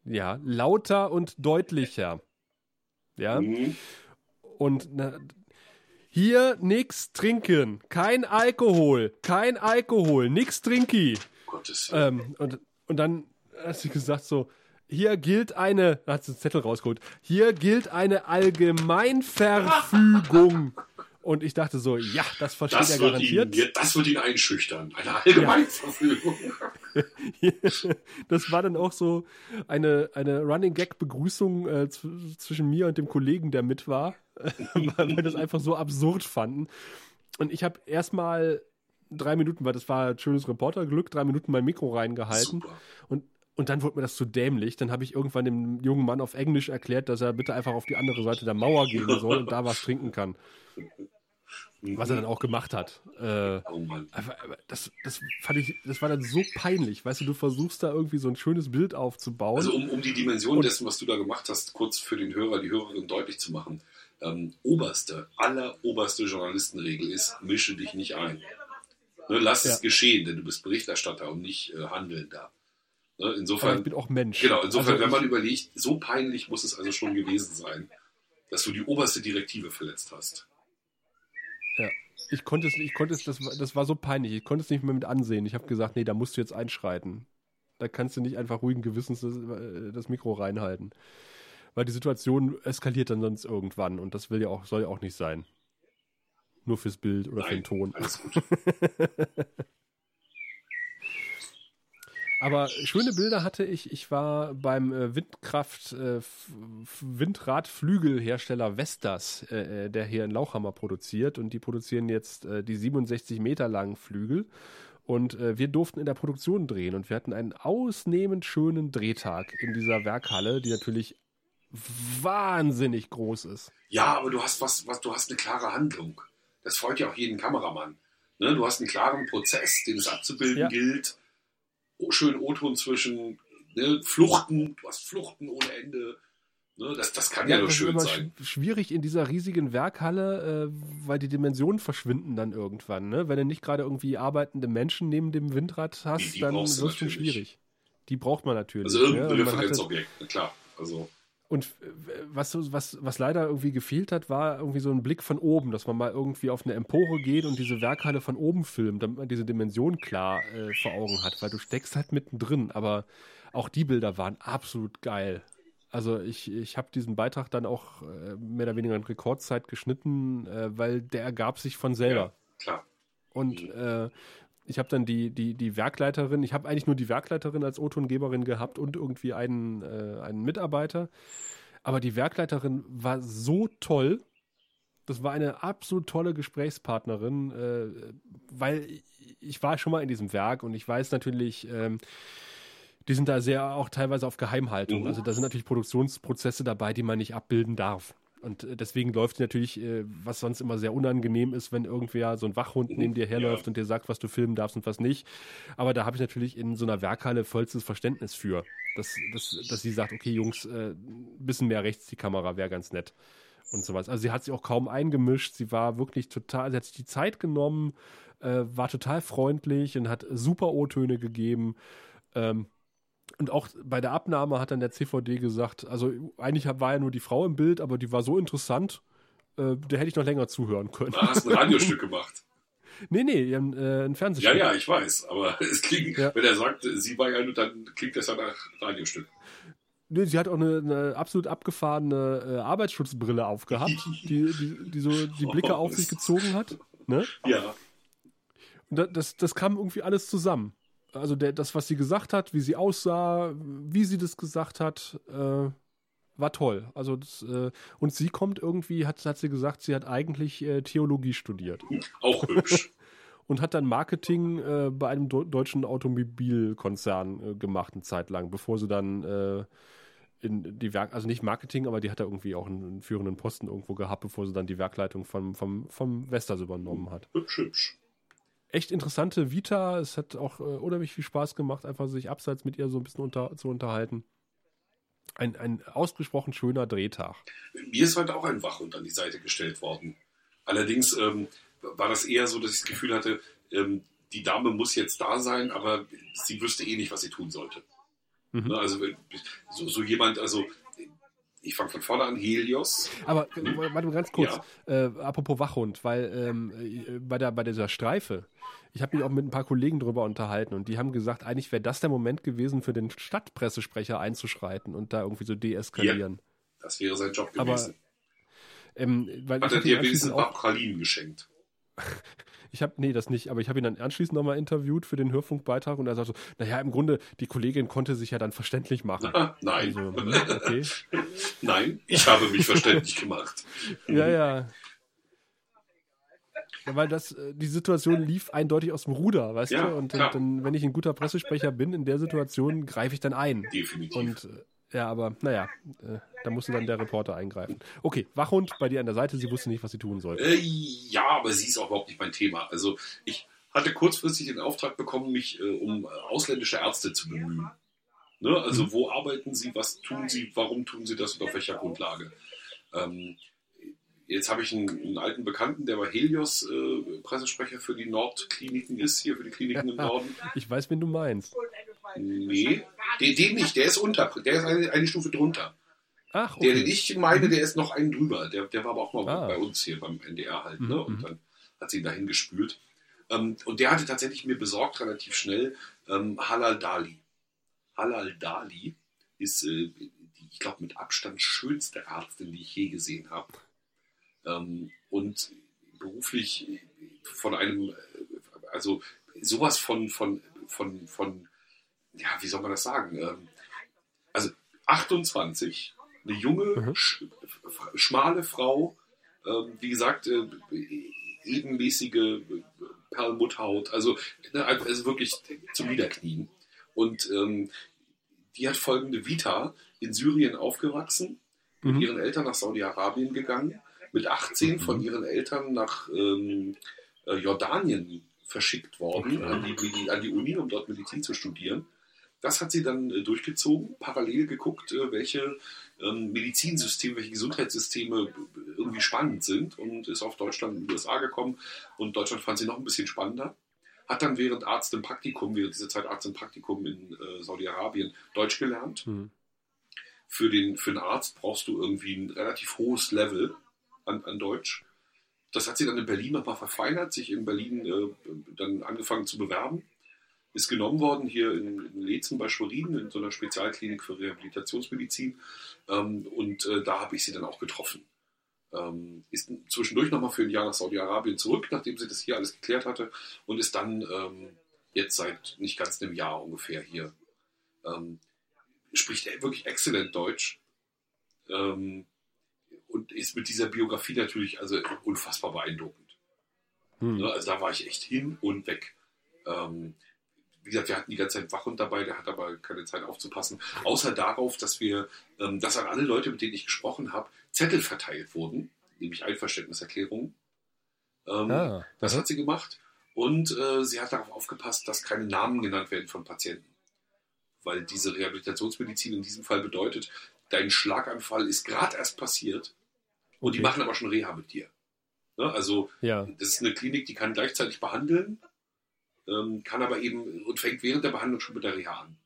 Ja, lauter und deutlicher. Ja. Mhm. Und na, hier nix trinken. Kein Alkohol. Kein Alkohol. Nix trinki. Gottes ähm, und, und dann hat sie gesagt so, hier gilt eine, da hat sie einen Zettel rausgeholt, hier gilt eine Allgemeinverfügung. Und ich dachte so, ja, das versteht das er garantiert. Ihn, das wird ihn einschüchtern. Eine Allgemeinverfügung. Ja. das war dann auch so eine, eine Running Gag Begrüßung äh, zwischen mir und dem Kollegen, der mit war, weil wir das einfach so absurd fanden. Und ich habe erstmal drei Minuten, weil das war ein schönes Reporterglück, drei Minuten mein Mikro reingehalten. Super. Und und dann wurde mir das zu dämlich. Dann habe ich irgendwann dem jungen Mann auf Englisch erklärt, dass er bitte einfach auf die andere Seite der Mauer gehen soll und da was trinken kann. Was er dann auch gemacht hat. Äh, oh Mann. das, das fand ich, das war dann so peinlich. Weißt du, du versuchst da irgendwie so ein schönes Bild aufzubauen. Also um, um die Dimension und, dessen, was du da gemacht hast, kurz für den Hörer, die Hörerin deutlich zu machen. Ähm, oberste, alleroberste Journalistenregel ist, mische dich nicht ein. Ne, lass ja. es geschehen, denn du bist Berichterstatter und nicht äh, Handelnder. Ne, insofern, Aber ich bin auch Mensch. Genau, insofern, also, wenn man überlegt, so peinlich muss es also schon gewesen sein, dass du die oberste Direktive verletzt hast. Ja. Ich konnte es, ich konnte es, das, das war so peinlich. Ich konnte es nicht mehr mit ansehen. Ich habe gesagt, nee, da musst du jetzt einschreiten. Da kannst du nicht einfach ruhigen Gewissens das, äh, das Mikro reinhalten. Weil die Situation eskaliert dann sonst irgendwann und das will ja auch, soll ja auch nicht sein. Nur fürs Bild oder Nein, für den Ton. Alles gut. Aber schöne Bilder hatte ich. Ich war beim äh, Windkraft, äh, Windradflügelhersteller Vestas, äh, der hier in Lauchhammer produziert. Und die produzieren jetzt die 67 Meter langen Flügel. Und äh, wir durften in der Produktion drehen. Und wir hatten einen ausnehmend schönen Drehtag in dieser Werkhalle, die natürlich wahnsinnig groß ist. Ja, aber du hast was, was, du hast eine klare Handlung. Das freut ja auch jeden Kameramann. Ne? Du hast einen klaren Prozess, den es abzubilden ja. gilt schön O-Ton zwischen ne, Fluchten, du hast Fluchten ohne Ende. Ne, das, das kann ja, ja nur schön sein. Schwierig in dieser riesigen Werkhalle, äh, weil die Dimensionen verschwinden dann irgendwann. Ne? Wenn du nicht gerade irgendwie arbeitende Menschen neben dem Windrad hast, die, die dann wird es schon schwierig. Die braucht man natürlich. Also irgendein ne? Referenzobjekt, klar. Also. Und was, was, was leider irgendwie gefehlt hat, war irgendwie so ein Blick von oben, dass man mal irgendwie auf eine Empore geht und diese Werkhalle von oben filmt, damit man diese Dimension klar äh, vor Augen hat, weil du steckst halt mittendrin. Aber auch die Bilder waren absolut geil. Also ich, ich habe diesen Beitrag dann auch äh, mehr oder weniger in Rekordzeit geschnitten, äh, weil der ergab sich von selber. Ja, klar. Und äh, ich habe dann die, die, die Werkleiterin, ich habe eigentlich nur die Werkleiterin als O-Tongeberin gehabt und irgendwie einen, äh, einen Mitarbeiter. Aber die Werkleiterin war so toll. Das war eine absolut tolle Gesprächspartnerin, äh, weil ich war schon mal in diesem Werk und ich weiß natürlich, ähm, die sind da sehr auch teilweise auf Geheimhaltung. Mhm. Also da sind natürlich Produktionsprozesse dabei, die man nicht abbilden darf. Und äh, deswegen läuft natürlich, äh, was sonst immer sehr unangenehm ist, wenn irgendwer so ein Wachhund neben dir herläuft ja. und dir sagt, was du filmen darfst und was nicht. Aber da habe ich natürlich in so einer Werkhalle vollstes Verständnis für, dass, dass, dass sie sagt, okay, Jungs, äh, ein bisschen mehr rechts die Kamera wäre ganz nett und sowas. Also sie hat sich auch kaum eingemischt, sie war wirklich total, sie hat sich die Zeit genommen, äh, war total freundlich und hat super O-Töne gegeben. Ähm, und auch bei der Abnahme hat dann der CVD gesagt, also eigentlich war ja nur die Frau im Bild, aber die war so interessant, äh, der hätte ich noch länger zuhören können. Du hast ein Radiostück gemacht. Nee, nee, äh, ein Fernsehstück. Ja, ja, ich weiß, aber es klingt, ja. wenn er sagt, sie war ja nur, dann klingt das ja nach Radiostück. Nee, sie hat auch eine, eine absolut abgefahrene äh, Arbeitsschutzbrille aufgehabt, die, die, die so die Blicke oh, auf sich gezogen hat. Ne? Ja. Und das, das kam irgendwie alles zusammen also der, das, was sie gesagt hat, wie sie aussah, wie sie das gesagt hat, äh, war toll. Also das, äh, und sie kommt irgendwie, hat, hat sie gesagt, sie hat eigentlich äh, Theologie studiert. Auch hübsch. und hat dann Marketing äh, bei einem deutschen Automobilkonzern äh, gemacht, eine Zeit lang, bevor sie dann äh, in die Werk, also nicht Marketing, aber die hat da irgendwie auch einen, einen, führenden Posten irgendwo gehabt, bevor sie dann die Werkleitung vom, vom, vom Vestas übernommen hat. Hübsch, hübsch echt interessante Vita. Es hat auch äh, unheimlich viel Spaß gemacht, einfach sich abseits mit ihr so ein bisschen unter, zu unterhalten. Ein, ein ausgesprochen schöner Drehtag. Mir ist heute auch ein Wachhund an die Seite gestellt worden. Allerdings ähm, war das eher so, dass ich das Gefühl hatte, ähm, die Dame muss jetzt da sein, aber sie wüsste eh nicht, was sie tun sollte. Mhm. Ne, also so, so, jemand, also ich fange von vorne an, Helios. Aber äh, warte mal ganz kurz, ja. äh, apropos Wachhund, weil ähm, äh, bei, der, bei dieser Streife, ich habe mich auch mit ein paar Kollegen drüber unterhalten und die haben gesagt, eigentlich wäre das der Moment gewesen, für den Stadtpressesprecher einzuschreiten und da irgendwie so deeskalieren. Ja, das wäre sein Job gewesen. Aber, ähm, weil Hat er dir wenigstens auch Pralinen geschenkt? Ich habe, nee, das nicht, aber ich habe ihn dann anschließend nochmal interviewt für den Hörfunkbeitrag und er sagte so, naja, im Grunde, die Kollegin konnte sich ja dann verständlich machen. Ah, nein. Also, hm, okay. nein, ich habe mich verständlich gemacht. Ja, ja. Ja, weil das, äh, die Situation lief eindeutig aus dem Ruder, weißt ja, du? Und, und, dann, wenn ich ein guter Pressesprecher bin, in der Situation greife ich dann ein. Definitiv. Und äh, ja, aber naja, äh, da musste dann der Reporter eingreifen. Okay, Wachhund bei dir an der Seite, sie wusste nicht, was sie tun sollte. Äh, ja, aber sie ist auch überhaupt nicht mein Thema. Also ich hatte kurzfristig den Auftrag bekommen, mich äh, um ausländische Ärzte zu bemühen. Ne? Also mhm. wo arbeiten sie, was tun sie, warum tun sie das und auf welcher Grundlage? Ähm, jetzt habe ich einen, einen, alten Bekannten, der bei Helios äh, Pressesprecher für die Nordkliniken ist, hier für die Kliniken im Norden. Ich weiß, wen du meinst. Nee, den, den nicht, der ist unter, der ist eine, eine Stufe drunter. Ach, okay. Der, den ich meine, der ist noch einen drüber. Der, der war aber auch mal ah. bei uns hier beim NDR halt, ne? Und mhm. dann hat sie ihn dahin gespült. Ähm, und der hatte tatsächlich mir besorgt, relativ schnell, ähm, Halal Dali. Halal Dali ist, äh, die, ich glaube, mit Abstand schönste Ärztin, die ich je gesehen habe. Ähm, und beruflich von einem, äh, also sowas von, von, von, von ja, wie soll man das sagen? Ähm, also 28, eine junge, mhm. sch schmale Frau, ähm, wie gesagt, äh, ebenmäßige Perlmutthaut, also, ne, also wirklich zum Niederknien. Und ähm, die hat folgende Vita, in Syrien aufgewachsen, mit mhm. ihren Eltern nach Saudi-Arabien gegangen, mit 18 mhm. von ihren Eltern nach ähm, äh, Jordanien verschickt worden, okay. an, die, an die Uni, um dort Medizin zu studieren. Das hat sie dann äh, durchgezogen, parallel geguckt, äh, welche ähm, Medizinsysteme, welche Gesundheitssysteme irgendwie spannend sind und ist auf Deutschland und USA gekommen. Und Deutschland fand sie noch ein bisschen spannender. Hat dann während Arzt im Praktikum, während dieser Zeit Arzt im Praktikum in äh, Saudi-Arabien Deutsch gelernt. Mhm. für den, für den Arzt brauchst du irgendwie ein relativ hohes Level an, an Deutsch. Das hat sie dann in Berlin nochmal verfeinert, sich in Berlin äh, dann angefangen zu bewerben. Ist genommen worden hier in, in Lezen bei Schwerin, in so einer Spezialklinik für Rehabilitationsmedizin. Ähm, und äh, da habe ich sie dann auch getroffen. Ähm, ist zwischendurch nochmal für ein Jahr nach Saudi-Arabien zurück, nachdem sie das hier alles geklärt hatte. Und ist dann ähm, jetzt seit nicht ganz einem Jahr ungefähr hier. Ähm, spricht wirklich exzellent Deutsch. Ähm, und ist mit dieser Biografie natürlich also unfassbar beeindruckend. Hm. Ne, also da war ich echt hin und weg. Ähm, wie gesagt, wir hatten die ganze Zeit Wachhund dabei, der hat aber keine Zeit aufzupassen. Außer darauf, dass wir, ähm, dass an alle Leute, mit denen ich gesprochen habe, Zettel verteilt wurden, nämlich Einverständniserklärungen. Ähm, ah, das hat sie gemacht. Und äh, sie hat darauf aufgepasst, dass keine Namen genannt werden von Patienten. Weil diese Rehabilitationsmedizin in diesem Fall bedeutet, dein Schlaganfall ist gerade erst passiert und okay. die machen aber schon Reha mit dir. Ne? Also ja. das ist eine Klinik, die kann gleichzeitig behandeln, kann aber eben und fängt während der Behandlung schon mit der Reha an.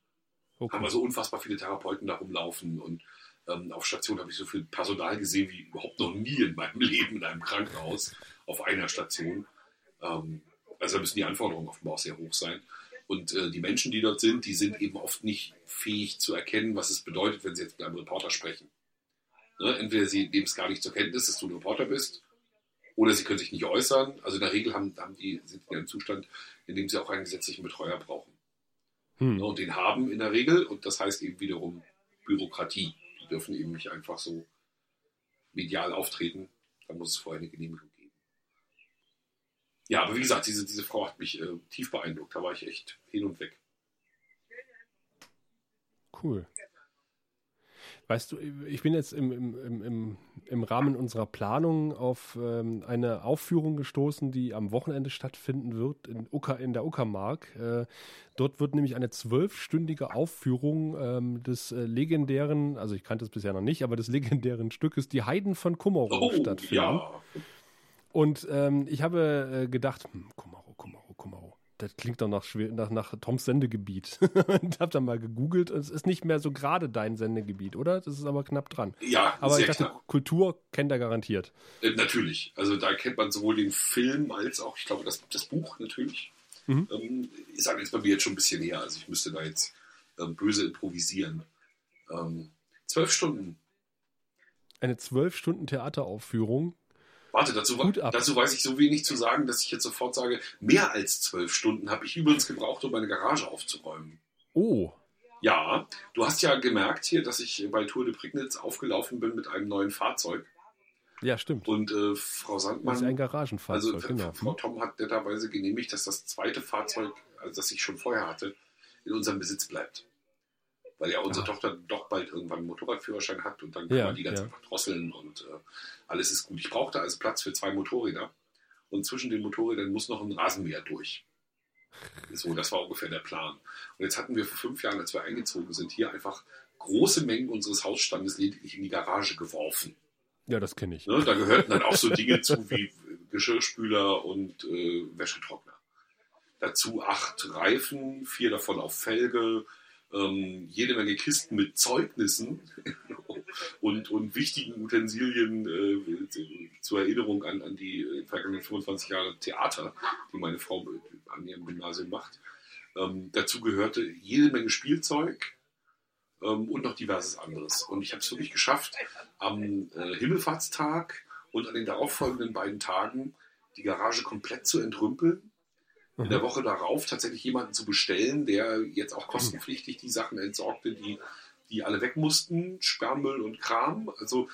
Okay. Haben also unfassbar viele Therapeuten da rumlaufen und ähm, auf Station habe ich so viel Personal gesehen wie überhaupt noch nie in meinem Leben in einem Krankenhaus auf einer Station. Ähm, also da müssen die Anforderungen offenbar auch sehr hoch sein. Und äh, die Menschen, die dort sind, die sind eben oft nicht fähig zu erkennen, was es bedeutet, wenn sie jetzt mit einem Reporter sprechen. Ne? Entweder sie nehmen es gar nicht zur Kenntnis, dass du ein Reporter bist, oder sie können sich nicht äußern. Also in der Regel haben, haben die, sind die in einem Zustand, in dem sie auch einen gesetzlichen Betreuer brauchen. Hm. Und den haben in der Regel, und das heißt eben wiederum Bürokratie. Die dürfen eben nicht einfach so medial auftreten. Da muss es vorher eine Genehmigung geben. Ja, aber wie gesagt, diese, diese Frau hat mich äh, tief beeindruckt. Da war ich echt hin und weg. Cool. Weißt du, ich bin jetzt im, im, im, im Rahmen unserer Planung auf ähm, eine Aufführung gestoßen, die am Wochenende stattfinden wird in, Ucker, in der Uckermark. Äh, dort wird nämlich eine zwölfstündige Aufführung ähm, des äh, legendären, also ich kannte es bisher noch nicht, aber des legendären Stückes Die Heiden von Kummerow oh, stattfinden. Ja. Und ähm, ich habe äh, gedacht, hm, Kummerow das klingt doch nach, nach, nach Toms Sendegebiet. und hab dann mal gegoogelt. Es ist nicht mehr so gerade dein Sendegebiet, oder? Das ist aber knapp dran. Ja, aber ich dachte, knapp. Kultur kennt er garantiert. Äh, natürlich. Also da kennt man sowohl den Film als auch, ich glaube, das, das Buch natürlich. Mhm. Ähm, ist jetzt bei mir jetzt schon ein bisschen her. Also ich müsste da jetzt ähm, böse improvisieren. Ähm, zwölf Stunden. Eine zwölf Stunden Theateraufführung Warte, dazu, dazu weiß ich so wenig zu sagen, dass ich jetzt sofort sage, mehr als zwölf Stunden habe ich übrigens gebraucht, um meine Garage aufzuräumen. Oh. Ja, du hast ja gemerkt hier, dass ich bei Tour de Prignitz aufgelaufen bin mit einem neuen Fahrzeug. Ja, stimmt. Und äh, Frau Sandmann. Das ist ein Garagenfahrzeug. Also genau. Frau Tom hat netterweise genehmigt, dass das zweite Fahrzeug, also das ich schon vorher hatte, in unserem Besitz bleibt weil ja unsere ah. Tochter doch bald irgendwann einen Motorradführerschein hat und dann kann ja, man die ganz ja. einfach drosseln und äh, alles ist gut. Ich brauchte also Platz für zwei Motorräder und zwischen den Motorrädern muss noch ein Rasenmäher durch. So, das war ungefähr der Plan. Und jetzt hatten wir vor fünf Jahren, als wir eingezogen sind, hier einfach große Mengen unseres Hausstandes lediglich in die Garage geworfen. Ja, das kenne ich. Ne, da gehörten dann auch so Dinge zu wie Geschirrspüler und äh, Wäschetrockner. Dazu acht Reifen, vier davon auf Felge, ähm, jede Menge Kisten mit Zeugnissen und, und wichtigen Utensilien äh, zur Erinnerung an, an die äh, vergangenen 25 Jahre Theater, die meine Frau an ihrem Gymnasium macht. Ähm, dazu gehörte jede Menge Spielzeug ähm, und noch diverses anderes. Und ich habe es wirklich geschafft, am äh, Himmelfahrtstag und an den darauffolgenden beiden Tagen die Garage komplett zu entrümpeln in mhm. der Woche darauf tatsächlich jemanden zu bestellen, der jetzt auch kostenpflichtig die Sachen entsorgte, die, die alle weg mussten, Sperrmüll und Kram. Also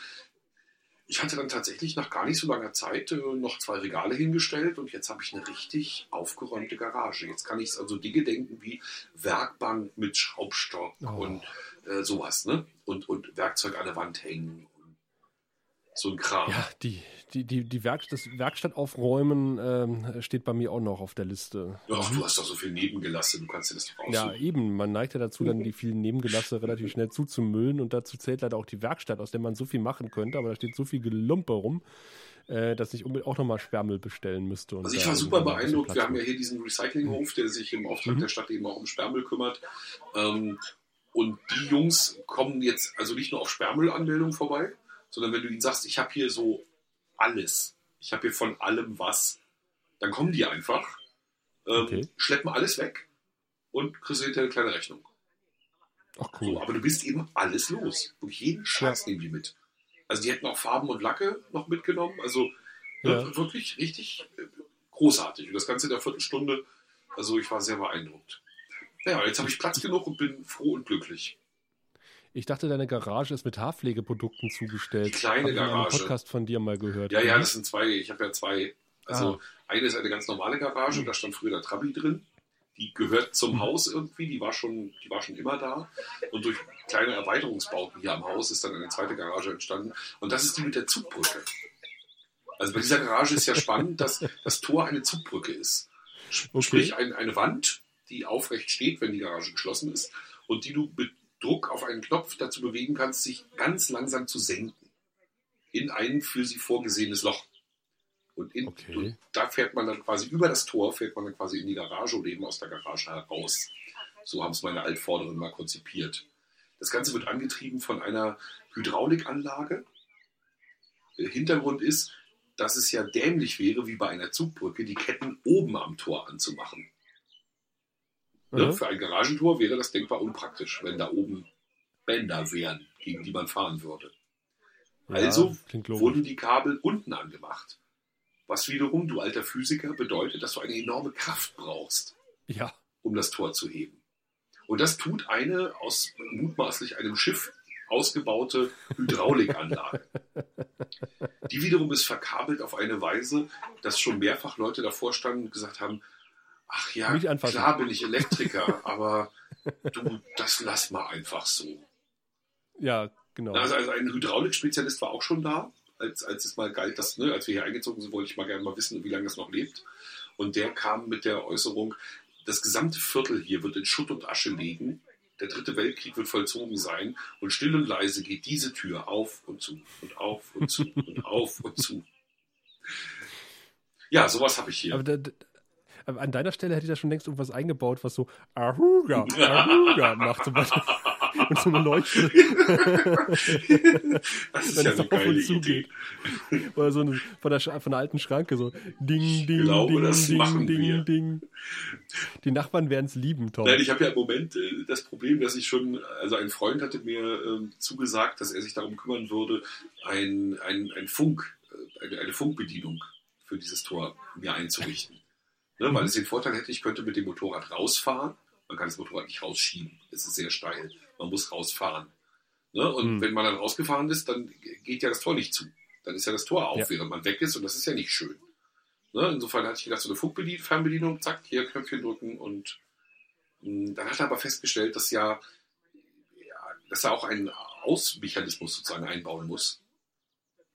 ich hatte dann tatsächlich nach gar nicht so langer Zeit äh, noch zwei Regale hingestellt und jetzt habe ich eine richtig aufgeräumte Garage. Jetzt kann ich also Dinge denken wie Werkbank mit Schraubstock oh. und äh, sowas, ne? Und, und Werkzeug an der Wand hängen so ein Kram. Ja, die, die, die, die Werk, das Werkstatt aufräumen ähm, steht bei mir auch noch auf der Liste. Ja, ach, du hast doch so viel Nebengelasse, du kannst dir das doch aussuchen. Ja, eben. Man neigt ja dazu, dann die vielen Nebengelasse relativ schnell zuzumüllen und dazu zählt leider auch die Werkstatt, aus der man so viel machen könnte, aber da steht so viel Gelumpe rum, äh, dass ich auch nochmal Sperrmüll bestellen müsste. also ich war super beeindruckt. Wir haben ja hier diesen Recyclinghof, der sich im Auftrag mhm. der Stadt eben auch um Sperrmüll kümmert. Ähm, und die Jungs kommen jetzt also nicht nur auf Sperrmüllanmeldung vorbei, sondern wenn du ihnen sagst, ich habe hier so alles, ich habe hier von allem was, dann kommen die einfach, ähm, okay. schleppen alles weg und kriegst hinterher eine kleine Rechnung. Ach cool. So, aber du bist eben alles los. Und jeden Scheiß nehmen die mit. Also die hätten auch Farben und Lacke noch mitgenommen. Also ja. wirklich richtig äh, großartig. Und das Ganze in der Viertelstunde. Also ich war sehr beeindruckt. Naja, jetzt habe ich Platz genug und bin froh und glücklich. Ich dachte, deine Garage ist mit Haarpflegeprodukten zugestellt. Die kleine hab Garage. Ich einen Podcast von dir mal gehört. Ja, ja, das sind zwei. Ich habe ja zwei. Also ah. eine ist eine ganz normale Garage, mhm. da stand früher der Trabi drin. Die gehört zum mhm. Haus irgendwie, die war, schon, die war schon immer da. Und durch kleine Erweiterungsbauten hier am Haus ist dann eine zweite Garage entstanden. Und das ist die mit der Zugbrücke. Also bei dieser Garage ist ja spannend, dass das Tor eine Zugbrücke ist. Sprich, okay. ein, eine Wand, die aufrecht steht, wenn die Garage geschlossen ist, und die du mit Druck auf einen Knopf dazu bewegen kannst, sich ganz langsam zu senken. In ein für sie vorgesehenes Loch. Und, in, okay. und, da fährt man dann quasi über das Tor, fährt man dann quasi in die Garage oder eben aus der Garage heraus. So haben es meine Altvorderen mal konzipiert. Das Ganze wird angetrieben von einer Hydraulikanlage. Der Hintergrund ist, dass es ja dämlich wäre, wie bei einer Zugbrücke, die Ketten oben am Tor anzumachen. Ne? Für ein Garagentor wäre das denkbar unpraktisch, wenn da oben Bänder wären, gegen die man fahren würde. Ja, also wurden die Kabel unten angemacht. Was wiederum, du alter Physiker, bedeutet, dass du eine enorme Kraft brauchst, ja. um das Tor zu heben. Und das tut eine aus mutmaßlich einem Schiff ausgebaute Hydraulikanlage. Die wiederum ist verkabelt auf eine Weise, dass schon mehrfach Leute davor standen und gesagt haben, ach ja, klar bin ich Elektriker, aber du, das lass mal einfach so. Ja, genau. Also, also ein Hydraulikspezialist war auch schon da als, als es mal galt, dass, ne, als wir hier eingezogen sind, wollte ich mal gerne mal wissen, wie lange das noch lebt. Und der kam mit der Äußerung, das gesamte Viertel hier wird in Schutt und Asche liegen. Der dritte Weltkrieg wird vollzogen sein und still und leise geht diese Tür auf und zu und auf und zu und auf und zu. Ja, sowas habe ich hier. Aber da, an deiner Stelle hätte ich da schon längst irgendwas eingebaut, was so Ahuga, Ahuga macht. und so eine Leuchte. das ist Wenn ja es auf und zugeht. Oder so eine, von, der, von der alten Schranke so Ding, Ding, glaube, Ding, das Ding, machen Ding, wir. Ding. Die Nachbarn werden es lieben, Tom. Nein, ich habe ja im Moment äh, das Problem, dass ich schon, also ein Freund hatte mir äh, zugesagt, dass er sich darum kümmern würde, ein, ein, ein Funk, äh, eine, eine Funkbedienung für dieses Tor mir einzurichten. Ne, weil es den Vorteil hätte, ich könnte mit dem Motorrad rausfahren. Man kann das Motorrad nicht rausschieben. Es ist sehr steil man muss rausfahren. Ne? Und mhm. wenn man dann rausgefahren ist, dann geht ja das Tor nicht zu. Dann ist ja das Tor auf, ja. während man weg ist und das ist ja nicht schön. Ne? Insofern hatte ich gedacht, so eine Funkbedienung, Fernbedienung, zack, hier Knöpfchen drücken und mh, hm, dann hat er aber festgestellt, dass ja, ja dass er auch einen Ausmechanismus sozusagen einbauen muss.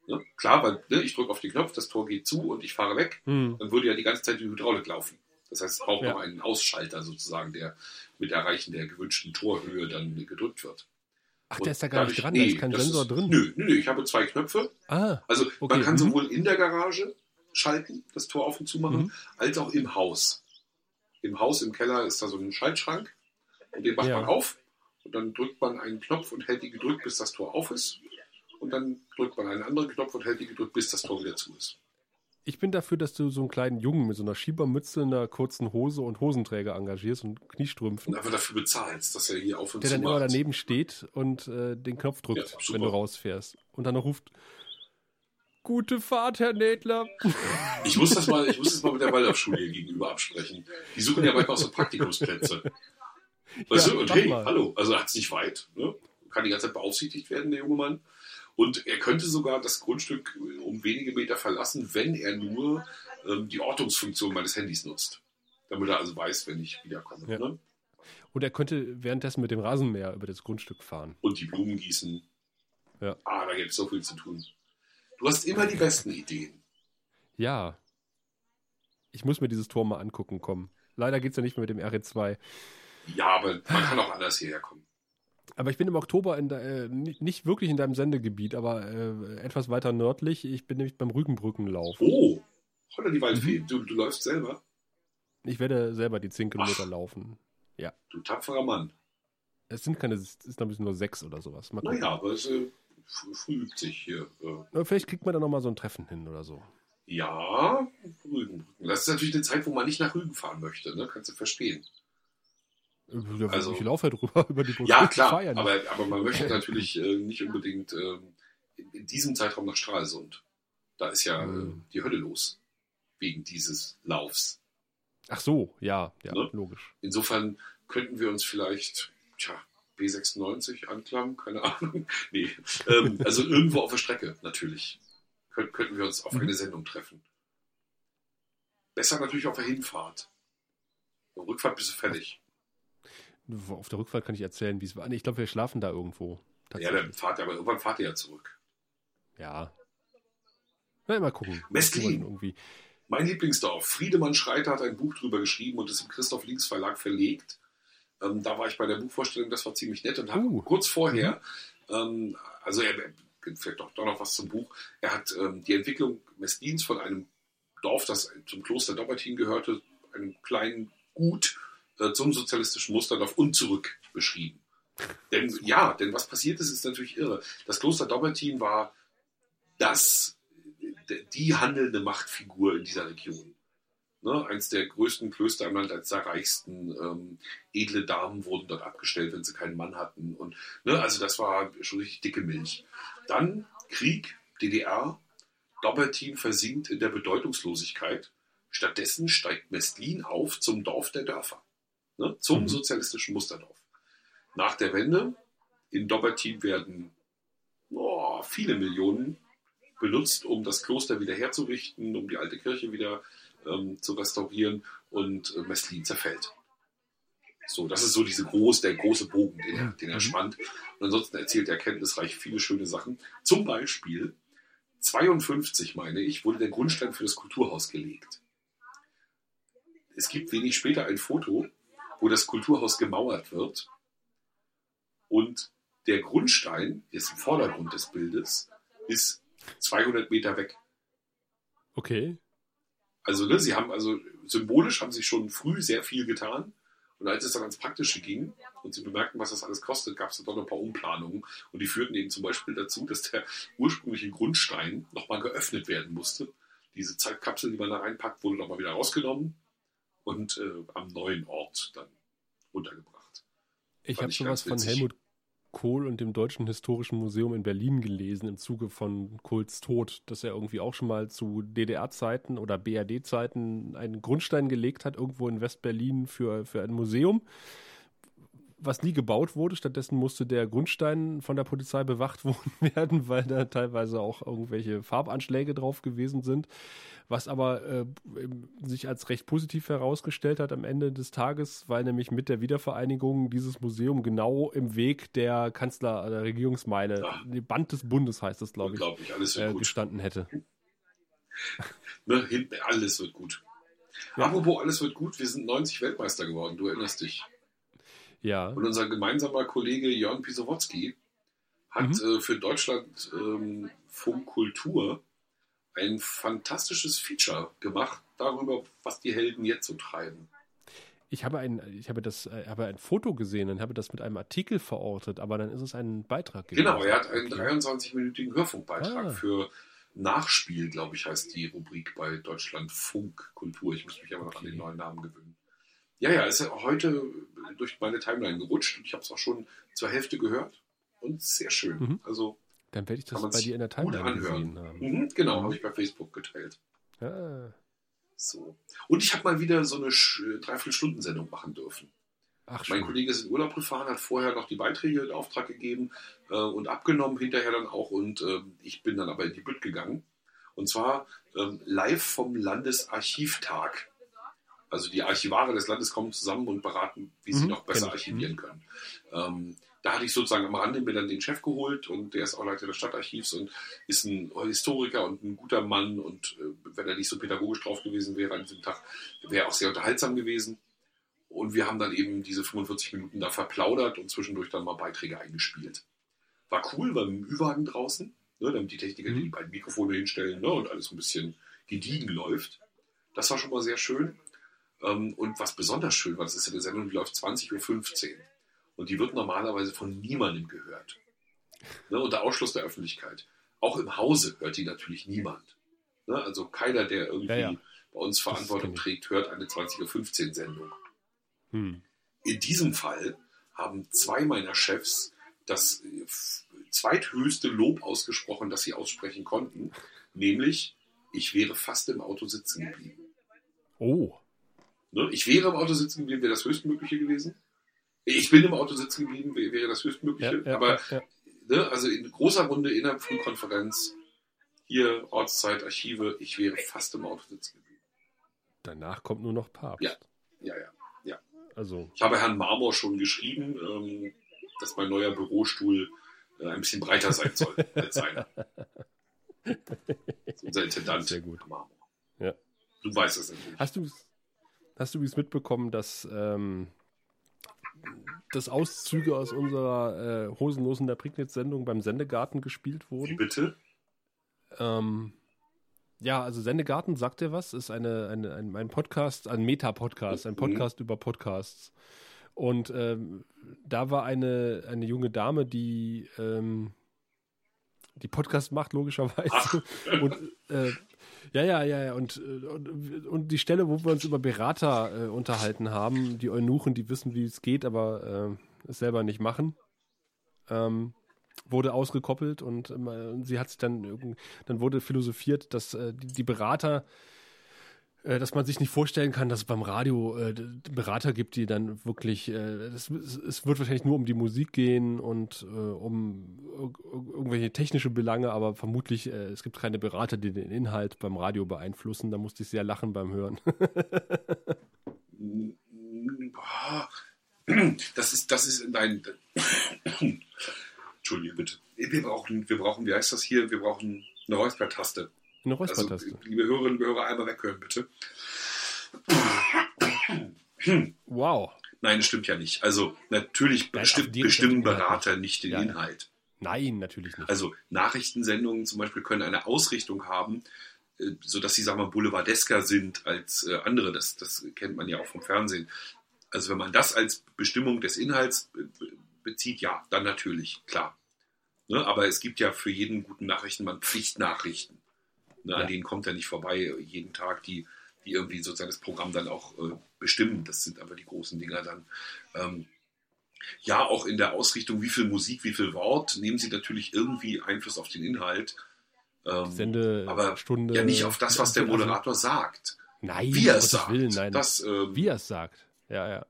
Ne? Klar, weil ne, ich drücke auf den Knopf, das Tor geht zu und ich fahre weg, mhm. dann würde ja die ganze Zeit die Hydraulik laufen. Das heißt, es braucht ja. noch einen Ausschalter sozusagen, der mit Erreichen der gewünschten Torhöhe dann gedrückt wird. Ach, der ist da gar nicht dran, nee, da ist kein Sensor ist, drin. Nö, nö, ich habe zwei Knöpfe. Ah, also okay. man kann mhm. sowohl in der Garage schalten, das Tor auf und zu machen, mhm. als auch im Haus. Im Haus, im Keller ist da so ein Schaltschrank und den macht ja. man auf und dann drückt man einen Knopf und hält die gedrückt, bis das Tor auf ist. Und dann drückt man einen anderen Knopf und hält die gedrückt, bis das Tor wieder zu ist. Ich bin dafür, dass du so einen kleinen Jungen mit so einer Schiebermütze, einer kurzen Hose und Hosenträger engagierst und Kniestrümpfen. Und einfach dafür bezahlst, dass er hier auf und Der dann immer daneben steht und äh, den Knopf drückt, ja, wenn du rausfährst. Und dann noch ruft, Gute Fahrt, Herr Nädler. Ich muss das mal, ich muss das mal mit der Waldorfschule hier gegenüber absprechen. Die suchen ja manchmal auch so Praktikumsplätze. Weißt ja, du? Und hey, mal. hallo, also hat es nicht weit, ne? Kann die ganze Zeit beaufsichtigt werden, der junge Mann. Und er könnte sogar das Grundstück um wenige Meter verlassen, wenn er nur ähm, die Ortungsfunktion meines Handys nutzt. Damit er also weiß, wenn ich wiederkomme. Ja. Ne? Und er könnte währenddessen mit dem Rasenmäher über das Grundstück fahren. Und die Blumen gießen. Ja. Ah, da gibt es so viel zu tun. Du hast immer die besten Ideen. Ja. Ich muss mir dieses Tor mal angucken kommen. Leider geht es ja nicht mehr mit dem RE2. Ja, aber man kann auch anders hierher kommen. Aber ich bin im Oktober in de, äh, nicht wirklich in deinem Sendegebiet, aber äh, etwas weiter nördlich. Ich bin nämlich beim Rügenbrückenlauf. Oh, holla die Waldfee. Mhm. Du, du läufst selber? Ich werde selber die 10 Kilometer Ach, laufen. Ja. Du tapferer Mann. Es sind keine, es ist ein bisschen nur sechs oder sowas. naja, aber es äh, früh übt sich hier. Äh. Vielleicht kriegt man da nochmal so ein Treffen hin oder so. Ja, Rügen. Das ist natürlich eine Zeit, wo man nicht nach Rügen fahren möchte, ne? Kannst du verstehen. Ja, also, ich laufe halt rüber über die Brücke. Ja, klar, aber, aber man möchte natürlich äh, nicht unbedingt äh, in, diesem Zeitraum nach Stralsund. Da ist ja mhm. äh, die Hölle los. Wegen dieses Laufs. Ach so, ja, ja, ne? logisch. Insofern könnten wir uns vielleicht, tja, B96 anklammen, keine Ahnung. nee, ähm, also irgendwo auf der Strecke natürlich. Könnt, könnten wir uns auf mhm. eine Sendung treffen. Besser natürlich auf der Hinfahrt. Rückfahrt bist du fertig. Auf der Rückfahrt kann ich erzählen, wie es war. Ich glaube, wir schlafen da irgendwo. Ja, dann fahrt ihr, aber irgendwann fahrt ihr ja zurück. Ja. Na, mal gucken. Mestlin. Irgendwie. Mein Lieblingsdorf. Friedemann Schreiter hat ein Buch drüber geschrieben und es im Christoph Links Verlag verlegt. Ähm, da war ich bei der Buchvorstellung, das war ziemlich nett und habe uh. kurz vorher, mhm. ähm, also er, vielleicht doch, doch noch was zum Buch, er hat ähm, die Entwicklung Mestlins von einem Dorf, das zum Kloster Dobbertin gehörte, einem kleinen Gut, äh, zum sozialistischen Musterdorf und zurück beschrieben. Denn ja, denn was passiert ist, ist natürlich irre. Das Kloster Dobbertin war das, die handelnde Machtfigur in dieser Region. Ne, eins der größten Klöster im Land, eines der reichsten ähm, edle Damen wurden dort abgestellt, wenn sie keinen Mann hatten. Und, ne, also das war schon richtig dicke Milch. Dann Krieg, DDR, Doppelteam versinkt in der Bedeutungslosigkeit. Stattdessen steigt Mestlin auf zum Dorf der Dörfer, ne, zum mhm. sozialistischen Musterdorf. Nach der Wende in Doppelteam werden oh, viele Millionen benutzt, um das Kloster wieder herzurichten, um die alte Kirche wieder ähm, zu restaurieren und äh, Messlin zerfällt. So, das ist so diese groß, der große Bogen, den er, den er mhm. spannt. Und ansonsten erzählt er kenntnisreich viele schöne Sachen. Zum Beispiel 52, meine ich, wurde der Grundstein für das Kulturhaus gelegt. Es gibt wenig später ein Foto, wo das Kulturhaus gemauert wird und der Grundstein, ist im Vordergrund des Bildes, ist 200 Meter weg. Okay. Also, ne, sie haben also symbolisch haben sie schon früh sehr viel getan. Und als es dann ans Praktische ging und sie bemerkten, was das alles kostet, gab es dann doch noch ein paar Umplanungen. Und die führten eben zum Beispiel dazu, dass der ursprüngliche Grundstein nochmal geöffnet werden musste. Diese Zeitkapsel, die man da reinpackt, wurde nochmal wieder rausgenommen und äh, am neuen Ort dann untergebracht. Ich habe sowas von Helmut Kohl und dem Deutschen Historischen Museum in Berlin gelesen im Zuge von Kohls Tod, dass er irgendwie auch schon mal zu DDR-Zeiten oder BRD-Zeiten einen Grundstein gelegt hat, irgendwo in West-Berlin für, für ein Museum was nie gebaut wurde. Stattdessen musste der Grundstein von der Polizei bewacht werden, weil da teilweise auch irgendwelche Farbanschläge drauf gewesen sind. Was aber äh, sich als recht positiv herausgestellt hat am Ende des Tages, weil nämlich mit der Wiedervereinigung dieses Museum genau im Weg der Kanzler, der Regierungsmeile, ja. Band des Bundes heißt das, glaube ich, alles äh, gestanden hätte. ne, hinten, alles wird gut. Ja. Apropos, alles wird gut, wir sind 90 Weltmeister geworden, du erinnerst dich. Ja. Und unser gemeinsamer Kollege Jörn Pisowotzki hat mhm. äh, für Deutschland ähm, Funkkultur ein fantastisches Feature gemacht darüber, was die Helden jetzt so treiben. Ich habe ein, ich habe das, äh, habe ein Foto gesehen und habe das mit einem Artikel verortet, aber dann ist es ein Beitrag gewesen. Genau, er hat einen okay. 23-minütigen Hörfunkbeitrag ah. für Nachspiel, glaube ich, heißt die Rubrik bei Deutschland Funkkultur. Ich muss mich aber noch okay. an den neuen Namen gewöhnen. Ja, ja, ist ja heute durch meine Timeline gerutscht und ich habe es auch schon zur Hälfte gehört und sehr schön. Mhm. Also dann werde ich das bei dir in der Timeline gesehen haben. Mhm, genau, mhm. habe ich bei Facebook geteilt. Ah. So. Und ich habe mal wieder so eine Dreiviertelstunde-Sendung machen dürfen. Ach, mein Kollege ist in Urlaub gefahren, hat vorher noch die Beiträge in Auftrag gegeben äh, und abgenommen, hinterher dann auch. Und äh, ich bin dann aber in die Bütt gegangen. Und zwar ähm, live vom Landesarchivtag. Also die Archivare des Landes kommen zusammen und beraten, wie sie mhm, noch besser genau. archivieren können. Ähm, da hatte ich sozusagen am Rande mir dann den Chef geholt und der ist auch Leiter des Stadtarchivs und ist ein Historiker und ein guter Mann und äh, wenn er nicht so pädagogisch drauf gewesen wäre an diesem Tag, wäre er auch sehr unterhaltsam gewesen. Und wir haben dann eben diese 45 Minuten da verplaudert und zwischendurch dann mal Beiträge eingespielt. War cool, war im Ü-Wagen draußen, ne, damit die Techniker mhm. die beiden Mikrofone hinstellen ne, und alles ein bisschen gediegen läuft. Das war schon mal sehr schön. Ähm, und was besonders schön war, das ist ja eine Sendung, die läuft 20.15 Uhr. Und die wird normalerweise von niemandem gehört. Ne, unter Ausschluss der Öffentlichkeit. Auch im Hause hört die natürlich niemand. Ne, also keiner, der irgendwie ja, ja. bei uns Verantwortung trägt, hört eine 20.15 Uhr Sendung. Hm. In diesem Fall haben zwei meiner Chefs das zweithöchste Lob ausgesprochen, das sie aussprechen konnten, nämlich ich wäre fast im Auto sitzen geblieben. Oh. Ne? Ich wäre im Auto sitzen geblieben, wäre das höchstmögliche gewesen. Ich bin im Auto sitzen geblieben, wäre das höchstmögliche. Ja, ja, aber ja, ne, also in großer Runde innerhalb von Konferenz, hier Ortszeit, Archive, ich wäre fast im Auto sitzen geblieben. Danach kommt nur noch Papst. Ja, ja, ja. ja. Also. Ich habe Herrn Marmor schon geschrieben, ähm, dass mein neuer Bürostuhl äh, ein bisschen breiter sein soll als seiner. unser Intendant. Sehr gut. Marmor. Ja. Du weißt es natürlich. Hast du hast du mitbekommen, dass ähm, dass Auszüge aus unserer äh, Hosenlosen der Prignitz-Sendung beim Sendegarten gespielt wurden? Wie bitte? Ähm, ja, also Sendegarten, sagt dir was? Ist eine, eine, ein, ein Podcast, ein Meta-Podcast, ein mhm. Podcast mhm. über Podcasts. Und ähm, da war eine, eine junge Dame, die ähm, die Podcast macht, logischerweise. Und äh, ja, ja, ja, ja. Und, und, und, die Stelle, wo wir uns über Berater äh, unterhalten haben, die Eunuchen, die wissen, wie es geht, aber äh, es selber nicht machen, ähm, wurde ausgekoppelt und äh, sie hat sich dann, dann wurde philosophiert, dass äh, die, die Berater äh, dass man sich nicht vorstellen kann, dass es beim Radio äh, Berater gibt, die dann wirklich, äh, es, es, wird wahrscheinlich nur um die Musik gehen und äh, um irgendwelche technische Belange, aber vermutlich, äh, es gibt keine Berater, die den Inhalt beim Radio beeinflussen. Da musste ich sehr lachen beim Hören. das ist, das ist, nein, Entschuldige bitte. Wir brauchen, wir brauchen, wie heißt das hier? Wir brauchen eine Räuspertaste. Eine Räuspertaste. Also, liebe Hörerinnen und Hörer, einmal weghören, bitte. Wow. Nein, das stimmt ja nicht. Also natürlich Nein, besti bestimmen Berater nicht den ja, Inhalt. Nein, natürlich nicht. Also Nachrichtensendungen zum Beispiel können eine Ausrichtung haben, äh, sodass sie, sagen wir mal, boulevardesker sind als äh, andere. Das, das kennt man ja auch vom Fernsehen. Also wenn man das als Bestimmung des Inhalts bezieht, ja, dann natürlich, klar. Ne? Aber es gibt ja für jeden guten Nachrichtenmann Pflichtnachrichten. Ne, ja. An denen kommt er nicht vorbei jeden Tag, die, die irgendwie sozusagen das Programm dann auch äh, bestimmen. Das sind aber die großen Dinger dann. Ähm, ja, auch in der Ausrichtung, wie viel Musik, wie viel Wort, nehmen sie natürlich irgendwie Einfluss auf den Inhalt. Ähm, Sende aber Stunde, ja nicht auf das, was der Moderator sagt. Nein, wie er es sagt. Willen, nein. Das, ähm, wie er es sagt. Ja, ja.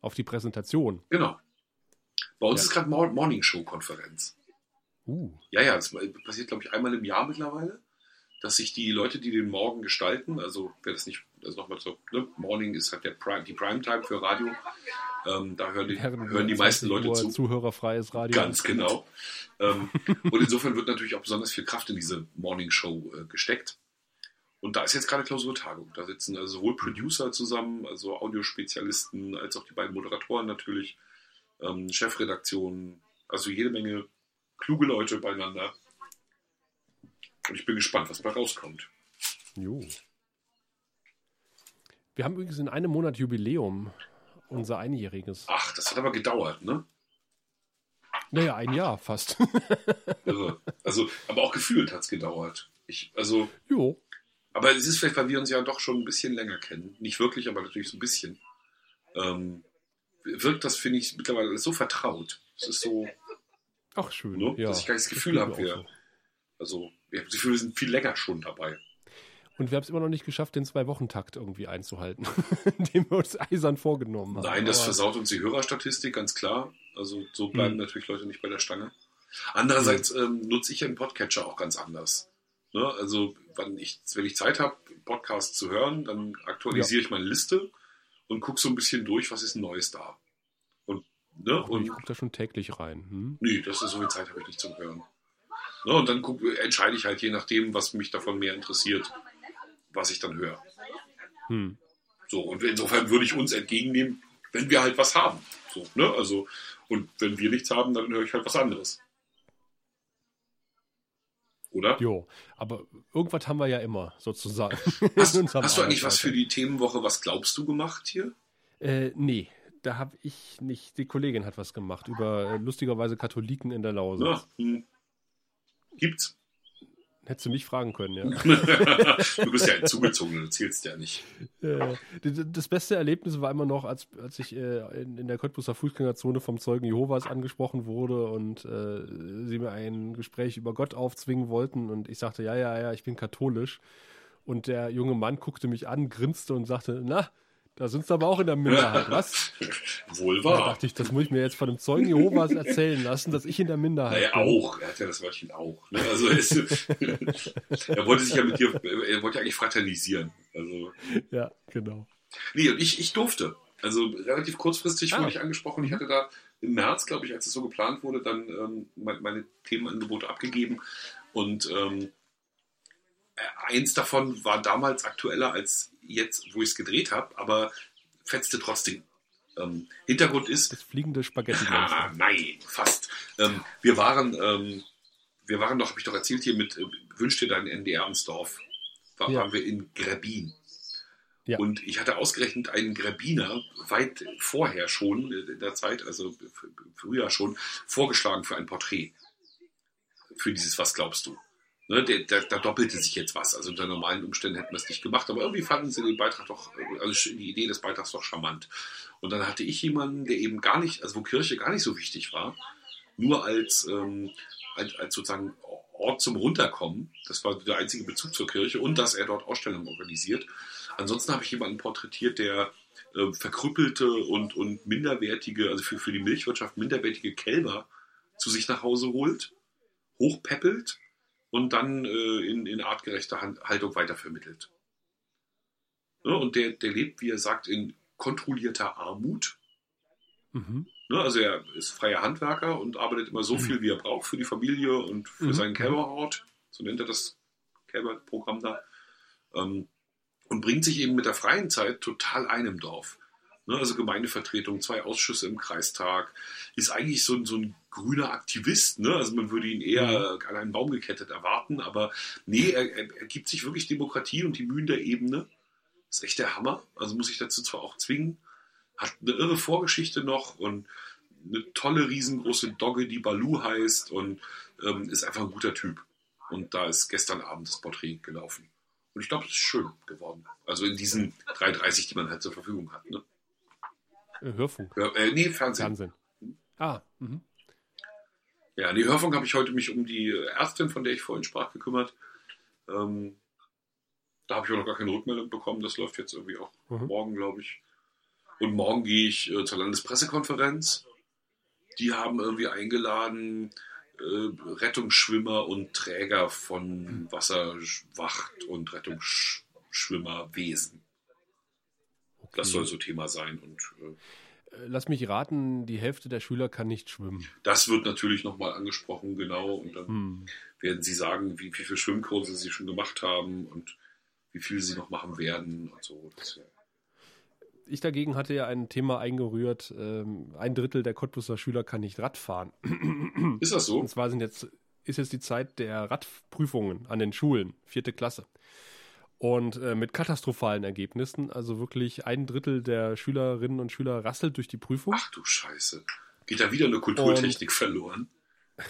Auf die Präsentation. Genau. Bei uns ja. ist gerade Morning Show Konferenz. Uh. Ja, ja, das passiert, glaube ich, einmal im Jahr mittlerweile dass sich die Leute, die den Morgen gestalten, also wer das nicht, also nochmal so, ne, Morning ist halt der Prime, die Primetime für Radio, ähm, da hören die, hören die meisten Leute zu. Zuhörerfreies Radio. Ganz genau. ähm, und insofern wird natürlich auch besonders viel Kraft in diese Morning Show äh, gesteckt. Und da ist jetzt gerade Klausurtagung. Da sitzen also sowohl Producer zusammen, also Audiospezialisten, als auch die beiden Moderatoren natürlich, ähm, Chefredaktionen, also jede Menge kluge Leute beieinander. Und ich bin gespannt, was da rauskommt. Jo. Wir haben übrigens in einem Monat Jubiläum, unser einjähriges. Ach, das hat aber gedauert, ne? Naja, ein Jahr fast. Irre. Also, aber auch gefühlt hat es gedauert. Ich, also. Jo. Aber es ist vielleicht, weil wir uns ja doch schon ein bisschen länger kennen. Nicht wirklich, aber natürlich so ein bisschen. Ähm, wirkt das, finde ich, mittlerweile so vertraut. Es ist so. Ach, schön. Ne, ja. Dass ich gar nicht das Gefühl habe, wir. So. Also ich habe das Gefühl, wir sind viel länger schon dabei. Und wir haben es immer noch nicht geschafft, den Zwei-Wochen-Takt irgendwie einzuhalten, den wir uns eisern vorgenommen haben. Nein, das Aber versaut uns die Hörerstatistik, ganz klar. Also so bleiben hm. natürlich Leute nicht bei der Stange. Andererseits ähm, nutze ich ja den Podcatcher auch ganz anders. Ne? Also wenn ich, wenn ich Zeit habe, Podcasts zu hören, dann aktualisiere ja. ich meine Liste und gucke so ein bisschen durch, was ist Neues da. Und, ne? und ich gucke da schon täglich rein. Hm? Nee, das ist so viel Zeit habe ich nicht zum Hören. Ne, und dann guck, entscheide ich halt je nachdem, was mich davon mehr interessiert, was ich dann höre. Hm. So, und insofern würde ich uns entgegennehmen, wenn wir halt was haben. So, ne? Also, und wenn wir nichts haben, dann höre ich halt was anderes. Oder? Jo, aber irgendwas haben wir ja immer, sozusagen. Hast, hast du eigentlich was für die Themenwoche, was glaubst du gemacht hier? Äh, nee, da habe ich nicht, die Kollegin hat was gemacht über äh, lustigerweise Katholiken in der Lausitz. Ja, hm. Gibt's. Hättest du mich fragen können, ja. du bist ja ein Zugezogener, du zählst ja nicht. Das beste Erlebnis war immer noch, als, als ich äh, in, der Cottbuser Fußgängerzone vom Zeugen Jehovas angesprochen wurde und äh, sie mir ein Gespräch über Gott aufzwingen wollten und ich sagte, ja, ja, ja, ich bin katholisch. Und der junge Mann guckte mich an, grinste und sagte, na, da sind sie aber auch in der Minderheit, was? Wohl wahr. Da dachte ich, das muss ich mir jetzt von dem Zeugen Jehovas erzählen lassen, dass ich in der Minderheit naja, bin. auch. Er hat ja das Wörtchen auch. Ne? Also es, er wollte sich ja mit dir, er wollte eigentlich fraternisieren. Also. Ja, genau. Nee, und ich, ich durfte. Also relativ kurzfristig ah. wurde ich angesprochen. Ich hatte da im März, glaube ich, als es so geplant wurde, dann ähm, meine Themenangebote abgegeben. Und ähm, eins davon war damals aktueller als jetzt, wo ich es gedreht habe, aber fetzte trotzdem. Ähm, Hintergrund ist. Das fliegende Spaghetti. Ah, nein, fast. Ähm, wir waren, ähm, wir waren doch, habe ich doch erzählt hier mit äh, Wünsch dir dein NDR ins Dorf. War, ja. Waren wir in Gräbin. Ja. Und ich hatte ausgerechnet einen Gräbiner weit vorher schon, in der Zeit, also früher schon, vorgeschlagen für ein Porträt. Für dieses Was glaubst du? Ne, der, da doppelte sich jetzt was. Also unter normalen Umständen hätten wir es nicht gemacht, aber irgendwie fanden sie den Beitrag doch, also die Idee des Beitrags doch charmant. Und dann hatte ich jemanden, der eben gar nicht, also wo Kirche gar nicht so wichtig war, nur als, ähm, als, als sozusagen Ort zum Runterkommen. Das war der einzige Bezug zur Kirche und dass er dort Ausstellungen organisiert. Ansonsten habe ich jemanden porträtiert, der äh, verkrüppelte und, und minderwertige, also für, für die Milchwirtschaft minderwertige Kälber zu sich nach Hause holt, hochpeppelt und dann äh, in, in artgerechter Haltung weitervermittelt. Ja, und der, der lebt, wie er sagt, in kontrollierter Armut. Mhm. Ja, also er ist freier Handwerker und arbeitet immer so mhm. viel, wie er braucht für die Familie und für mhm. seinen Kälberhort. So nennt er das Kälberprogramm da. Ähm, und bringt sich eben mit der freien Zeit total ein im Dorf. Ne, also Gemeindevertretung, zwei Ausschüsse im Kreistag, ist eigentlich so, so ein grüner Aktivist. Ne? Also man würde ihn eher mhm. an einen Baum gekettet erwarten, aber nee, er, er, er gibt sich wirklich Demokratie und die Mühen der Ebene. ist echt der Hammer. Also muss ich dazu zwar auch zwingen. Hat eine irre Vorgeschichte noch und eine tolle, riesengroße Dogge, die Balu heißt und ähm, ist einfach ein guter Typ. Und da ist gestern Abend das Porträt gelaufen. Und ich glaube, es ist schön geworden. Also in diesen 3,30, die man halt zur Verfügung hat. Ne? Äh, Hörfunk. Hör, äh, nee, Fernsehen. Fernsehen. Ah, mhm. Ja, die Hörfunk habe ich heute mich um die Ärztin, von der ich vorhin sprach, gekümmert. Ähm, da habe ich auch noch gar keine Rückmeldung bekommen. Das läuft jetzt irgendwie auch mhm. morgen, glaube ich. Und morgen gehe ich äh, zur Landespressekonferenz. Die haben irgendwie eingeladen äh, Rettungsschwimmer und Träger von Wasserwacht und Rettungsschwimmerwesen. Das soll so Thema sein. Und, äh, äh, Lass mich raten, die Hälfte der Schüler kann nicht schwimmen. Das wird natürlich nochmal angesprochen, genau. Und dann hm. werden sie sagen, wie, wie viele Schwimmkurse sie schon gemacht haben und wie viel sie noch machen werden und so. Das, ich dagegen hatte ja ein Thema eingerührt, ähm, ein Drittel der Cottbusser Schüler kann nicht Radfahren. Ist das so? Und zwar sind jetzt, ist jetzt die Zeit der Radprüfungen an den Schulen, vierte Klasse. Und äh, mit katastrophalen Ergebnissen. Also wirklich ein Drittel der Schülerinnen und Schüler rasselt durch die Prüfung. Ach du Scheiße. Geht da wieder eine Kulturtechnik und, verloren?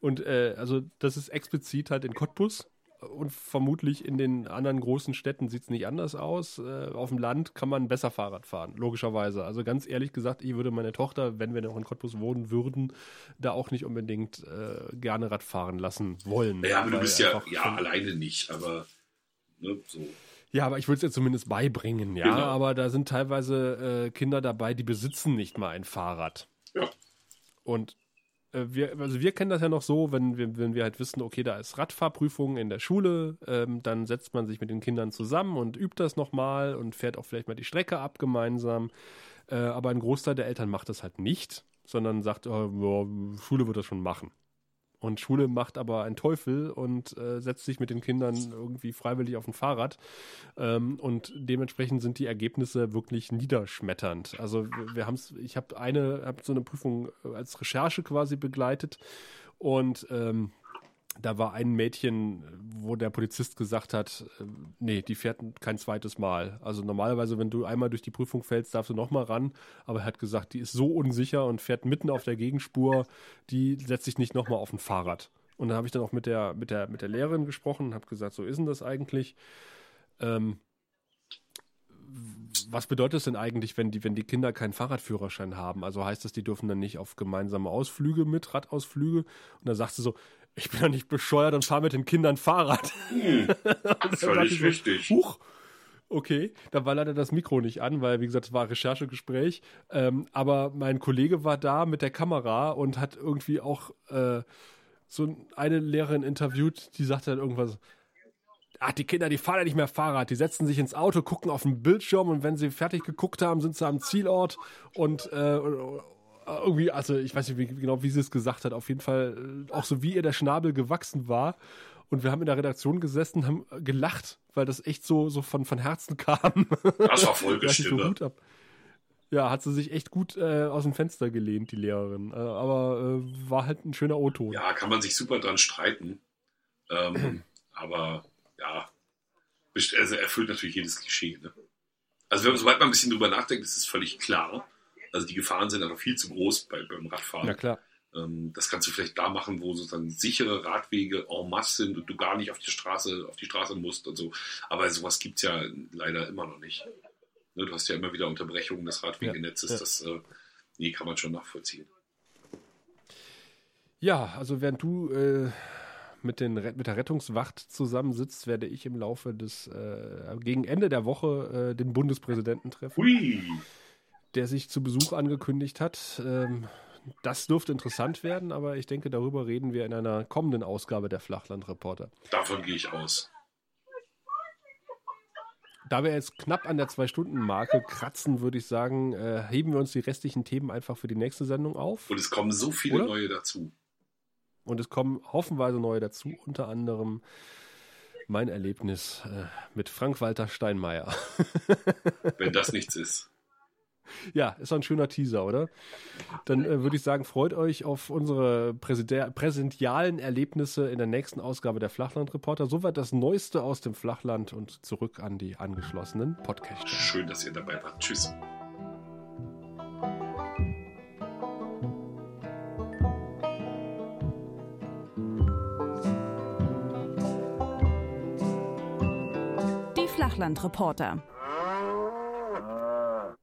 Und äh, also das ist explizit halt in Cottbus und vermutlich in den anderen großen Städten sieht es nicht anders aus. Äh, auf dem Land kann man besser Fahrrad fahren, logischerweise. Also ganz ehrlich gesagt, ich würde meine Tochter, wenn wir noch in Cottbus wohnen würden, da auch nicht unbedingt äh, gerne Rad fahren lassen wollen. Ja, aber du bist ja, ja alleine nicht, aber Ne, so. Ja, aber ich würde es ja zumindest beibringen, ja. Genau. Aber da sind teilweise äh, Kinder dabei, die besitzen nicht mal ein Fahrrad. Ja. Und äh, wir, also wir kennen das ja noch so, wenn wir, wenn wir halt wissen, okay, da ist Radfahrprüfung in der Schule, ähm, dann setzt man sich mit den Kindern zusammen und übt das nochmal und fährt auch vielleicht mal die Strecke ab gemeinsam. Äh, aber ein Großteil der Eltern macht das halt nicht, sondern sagt, oh, Schule wird das schon machen. Und Schule macht aber einen Teufel und äh, setzt sich mit den Kindern irgendwie freiwillig auf ein Fahrrad. Ähm, und dementsprechend sind die Ergebnisse wirklich niederschmetternd. Also wir haben es, ich habe eine, habe so eine Prüfung als Recherche quasi begleitet und ähm, da war ein Mädchen, wo der Polizist gesagt hat, äh, nee, die fährt kein zweites Mal. Also normalerweise, wenn du einmal durch die Prüfung fällst, darfst du nochmal ran. Aber er hat gesagt, die ist so unsicher und fährt mitten auf der Gegenspur, die setzt sich nicht nochmal auf ein Fahrrad. Und da habe ich dann auch mit der, mit der, mit der Lehrerin gesprochen und habe gesagt, so ist denn das eigentlich? Ähm, was bedeutet es denn eigentlich, wenn die, wenn die Kinder keinen Fahrradführerschein haben? Also heißt das, die dürfen dann nicht auf gemeinsame Ausflüge mit, Radausflüge? Und dann sagst du so, ich bin ja nicht bescheuert und fahre mit den Kindern Fahrrad. Hm, völlig so, richtig. Huch, okay, da war leider das Mikro nicht an, weil, wie gesagt, es war Recherchegespräch. Ähm, aber mein Kollege war da mit der Kamera und hat irgendwie auch äh, so eine Lehrerin interviewt, die sagte dann irgendwas, ach, die Kinder, die fahren ja nicht mehr Fahrrad, die setzen sich ins Auto, gucken auf den Bildschirm und wenn sie fertig geguckt haben, sind sie am Zielort und äh, irgendwie, also ich weiß nicht wie, genau, wie sie es gesagt hat, auf jeden Fall äh, auch so wie ihr der Schnabel gewachsen war. Und wir haben in der Redaktion gesessen, haben gelacht, weil das echt so, so von, von Herzen kam. Das war voll bestimmt. So ja, hat sie sich echt gut äh, aus dem Fenster gelehnt, die Lehrerin. Äh, aber äh, war halt ein schöner O-Ton. Ja, kann man sich super dran streiten. Ähm, aber ja, also erfüllt natürlich jedes Klischee. Ne? Also wenn, sobald man ein bisschen drüber nachdenkt, ist es völlig klar. Also die Gefahren sind einfach viel zu groß bei, beim Radfahren. Ja, klar. Ähm, das kannst du vielleicht da machen, wo sozusagen sichere Radwege en masse sind und du gar nicht auf die Straße, auf die Straße musst und so. Aber sowas gibt es ja leider immer noch nicht. Ne, du hast ja immer wieder Unterbrechungen des Radwegenetzes. Ja, ja. Das äh, nee, kann man schon nachvollziehen. Ja, also während du äh, mit, den, mit der Rettungswacht zusammensitzt, werde ich im Laufe des, äh, gegen Ende der Woche äh, den Bundespräsidenten treffen. Hui. Der sich zu Besuch angekündigt hat. Ähm, das dürfte interessant werden, aber ich denke, darüber reden wir in einer kommenden Ausgabe der Flachlandreporter. Davon gehe ich aus. Da wir jetzt knapp an der Zwei-Stunden-Marke kratzen, würde ich sagen, äh, heben wir uns die restlichen Themen einfach für die nächste Sendung auf. Und es kommen so viele Oder? neue dazu. Und es kommen haufenweise neue dazu, unter anderem mein Erlebnis äh, mit Frank-Walter Steinmeier. Wenn das nichts ist. Ja, ist doch ein schöner Teaser, oder? Dann äh, würde ich sagen, freut euch auf unsere präsentialen Erlebnisse in der nächsten Ausgabe der Flachlandreporter. Soweit das Neueste aus dem Flachland und zurück an die angeschlossenen Podcasts. Schön, dass ihr dabei wart. Tschüss. Die Flachlandreporter.